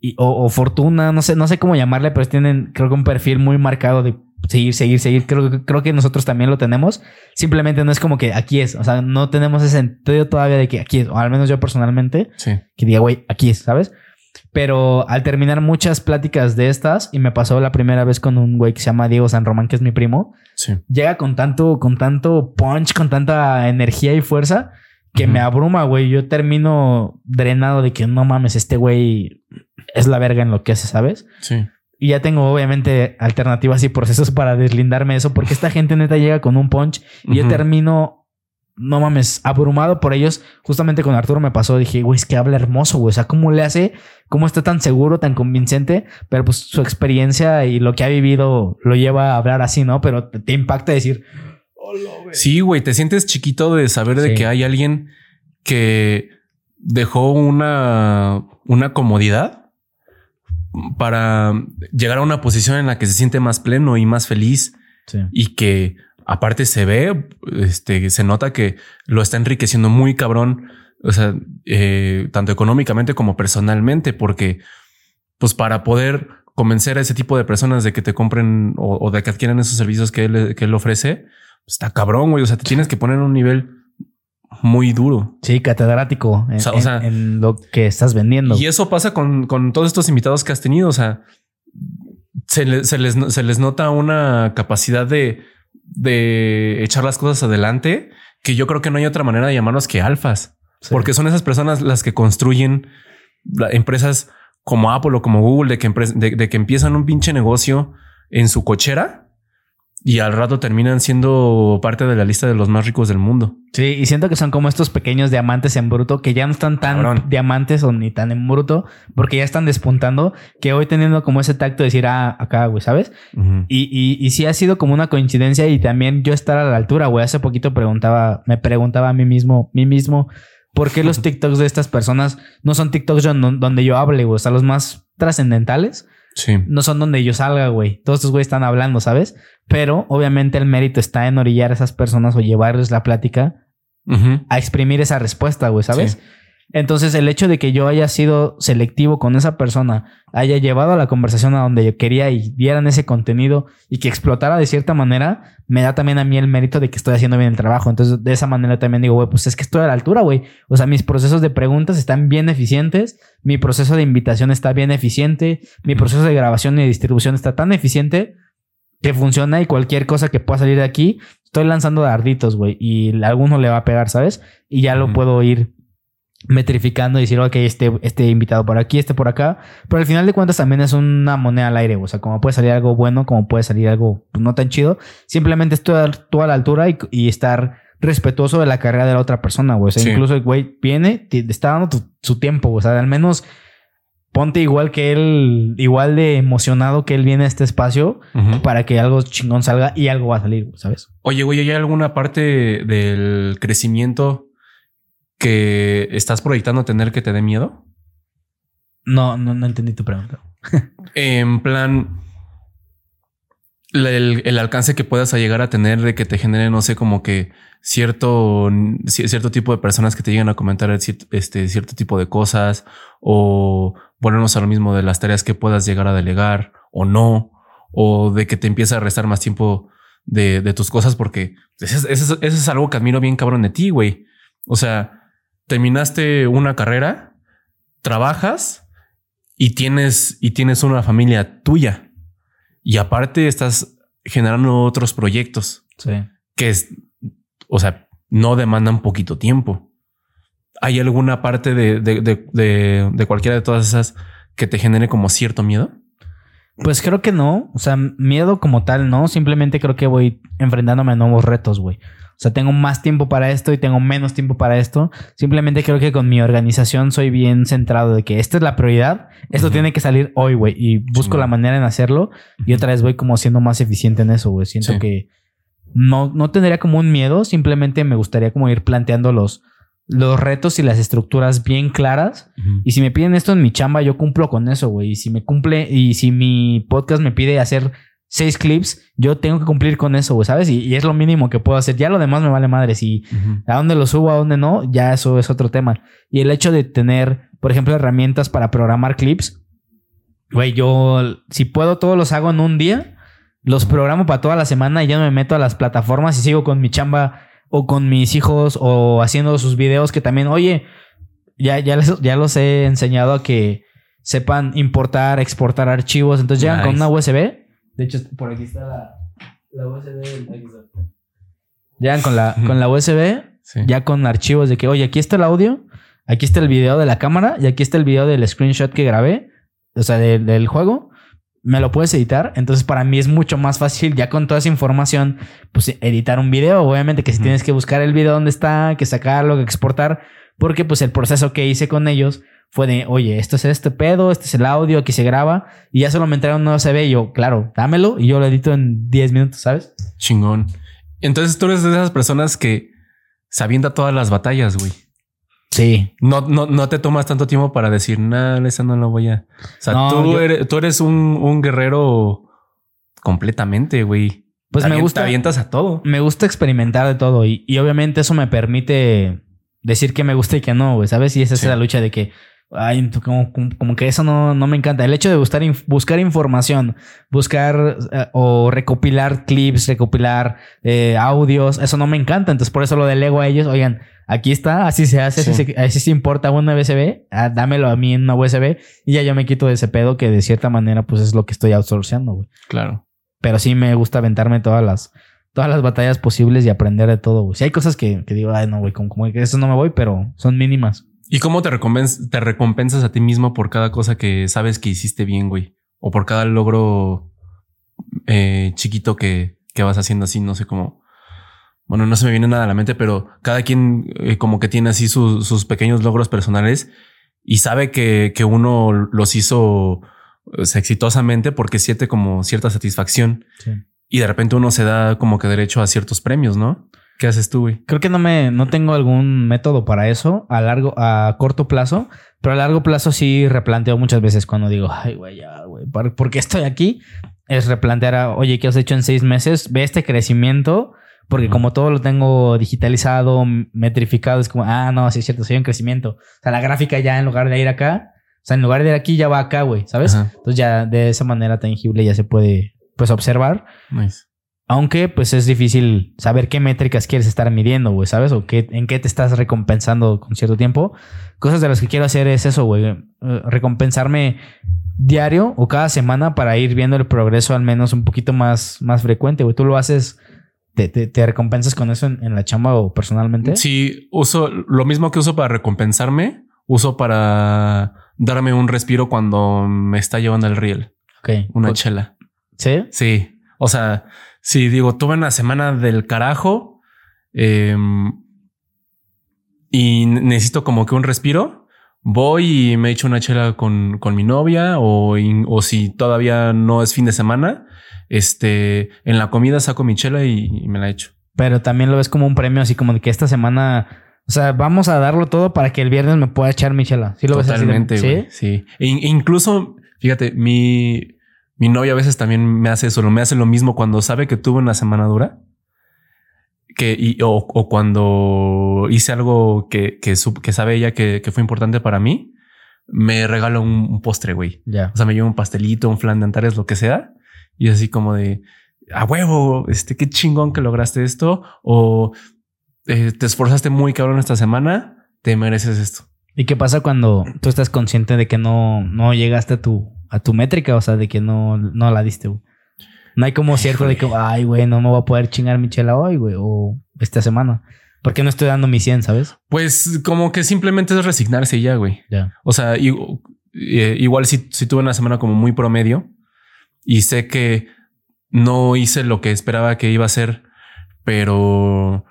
S2: Y, o, o fortuna, no sé, no sé cómo llamarle, pero tienen, creo que un perfil muy marcado de seguir, seguir, seguir. Creo, creo que nosotros también lo tenemos. Simplemente no es como que aquí es. O sea, no tenemos ese sentido todavía de que aquí es. O al menos yo personalmente
S3: Sí.
S2: que diga, güey, aquí es, ¿sabes? Pero al terminar muchas pláticas de estas, y me pasó la primera vez con un güey que se llama Diego San Román, que es mi primo,
S3: Sí.
S2: llega con tanto, con tanto punch, con tanta energía y fuerza que me abruma, güey. Yo termino drenado de que no mames, este güey es la verga en lo que hace, ¿sabes?
S3: Sí.
S2: Y ya tengo obviamente alternativas y procesos para deslindarme de eso, porque esta gente neta llega con un punch y yo termino, no mames, abrumado por ellos. Justamente con Arturo me pasó, dije, güey, es que habla hermoso, güey. O sea, ¿cómo le hace? ¿Cómo está tan seguro, tan convincente? Pero pues su experiencia y lo que ha vivido lo lleva a hablar así, ¿no? Pero te, te impacta decir.
S3: Sí, güey, te sientes chiquito de saber de que hay alguien que dejó una, una comodidad para llegar a una posición en la que se siente más pleno y más feliz
S2: Sí.
S3: y que aparte se ve, este, se nota que lo está enriqueciendo muy cabrón, o sea, eh, tanto económicamente como personalmente, porque pues para poder convencer a ese tipo de personas de que te compren o, o de que adquieran esos servicios que él, que él ofrece, pues, está cabrón, güey. O sea, te tienes que poner en un nivel muy duro.
S2: Sí, catedrático en,
S3: O sea, o
S2: en-
S3: sea-
S2: en lo que estás vendiendo.
S3: Y eso pasa con, con todos estos invitados que has tenido. O sea, se, le- se les, se les nota una capacidad de, de echar las cosas adelante que yo creo que no hay otra manera de llamarlos que alfas.
S2: Sí.
S3: Porque son esas personas las que construyen empresas como Apple o como Google, de que, de que empiezan un pinche negocio en su cochera y al rato terminan siendo parte de la lista de los más ricos del mundo.
S2: Sí, y siento que son como estos pequeños diamantes en bruto que ya no están tan
S3: Cabrón.
S2: diamantes o ni tan en bruto porque ya están despuntando que hoy teniendo como ese tacto de decir, ah, acá, güey, ¿sabes? Y, y, y sí ha sido como una coincidencia y también yo estar a la altura, güey. Hace poquito preguntaba, me preguntaba a mí mismo, mí mismo, ¿por qué los TikToks de estas personas no son TikToks don- donde yo hable, güey? O sea, los más trascendentales
S3: Sí.
S2: no son donde yo salga, güey. Todos estos güeyes están hablando, ¿sabes? Pero obviamente el mérito está en orillar a esas personas o llevarles la plática a exprimir esa respuesta, güey, ¿sabes?
S3: Sí.
S2: Entonces, el hecho de que yo haya sido selectivo con esa persona, haya llevado a la conversación a donde yo quería y dieran ese contenido y que explotara de cierta manera, me da también a mí el mérito de que estoy haciendo bien el trabajo. Entonces, de esa manera también digo, güey, pues es que estoy a la altura, güey. O sea, mis procesos de preguntas están bien eficientes, mi proceso de invitación está bien eficiente, mi proceso de grabación y distribución está tan eficiente que funciona y cualquier cosa que pueda salir de aquí, estoy lanzando darditos, güey, y a alguno le va a pegar, ¿sabes? Y ya lo puedo ir metrificando y decir, ok, este, este invitado por aquí, este por acá. Pero al final de cuentas también es una moneda al aire, o sea, como puede salir algo bueno, como puede salir algo no tan chido. Simplemente estoy tú a la altura y, y estar respetuoso de la carrera de la otra persona, güey. O sea,
S3: Sí.
S2: incluso el güey viene, te está dando tu- su tiempo, o sea, al menos ponte igual que él, igual de emocionado que él viene a este espacio para que algo chingón salga y algo va a salir, ¿sabes?
S3: Oye, güey, ¿hay alguna parte del crecimiento que estás proyectando tener que te dé miedo?
S2: No, no, no entendí tu pregunta.
S3: En plan, la- el, el alcance que puedas llegar a tener de que te genere, no sé, como que cierto, ci- cierto tipo de personas que te llegan a comentar este, cierto tipo de cosas o volvernos a lo mismo de las tareas que puedas llegar a delegar o no, o de que te empieza a restar más tiempo de, de tus cosas, porque eso es, eso es- eso es algo que admiro bien cabrón de ti, güey. O sea, terminaste una carrera, trabajas y tienes, y tienes una familia tuya. Y aparte estás generando otros proyectos
S2: Sí.
S3: que es, o sea, no demandan poquito tiempo. ¿Hay alguna parte de, de, de, de- de cualquiera de todas esas que te genere como cierto miedo?
S2: Pues creo que no. O sea, miedo como tal, no. Simplemente creo que voy enfrentándome a nuevos retos, güey. O sea, tengo más tiempo para esto y tengo menos tiempo para esto. Simplemente creo que con mi organización soy bien centrado de que esta es la prioridad. Esto tiene que salir hoy, güey. Y busco la manera en hacerlo. Y otra vez voy como siendo más eficiente en eso, güey. Siento
S3: Sí.
S2: que no, no tendría como un miedo. Simplemente me gustaría como ir planteando los, los retos y las estructuras bien claras. Y si me piden esto en mi chamba, yo cumplo con eso, güey. Y si me cumple, y si mi podcast me pide hacer seis clips, yo tengo que cumplir con eso, güey, ¿sabes? Y, y es lo mínimo que puedo hacer. Ya lo demás me vale madre. Si a dónde lo subo, a dónde no, ya eso es otro tema. Y el hecho de tener, por ejemplo, herramientas para programar clips, güey, yo si puedo, todos los hago en un día, los programo para toda la semana y ya no me meto a las plataformas y sigo con mi chamba o con mis hijos o haciendo sus videos que también, oye, ya, ya, les- ya los he enseñado a que sepan importar, exportar archivos. Entonces llegan con una USB. De hecho, por aquí está la, la USB. Llegan con la, con la USB
S3: Sí.
S2: ya con archivos de que, oye, aquí está el audio, aquí está el video de la cámara y aquí está el video del screenshot que grabé, o sea, de- del juego. Me lo puedes editar. Entonces, para mí es mucho más fácil, ya con toda esa información, pues editar un video. Obviamente que si tienes que buscar el video donde está, que sacarlo, que exportar, porque pues el proceso que hice con ellos fue de, oye, esto es este pedo, este es el audio, aquí se graba, y ya solo me entregaron un USB y yo, claro, dámelo y yo lo edito en 10 minutos, ¿sabes?
S3: Chingón. Entonces tú eres de esas personas que se avienta todas las batallas, güey.
S2: Sí.
S3: No, no, no te tomas tanto tiempo para decir, nada, esa no lo voy a. O sea,
S2: No,
S3: tú,
S2: yo-
S3: eres, tú eres un, un guerrero completamente, güey.
S2: Pues me gusta.
S3: Te avientas a todo.
S2: me gusta experimentar de todo y, y obviamente eso me permite decir que me gusta y que no, güey, ¿sabes? Y esa
S3: Sí.
S2: es la lucha de que Ay, como, como, que eso no, no, me encanta. El hecho de buscar, buscar información, buscar eh, o recopilar clips, recopilar eh, audios, eso no me encanta. Entonces, por eso lo delego a ellos. Oigan, aquí está, así se hace, así, se, importa una USB, ah, dámelo a mí en una USB y ya yo me quito de ese pedo que de cierta manera, pues es lo que estoy outsourceando, güey.
S3: Claro.
S2: Pero sí me gusta aventarme todas las, todas las batallas posibles y aprender de todo, güey. Si hay cosas que, que digo, ay, no, güey, como, como que eso no me voy, pero son mínimas.
S3: ¿Y cómo te, te recompensas a ti mismo por cada cosa que sabes que hiciste bien, güey? O por cada logro eh, chiquito que, que, vas haciendo así, no sé cómo. Bueno, no se me viene nada a la mente, pero cada quien eh, como que tiene así sus pequeños logros personales y sabe que, que uno los hizo exitosamente porque siente como cierta satisfacción. Y de repente uno se da como que derecho a ciertos premios, ¿no? ¿Qué haces tú, güey?
S2: Creo que no me, no tengo algún método para eso a largo, a corto plazo, pero a largo plazo sí replanteo muchas veces cuando digo, ay, güey, ya, güey, ¿por qué estoy aquí? Es replantear, a, oye, ¿qué has hecho en seis meses? Ve este crecimiento, porque como todo lo tengo digitalizado, metrificado, es como, ah, no, sí es cierto, soy en crecimiento. O sea, la gráfica ya en lugar de ir acá, o sea, en lugar de ir aquí ya va acá, güey, ¿sabes? Entonces ya de esa manera tangible ya se puede, pues, observar. Nice. Aunque pues es difícil saber qué métricas quieres estar midiendo, güey, ¿sabes? O qué, en qué te estás recompensando con cierto tiempo. Cosas de las que quiero hacer es eso, güey. Eh, recompensarme diario o cada semana para ir viendo el progreso al menos un poquito más, más frecuente, güey. Tú lo haces, te, te, recompensas con eso en, la chamba o personalmente.
S3: Sí, uso lo mismo que uso para recompensarme, uso para darme un respiro cuando me está llevando el riel.
S2: Ok.
S3: Una chela.
S2: ¿Sí?
S3: Sí. O sea, si digo, tuve una semana del carajo em, y necesito como que un respiro, voy y me echo una chela con, con mi novia o, o, si todavía no es fin de semana, este, en la comida saco mi chela y, me la echo.
S2: Pero también lo ves como un premio, así como de que esta semana, o sea, vamos a darlo todo para que el viernes me pueda echar mi chela.
S3: Sí, lo Totalmente, ves así. ¿Sí? sí. E incluso, fíjate, mi, mi novia a veces también me hace eso, me hace lo mismo cuando sabe que tuve una semana dura. Que, y, o, cuando hice algo que, que, que sabe ella que, que, fue importante para mí, me regala un, postre, güey.
S2: Ya.
S3: O sea, me lleva un pastelito, un flan de Antares, lo que sea. Y así como de, a huevo, este, qué chingón que lograste esto. O eh, te esforzaste muy cabrón esta semana, te mereces esto.
S2: ¿Y qué pasa cuando tú estás consciente de que no, no llegaste a tu, a tu métrica, o sea, de que no, no la diste, güey. No hay como cierto de que, ay, güey, no me voy a poder chingar mi chela hoy, güey, o esta semana. Porque no estoy dando mi 100, ¿sabes?
S3: Pues como que simplemente es resignarse ya, güey.
S2: Ya.
S3: O sea, eh, igual si, si tuve una semana como muy promedio y sé que no hice lo que esperaba que iba a hacer, pero,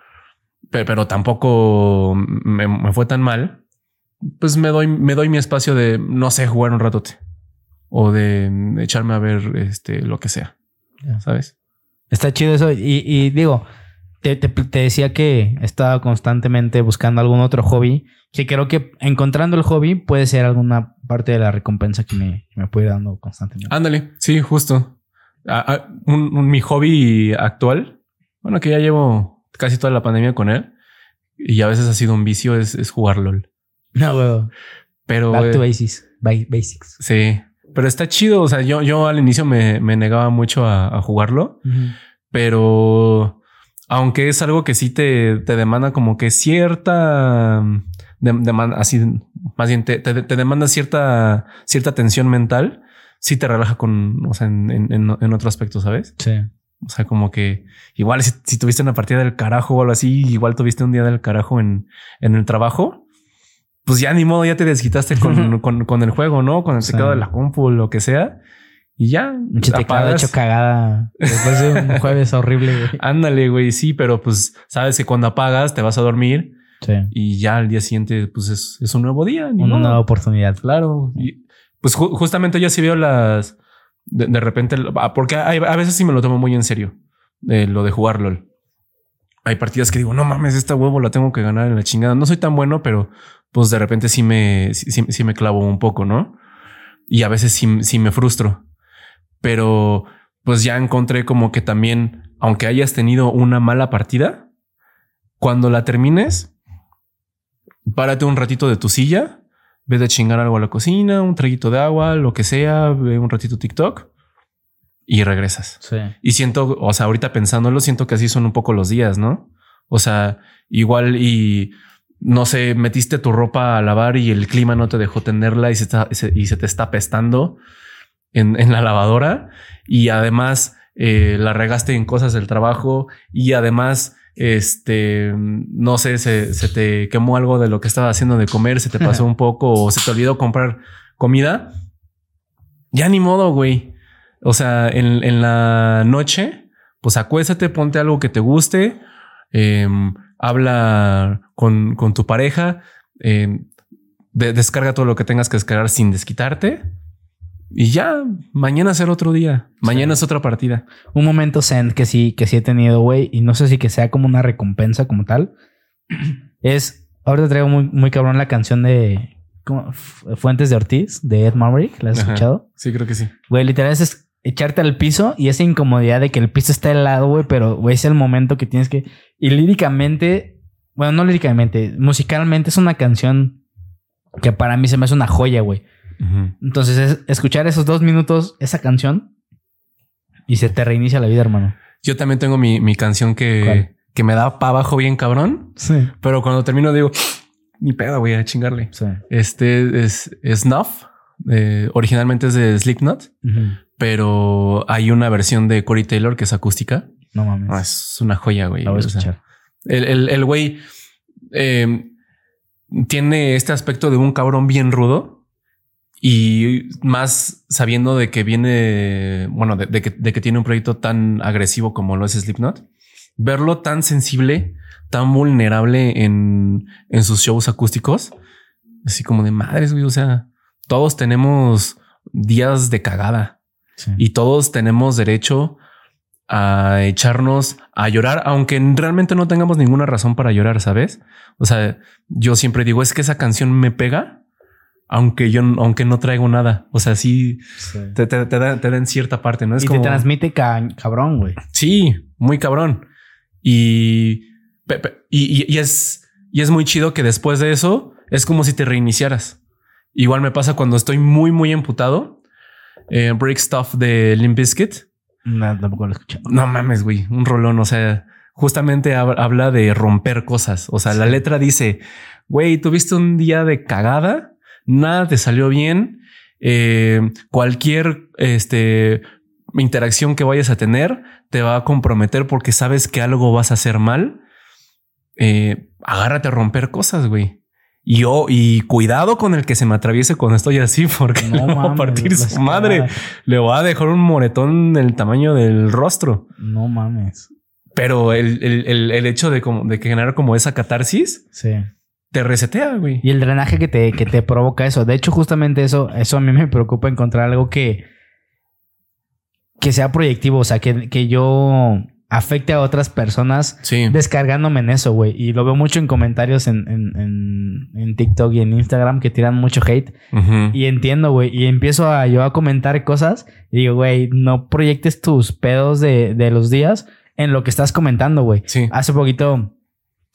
S3: pero, tampoco me, me, fue tan mal, pues me doy, me doy mi espacio de, no sé, jugar un ratote o de echarme a ver este, lo que sea. ¿Sabes?
S2: Está chido eso. Y, digo, te, decía que estaba constantemente buscando algún otro hobby. Que creo que encontrando el hobby puede ser alguna parte de la recompensa que me, me puede ir dando constantemente.
S3: Ándale, sí, justo. mi hobby actual, bueno, que ya llevo casi toda la pandemia con él y a veces ha sido un vicio, es, jugar LOL.
S2: No, huevo.
S3: Pero.
S2: Back to basics. Basics.
S3: Sí. Pero está chido. O sea, yo, yo al inicio me, me negaba mucho a, jugarlo, pero aunque es algo que sí te, te demanda como que cierta demanda, así más bien te, te, demanda cierta, cierta tensión mental, sí te relaja con, o sea, en, en, en otro aspecto, ¿sabes?
S2: Sí.
S3: O sea, como que igual si, si, tuviste una partida del carajo o algo así, igual tuviste un día del carajo en, en el trabajo, pues ya ni modo, ya te desquitaste con, con, el juego, ¿no? Con el secado de la compu, lo que sea. Y ya.
S2: Un teclado hecho cagada después de un jueves horrible, güey.
S3: Ándale, güey. Sí, pero pues sabes que cuando apagas te vas a dormir.
S2: Sí.
S3: Y ya al día siguiente, pues es, es un nuevo día.
S2: Una nueva oportunidad.
S3: Claro. Y pues justamente yo sí veo las. De, repente, ah, porque a veces sí me lo tomo muy en serio. Eh, lo de jugar LOL. Hay partidas que digo, no mames, esta huevo la tengo que ganar en la chingada. No soy tan bueno, pero pues de repente sí me, sí, me clavo un poco, ¿no? Y a veces sí, sí me frustro. Pero pues ya encontré como que también, aunque hayas tenido una mala partida, cuando la termines, párate un ratito de tu silla, Ves de chingar algo a la cocina, un traguito de agua, lo que sea, ve un ratito TikTok y regresas.
S2: Sí.
S3: Y siento, o sea, ahorita pensándolo, siento que así son un poco los días, ¿no? O sea, igual y no sé, metiste tu ropa a lavar y el clima no te dejó tenerla y se, está, se- y se te está pestando en, en la lavadora. Y además eh, la regaste en cosas del trabajo y además este no sé se, se te quemó algo de lo que estabas haciendo de comer se te pasó un poco o se te olvidó comprar comida. Ya ni modo güey. O sea en, en la noche pues acuéstate ponte algo que te guste em, habla con, con tu pareja, eh, de- descarga todo lo que tengas que descargar sin desquitarte y ya mañana será otro día. Mañana es otra partida.
S2: Un momento zen que sí, que sí he tenido, güey, y no sé si que sea como una recompensa como tal. Es, ahorita traigo muy, muy cabrón la canción de Fuentes de Ortiz, de Ed Maverick, ¿la has
S3: Ajá.
S2: escuchado?
S3: Sí, creo que sí.
S2: Güey, literal es echarte al piso y esa incomodidad de que el piso está helado, güey, pero, güey, es el momento que tienes que... Y líricamente, bueno, no líricamente, musicalmente es una canción que para mí se me hace una joya, güey. Entonces, es escuchar esos dos minutos, esa canción, y se te reinicia la vida, hermano.
S3: Yo también tengo mi, mi canción que,
S2: ¿Cuál?
S3: que me da para abajo bien cabrón,
S2: Sí.
S3: pero cuando termino digo, ni pedo, voy a chingarle.
S2: Sí.
S3: Este es Snuff. eh, originalmente es de Slipknot,
S2: Ujú.
S3: pero hay una versión de Corey Taylor que es acústica.
S2: No mames.
S3: Ah, es una joya, güey.
S2: la voy a
S3: O sea,
S2: escuchar.
S3: El, el, el güey eh, tiene este aspecto de un cabrón bien rudo y más sabiendo de que viene, bueno, de, de que, de que tiene un proyecto tan agresivo como lo es Slipknot, verlo tan sensible, tan vulnerable en, en sus shows acústicos, así como de madres, güey. O sea, todos tenemos días de cagada
S2: Sí.
S3: y todos tenemos derecho a echarnos a llorar, aunque realmente no tengamos ninguna razón para llorar, ¿sabes? O sea, yo siempre digo, es que esa canción me pega, aunque yo, aunque no traigo nada. O sea, sí,
S2: Sí.
S3: te, te, te da, te da en cierta parte, ¿no? Es
S2: y
S3: como,
S2: te transmite ca- cabrón, güey.
S3: sí, muy cabrón. Y, y- y es, y es muy chido que después de eso es como si te reiniciaras. Igual me pasa cuando estoy muy, muy emputado. Eh, Break Stuff de Limp Bizkit.
S2: No, tampoco lo he escuchado.
S3: No mames, güey, un rolón. O sea, justamente hab- habla de romper cosas. O sea, la letra dice, güey, tuviste un día de cagada, nada te salió bien. eh, cualquier este, interacción que vayas a tener te va a comprometer porque sabes que algo vas a hacer mal. Eh, agárrate a romper cosas, güey. Y yo, y cuidado con el que se me atraviese cuando estoy así, porque no, va a
S2: mames,
S3: partir su madre. Le va a dejar un moretón del tamaño del rostro.
S2: No mames.
S3: Pero el, el- el- el hecho de, como, de generar como esa catarsis
S2: Sí.
S3: te resetea, güey.
S2: Y el drenaje que te, que te provoca eso. De hecho, justamente eso, eso a mí me preocupa encontrar algo que, que sea proyectivo. O sea, que, que yo afecte a otras personas
S3: Sí.
S2: descargándome en eso, güey. Y lo veo mucho en comentarios en, en, en, en TikTok y en Instagram que tiran mucho hate. Y entiendo, güey. Y empiezo a yo a comentar cosas. Y digo, güey, no proyectes tus pedos de, de los días en lo que estás comentando, güey.
S3: Sí.
S2: Hace poquito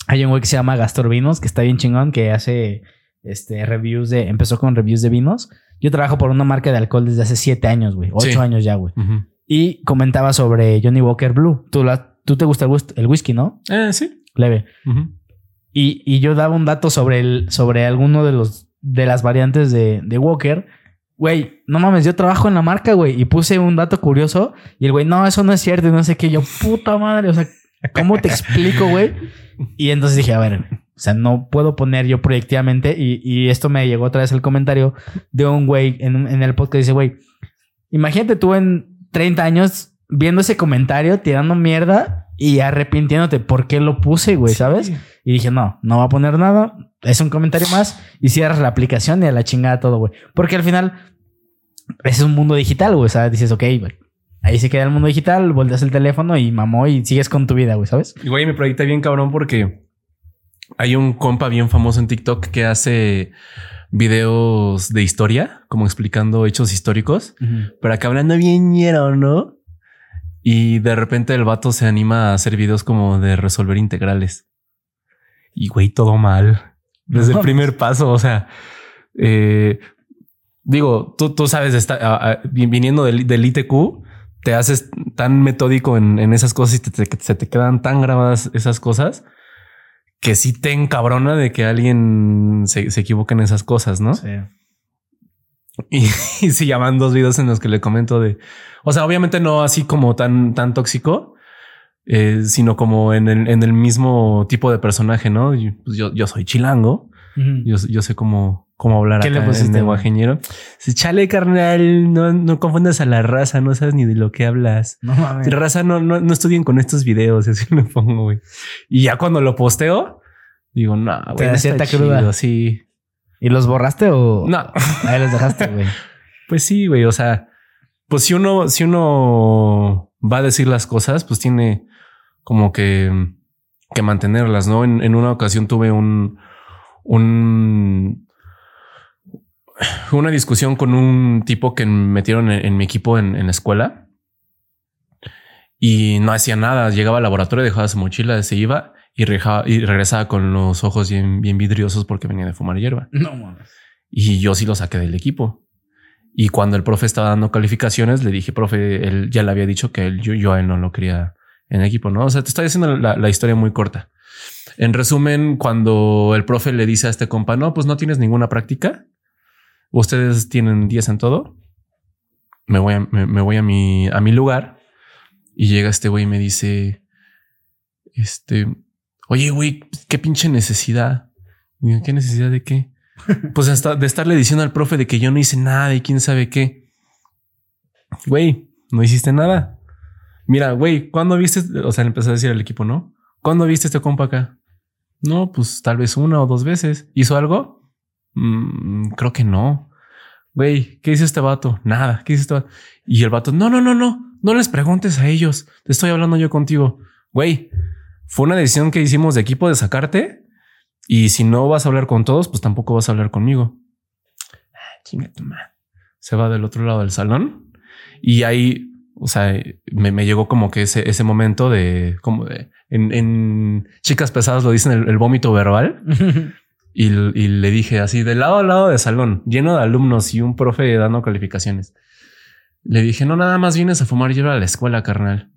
S2: hay un güey que se llama Gastor Vinos, que está bien chingón, que hace este reviews de. Empezó con reviews de vinos. Yo trabajo por una marca de alcohol desde hace siete años, güey. Ocho
S3: Sí.
S2: años ya, güey. Y comentaba sobre Johnny Walker Blue. Tú, la, tú te gusta el, whis- el whisky, ¿no?
S3: Eh, sí.
S2: Leve.
S3: Ujú.
S2: Y, y yo daba un dato sobre el, sobre alguno de los de las variantes de, de Walker. Güey, no mames, yo trabajo en la marca, güey. Y puse un dato curioso. Y el güey, no, eso no es cierto. Y no sé qué. Yo, puta madre. O sea, ¿cómo te explico, güey? Y entonces dije, a ver, o sea, no puedo poner yo proyectivamente. Y, y esto me llegó otra vez el comentario de un güey en, en el podcast. Dice, güey, imagínate tú en 30 años viendo ese comentario, tirando mierda y arrepintiéndote por qué lo puse, güey, ¿sabes? Y dije, no, no va a poner nada. Es un comentario más y cierras la aplicación y a la chingada todo, güey. Porque al final es un mundo digital, güey. Sea, dices, ok, güey. Ahí se queda el mundo digital, volteas el teléfono y mamó y sigues con tu vida, güey, ¿sabes?
S3: Y güey, me proyecta bien cabrón porque hay un compa bien famoso en TikTok que hace videos de historia, como explicando hechos históricos, pero acá hablando bien ñero, ¿no? Y de repente el vato se anima a hacer videos como de resolver integrales. Y güey, todo mal. Desde
S2: No
S3: el primer paso, o sea, eh, digo, tú, tú sabes, está, a- a- viniendo del, del ITQ, te haces tan metódico en, en esas cosas y te- te- se te quedan tan grabadas esas cosas que sí te encabrona de que alguien se, se equivoque en esas cosas, ¿no?
S2: Sí.
S3: Y, y sí, llaman dos videos en los que le comento de, o sea, obviamente no así como tan, tan tóxico, eh, sino como en el, en el mismo tipo de personaje, ¿no? Y, pues, yo, yo soy chilango, yo, yo sé cómo, cómo hablar
S2: ¿Qué
S3: acá
S2: le
S3: en
S2: pusiste,
S3: lenguajeñero. Sí, Chale, carnal, no, no confundas a la raza, no sabes ni de lo que hablas.
S2: No mames.
S3: Raza, no, no, no estudien con estos videos, así lo pongo, güey. Y ya cuando lo posteo, digo, no,
S2: Te
S3: güey, no
S2: cierta cruda.
S3: sí.
S2: ¿Y los borraste o
S3: No.
S2: ahí los dejaste, güey?
S3: Pues sí, güey. O sea, pues si uno, si uno va a decir las cosas, pues tiene como que, que mantenerlas, ¿no? En, en una ocasión tuve un, un, una discusión con un tipo que metieron en, en mi equipo en, en la escuela y no hacía nada. Llegaba al laboratorio, dejaba su mochila, se iba y, reja- y regresaba con los ojos bien, bien vidriosos porque venía de fumar hierba.
S2: No mames.
S3: Y yo sí lo saqué del equipo. Y cuando el profe estaba dando calificaciones, le dije, profe, él ya le había dicho que él, yo, yo a él no lo quería en equipo, ¿no? O sea, te estoy diciendo la, la historia muy corta. En resumen, cuando el profe le dice a este compa, no, pues no tienes ninguna práctica, ustedes tienen 10 en todo, me voy a, me, me voy a mi, a mi lugar y llega este güey y me dice, este, oye, güey, qué pinche necesidad. Digo, ¿Qué necesidad de qué? Pues hasta de estarle diciendo al profe de que yo no hice nada y quién sabe qué. Güey, no hiciste nada. Mira, güey, ¿cuándo viste? O sea, le empezó a decir al equipo, ¿no? ¿Cuándo viste este compa acá? No, pues tal vez una o dos veces. ¿Hizo algo? Mm, creo que no. Güey, ¿qué hizo este vato? Nada. ¿Qué hizo este vato? Y el vato, no, no, no, no. No les preguntes a ellos. Te estoy hablando yo contigo. Güey, fue una decisión que hicimos de equipo de sacarte. Y si no vas a hablar con todos, pues tampoco vas a hablar conmigo. Ah. Se va del otro lado del salón y ahí, o sea, me, llegó como que ese, ese momento de como de en, chicas pesadas lo dicen el vómito verbal y, y le dije así de lado a lado del salón lleno de alumnos y un profe dando calificaciones. Le dije, no, nada más vienes a fumar hierba a la escuela, carnal.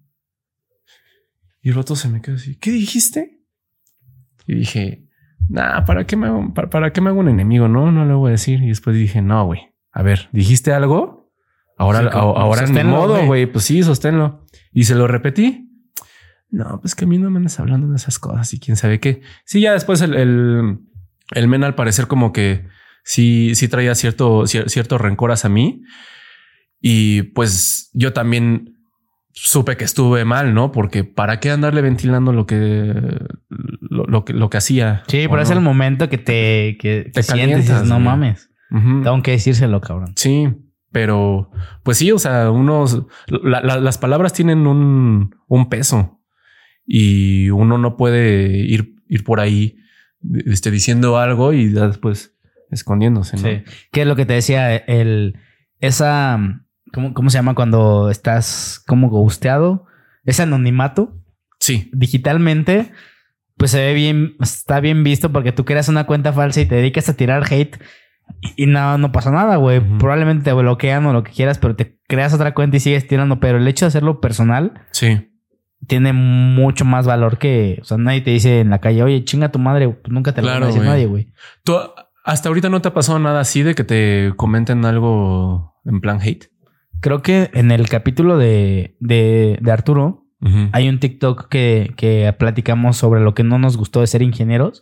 S3: Y el rato se me quedó así. ¿Qué dijiste? Y dije, nah, ¿para qué me hago, para, para qué me hago un enemigo? No, no le voy a decir. Y después dije, no, güey. A ver, ¿dijiste algo? Ahora,
S2: Sí, como-
S3: a- ahora ni
S2: sosténlo,
S3: modo,
S2: güey.
S3: Pues sí, sosténlo. Y se lo repetí. No, pues que a mí no me andas hablando de esas cosas y quién sabe qué. Sí, ya después el, el, el men al parecer como que sí, sí traía cierto, cier- cierto rencor hacia mí. Y pues yo también supe que estuve mal, ¿no? Porque para qué andarle ventilando lo que, lo, lo que, lo que hacía.
S2: Sí,
S3: ¿o
S2: pero es el momento que te, que
S3: Te
S2: te sientes dices, no mames. Tengo que decírselo, cabrón.
S3: Sí, pero pues sí, o sea, unos, la- la- las palabras tienen un, un peso y uno no puede ir, ir por ahí este, diciendo algo y después escondiéndose. ¿no?
S2: Sí. ¿Qué es lo que te decía? El, esa, ¿cómo, cómo se llama cuando estás como gusteado? Ese anonimato
S3: Sí,
S2: digitalmente, pues se ve bien, está bien visto porque tú creas una cuenta falsa y te dedicas a tirar hate y, no, no pasa nada, güey. Probablemente te bloquean o lo que quieras, pero te creas otra cuenta y sigues tirando. Pero el hecho de hacerlo personal
S3: sí.
S2: Tiene mucho más valor que, o sea, nadie te dice en la calle, oye, chinga tu madre, pues nunca te lo va a
S3: Claro,
S2: decir nadie, güey.
S3: ¿Tú hasta ahorita no te ha pasado nada así de que te comenten algo en plan hate?
S2: Creo que en el capítulo de, de, de Arturo hay un TikTok que, que platicamos sobre lo que no nos gustó de ser ingenieros.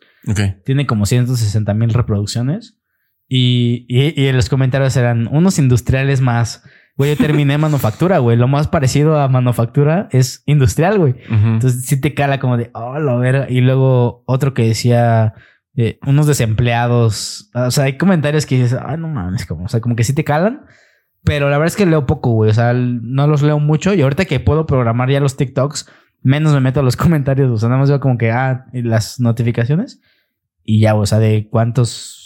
S2: Tiene como 160 mil reproducciones. Y, y, y los comentarios eran unos industriales más. Güey, yo terminé manufactura, güey. Lo más parecido a manufactura es industrial, güey.
S3: Ujú.
S2: Entonces sí te cala como de, oh, la verga. Y luego otro que decía, eh, unos desempleados. O sea, hay comentarios que dices, ah, no mames, como, o sea, como que sí te calan. Pero la verdad es que leo poco, güey. O sea, no los leo mucho. Y ahorita que puedo programar ya los TikToks, menos me meto a los comentarios. O sea, nada más veo como que, ah, las notificaciones. Y ya, o sea, de cuántos,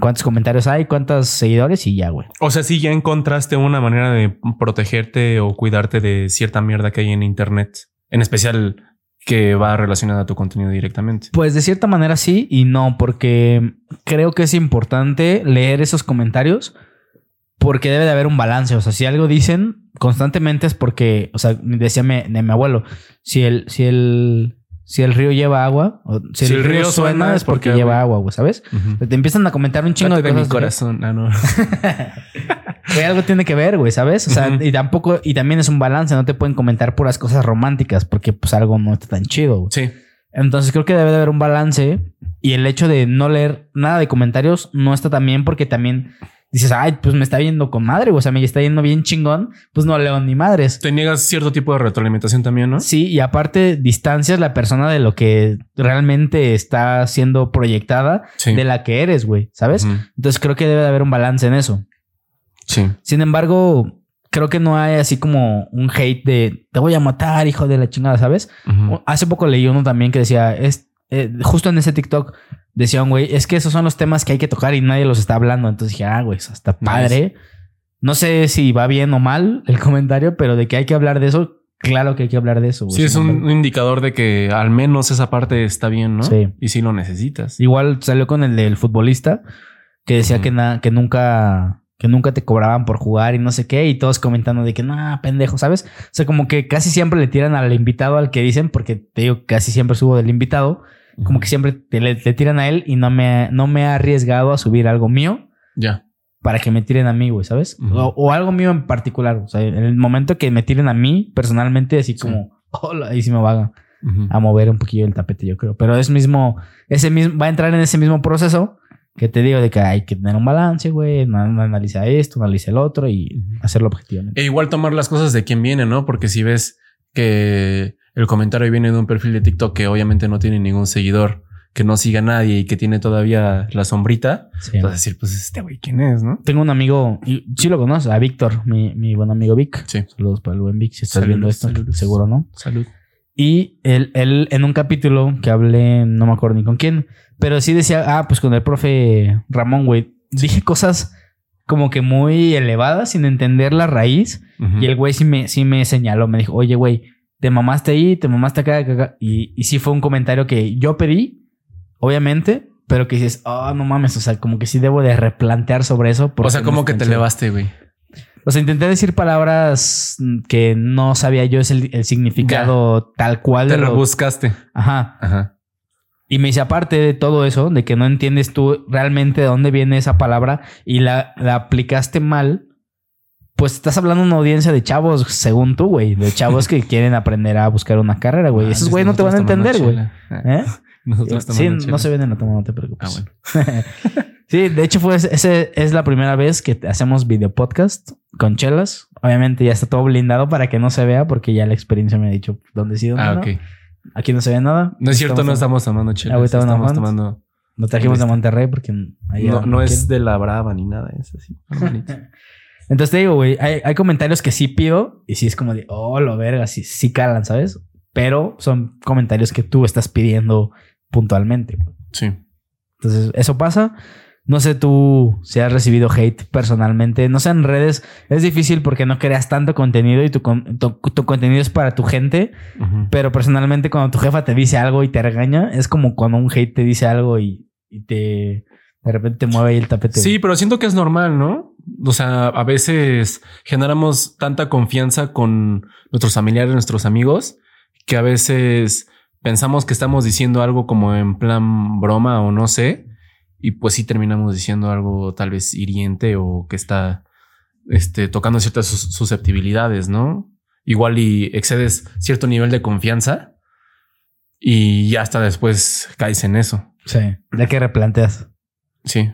S2: cuántos comentarios hay, cuántos seguidores y ya, güey.
S3: O sea, sí ya encontraste una manera de protegerte o cuidarte de cierta mierda que hay en internet, en especial que va relacionada a tu contenido directamente.
S2: Pues de cierta manera sí y no, porque creo que es importante leer esos comentarios porque debe de haber un balance. O sea, si algo dicen constantemente es porque, o sea, decía mi, de mi abuelo, si el, si el, si el río lleva agua, o si, el, río, suena, es porque, lleva agua, güey, ¿sabes? Te empiezan a comentar un chingo de cosas.
S3: mi corazón. Ah, no.
S2: Que algo tiene que ver, güey, ¿sabes? O sea, y tampoco, y también es un balance, no te pueden comentar puras cosas románticas porque pues algo no está tan chido, güey.
S3: Sí.
S2: Entonces creo que debe de haber un balance y el hecho de no leer nada de comentarios no está tan bien porque también dices, ay, pues me está viendo con madre, o sea, me está yendo bien chingón, pues no leo ni madres.
S3: Te niegas cierto tipo de retroalimentación también, ¿no?
S2: Sí, y aparte distancias la persona de lo que realmente está siendo proyectada
S3: Sí.
S2: de la que eres, güey, ¿sabes? Entonces creo que debe de haber un balance en eso.
S3: Sí.
S2: Sin embargo, creo que no hay así como un hate de te voy a matar, hijo de la chingada, ¿sabes? Hace poco leí uno también que decía, es, eh, justo en ese TikTok, decía un güey, es que esos son los temas que hay que tocar y nadie los está hablando. Entonces dije, ah, güey, está padre. No sé si va bien o mal el comentario, pero de que hay que hablar de eso, claro que hay que hablar de eso. güey.
S3: Sí, es un indicador de que al menos esa parte está bien, ¿no?
S2: Sí.
S3: Y si lo necesitas.
S2: Igual salió con el del futbolista que decía que, na- que nunca que nunca te cobraban por jugar y no sé qué y todos comentando de que no, pendejo, ¿sabes? O sea, como que casi siempre le tiran al invitado al que dicen porque te digo casi siempre subo del invitado, como que siempre te, le, le tiran a él y no me no me he arriesgado a subir algo mío
S3: Ya.
S2: para que me tiren a mí, güey, ¿sabes? O, o algo mío en particular, o sea, en el momento que me tiren a mí personalmente así como hola, ahí sí me va a, mover un poquillo el tapete, yo creo. Pero es mismo, ese mismo, va a entrar en ese mismo proceso que te digo de que hay que tener un balance, güey. Analiza esto, analiza el otro y hacerlo objetivamente.
S3: E igual tomar las cosas de quien viene, ¿no? Porque si ves que el comentario viene de un perfil de TikTok que obviamente no tiene ningún seguidor, que no siga a nadie y que tiene todavía la sombrita,
S2: Sí.
S3: vas a decir, pues este güey, ¿quién es, no?
S2: Tengo un amigo, y sí lo conoces, a Víctor, mi, mi buen amigo Vic.
S3: Sí.
S2: Saludos para el buen Vic, si estás viendo esto,
S3: saludos.
S2: seguro no.
S3: Salud.
S2: Y él, él en un capítulo que hablé, no me acuerdo ni con quién, pero sí decía, ah, pues con el profe Ramón, güey, dije cosas como que muy elevadas sin entender la raíz.
S3: Ujú.
S2: Y el güey sí me, sí me señaló, me dijo, oye, güey, te mamaste ahí, te mamaste acá, acá, acá". Y, y sí fue un comentario que yo pedí, obviamente, pero que dices, oh, no mames, o sea, como que sí debo de replantear sobre eso.
S3: O sea, como que te
S2: chido".
S3: elevaste, güey.
S2: O sea, intenté decir palabras que no sabía yo es el, el significado tal cual.
S3: Te
S2: lo-
S3: rebuscaste.
S2: Ajá.
S3: Ajá.
S2: Y me dice, aparte de todo eso, de que no entiendes tú realmente de dónde viene esa palabra y la, la aplicaste mal, pues estás hablando de una audiencia de chavos, según tú, güey, de chavos que quieren aprender a buscar una carrera, güey. Esos güey no te van a entender, güey.
S3: chela.
S2: ¿Eh? Sí, no se ven en la toma, no te preocupes.
S3: Ah, bueno.
S2: sí, de hecho, fue ese, es la primera vez que hacemos video podcast con chelas. Obviamente ya está todo blindado para que no se vea, porque ya la experiencia me ha dicho dónde sí, dónde
S3: Ah,
S2: no.
S3: ok.
S2: Aquí no se ve nada.
S3: No es cierto, no
S2: Estamos-
S3: tomando chela.
S2: Ahorita
S3: Estamos tomando.
S2: Lo trajimos de
S3: Listo.
S2: Monterrey porque allá
S3: No, no es de la brava ni nada, es así.
S2: Entonces te digo, güey, hay, hay comentarios que sí pido y sí es como de, oh, lo verga, sí, sí calan, ¿sabes? Pero son comentarios que tú estás pidiendo puntualmente.
S3: Sí.
S2: Entonces, eso pasa. No sé tú si has recibido hate personalmente. No sé, en redes es difícil porque no creas tanto contenido y tu, tu, tu contenido es para tu gente. Pero personalmente, cuando tu jefa te dice algo y te regaña, es como cuando un hate te dice algo y, y te de repente te mueve ahí el tapete.
S3: Sí, pero siento que es normal, ¿no? O sea, a veces generamos tanta confianza con nuestros familiares, nuestros amigos, que a veces pensamos que estamos diciendo algo como en plan broma o no sé, y pues sí terminamos diciendo algo tal vez hiriente o que está este, tocando ciertas sus- susceptibilidades, ¿no? Igual y excedes cierto nivel de confianza y ya hasta después caes en eso.
S2: Sí, ya que replanteas.
S3: Sí.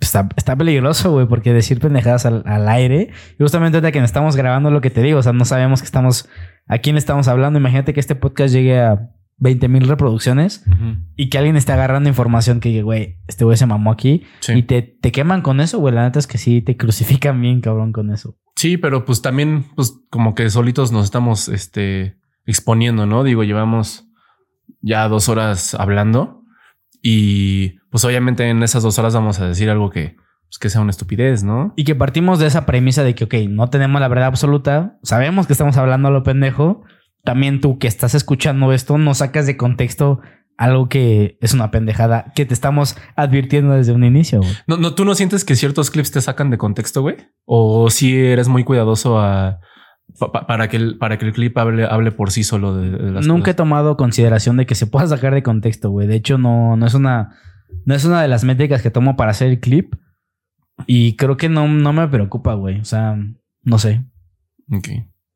S2: Está, está peligroso, güey, porque decir pendejadas al, al aire. Y justamente ahorita que estamos grabando lo que te digo, o sea, no sabemos que estamos, a quién le estamos hablando. Imagínate que este podcast llegue a 20 mil reproducciones y que alguien esté agarrando información que, güey, este güey se mamó aquí
S3: Sí.
S2: y te, te queman con eso, güey. La neta es que sí, te crucifican bien, cabrón, con eso.
S3: Sí, pero pues también, pues como que solitos nos estamos este, exponiendo, ¿no? Digo, llevamos ya dos horas hablando y pues obviamente en esas dos horas vamos a decir algo que, pues, que sea una estupidez, ¿no?
S2: Y que partimos de esa premisa de que, ok, no tenemos la verdad absoluta, sabemos que estamos hablando a lo pendejo, también tú que estás escuchando esto no sacas de contexto algo que es una pendejada que te estamos advirtiendo desde un inicio. güey.
S3: No, no, ¿Tú no sientes que ciertos clips te sacan de contexto, güey? ¿O si eres muy cuidadoso a, pa- pa- para, que el, para que el clip hable, hable por sí solo de, de las
S2: Nunca he tomado consideración de que se pueda sacar de contexto, güey. De hecho, no, no es una, no es una de las métricas que tomo para hacer el clip. Y creo que no, no me preocupa, güey. O sea, no sé.
S3: Ok.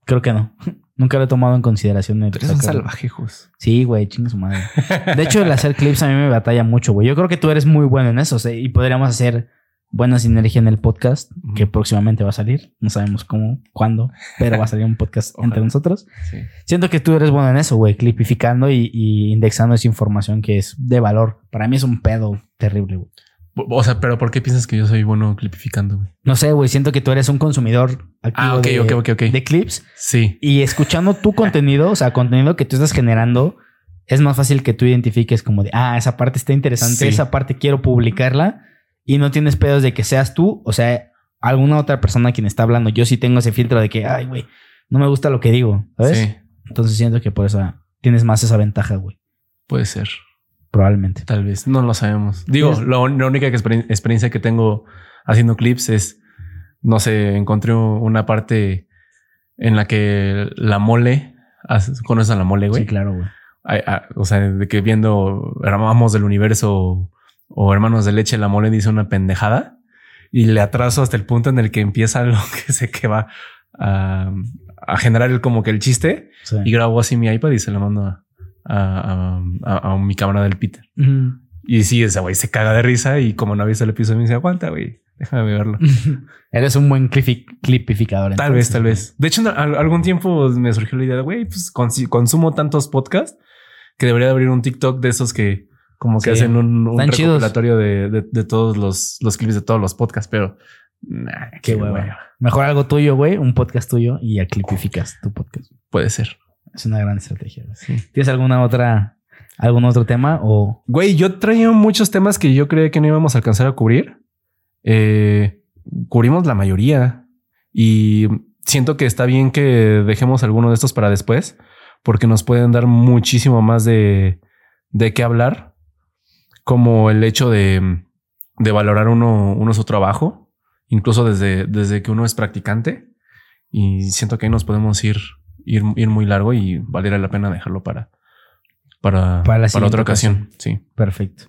S2: Creo que no. Nunca lo he tomado en consideración. de
S3: Tú eres un
S2: sacar-
S3: salvaje, Jos.
S2: Sí, güey, chinga su madre. De hecho, el hacer clips a mí me batalla mucho, güey. Yo creo que tú eres muy bueno en eso, y podríamos hacer buena sinergia en el podcast que próximamente va a salir. No sabemos cómo, cuándo, pero va a salir un podcast entre nosotros.
S3: Sí.
S2: Siento que tú eres bueno en eso, güey, clipificando y, y indexando esa información que es de valor. Para mí es un pedo terrible, güey.
S3: O sea, pero ¿por qué piensas que yo soy bueno clipificando, güey?
S2: No sé, güey, siento que tú eres un consumidor activo
S3: Ah,
S2: de, clips
S3: Sí.
S2: y escuchando tu contenido, o sea, contenido que tú estás generando, es más fácil que tú identifiques como de, ah, esa parte está interesante,
S3: Sí.
S2: esa parte quiero publicarla y no tienes pedos de que seas tú, o sea, alguna otra persona quien está hablando. Yo sí tengo ese filtro de que, ay, güey, no me gusta lo que digo, ¿sabes?
S3: Sí.
S2: Entonces siento que por eso tienes más esa ventaja, güey,
S3: Puede ser.
S2: probablemente.
S3: Tal vez. No lo sabemos. Digo, lo- la única que exper- experiencia que tengo haciendo clips es, no sé, encontré una parte en la que la mole, ¿has- ¿conoces a la mole, güey?
S2: Sí, claro, güey.
S3: Ah, o sea, de que viendo Hermanos del Universo o Hermanos de Leche, la mole dice una pendejada y le atraso hasta el punto en el que empieza lo que sé que va a, a generar el, como que el chiste
S2: Sí.
S3: y grabo así mi iPad y se lo mando a, a, mi cámara del Peter. Y sí, ese güey se caga de risa y como no ha visto el episodio me dice, aguanta, güey, déjame verlo.
S2: Eres un buen clipificador.
S3: Tal
S2: entonces,
S3: vez, tal vez. De hecho, algún tiempo me surgió la idea de, güey, pues consumo tantos podcasts que debería de abrir un TikTok de esos que como que
S2: Sí.
S3: hacen un, un recopilatorio de, de- de todos los, los clips de todos los podcasts, pero nah,
S2: Qué hueva. Mejor algo tuyo, güey, un podcast tuyo y ya clipificas tu podcast.
S3: Puede ser.
S2: Es una gran estrategia.
S3: Sí.
S2: ¿Tienes alguna otra, algún otro tema o
S3: Güey, yo traía muchos temas que yo creía que no íbamos a alcanzar a cubrir. Eh, cubrimos la mayoría y siento que está bien que dejemos alguno de estos para después porque nos pueden dar muchísimo más de, de qué hablar, como el hecho de, de valorar uno, uno su trabajo, incluso desde, desde que uno es practicante. Y siento que ahí nos podemos ir, ir, ir muy largo y valiera la pena dejarlo para, para,
S2: Para la
S3: para otra ocasión. Sí.
S2: perfecto?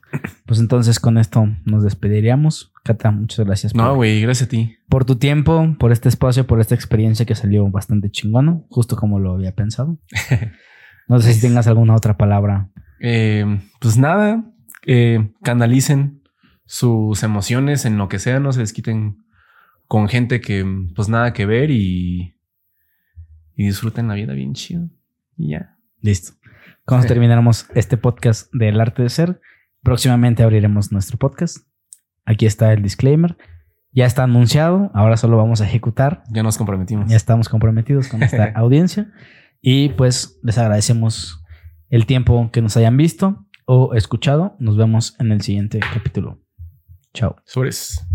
S2: Pues entonces con esto nos despediríamos. Cata, muchas gracias
S3: No, güey, gracias a ti.
S2: por tu tiempo, por este espacio, por esta experiencia que salió bastante chingona, justo como lo había pensado. No sé si tengas alguna otra palabra.
S3: Eh, pues nada, eh, canalicen sus emociones en lo que sea, no se desquiten con gente que pues nada que ver y, y disfruten la vida bien chido. Y ya.
S2: Listo. Cuando termináramos este podcast del arte de ser, próximamente abriremos nuestro podcast. Aquí está el disclaimer. Ya está anunciado. Ahora solo vamos a ejecutar.
S3: Ya nos comprometimos.
S2: Ya estamos comprometidos con esta audiencia. Y pues les agradecemos el tiempo que nos hayan visto o escuchado. Nos vemos en el siguiente capítulo. Chao.
S3: Sobres.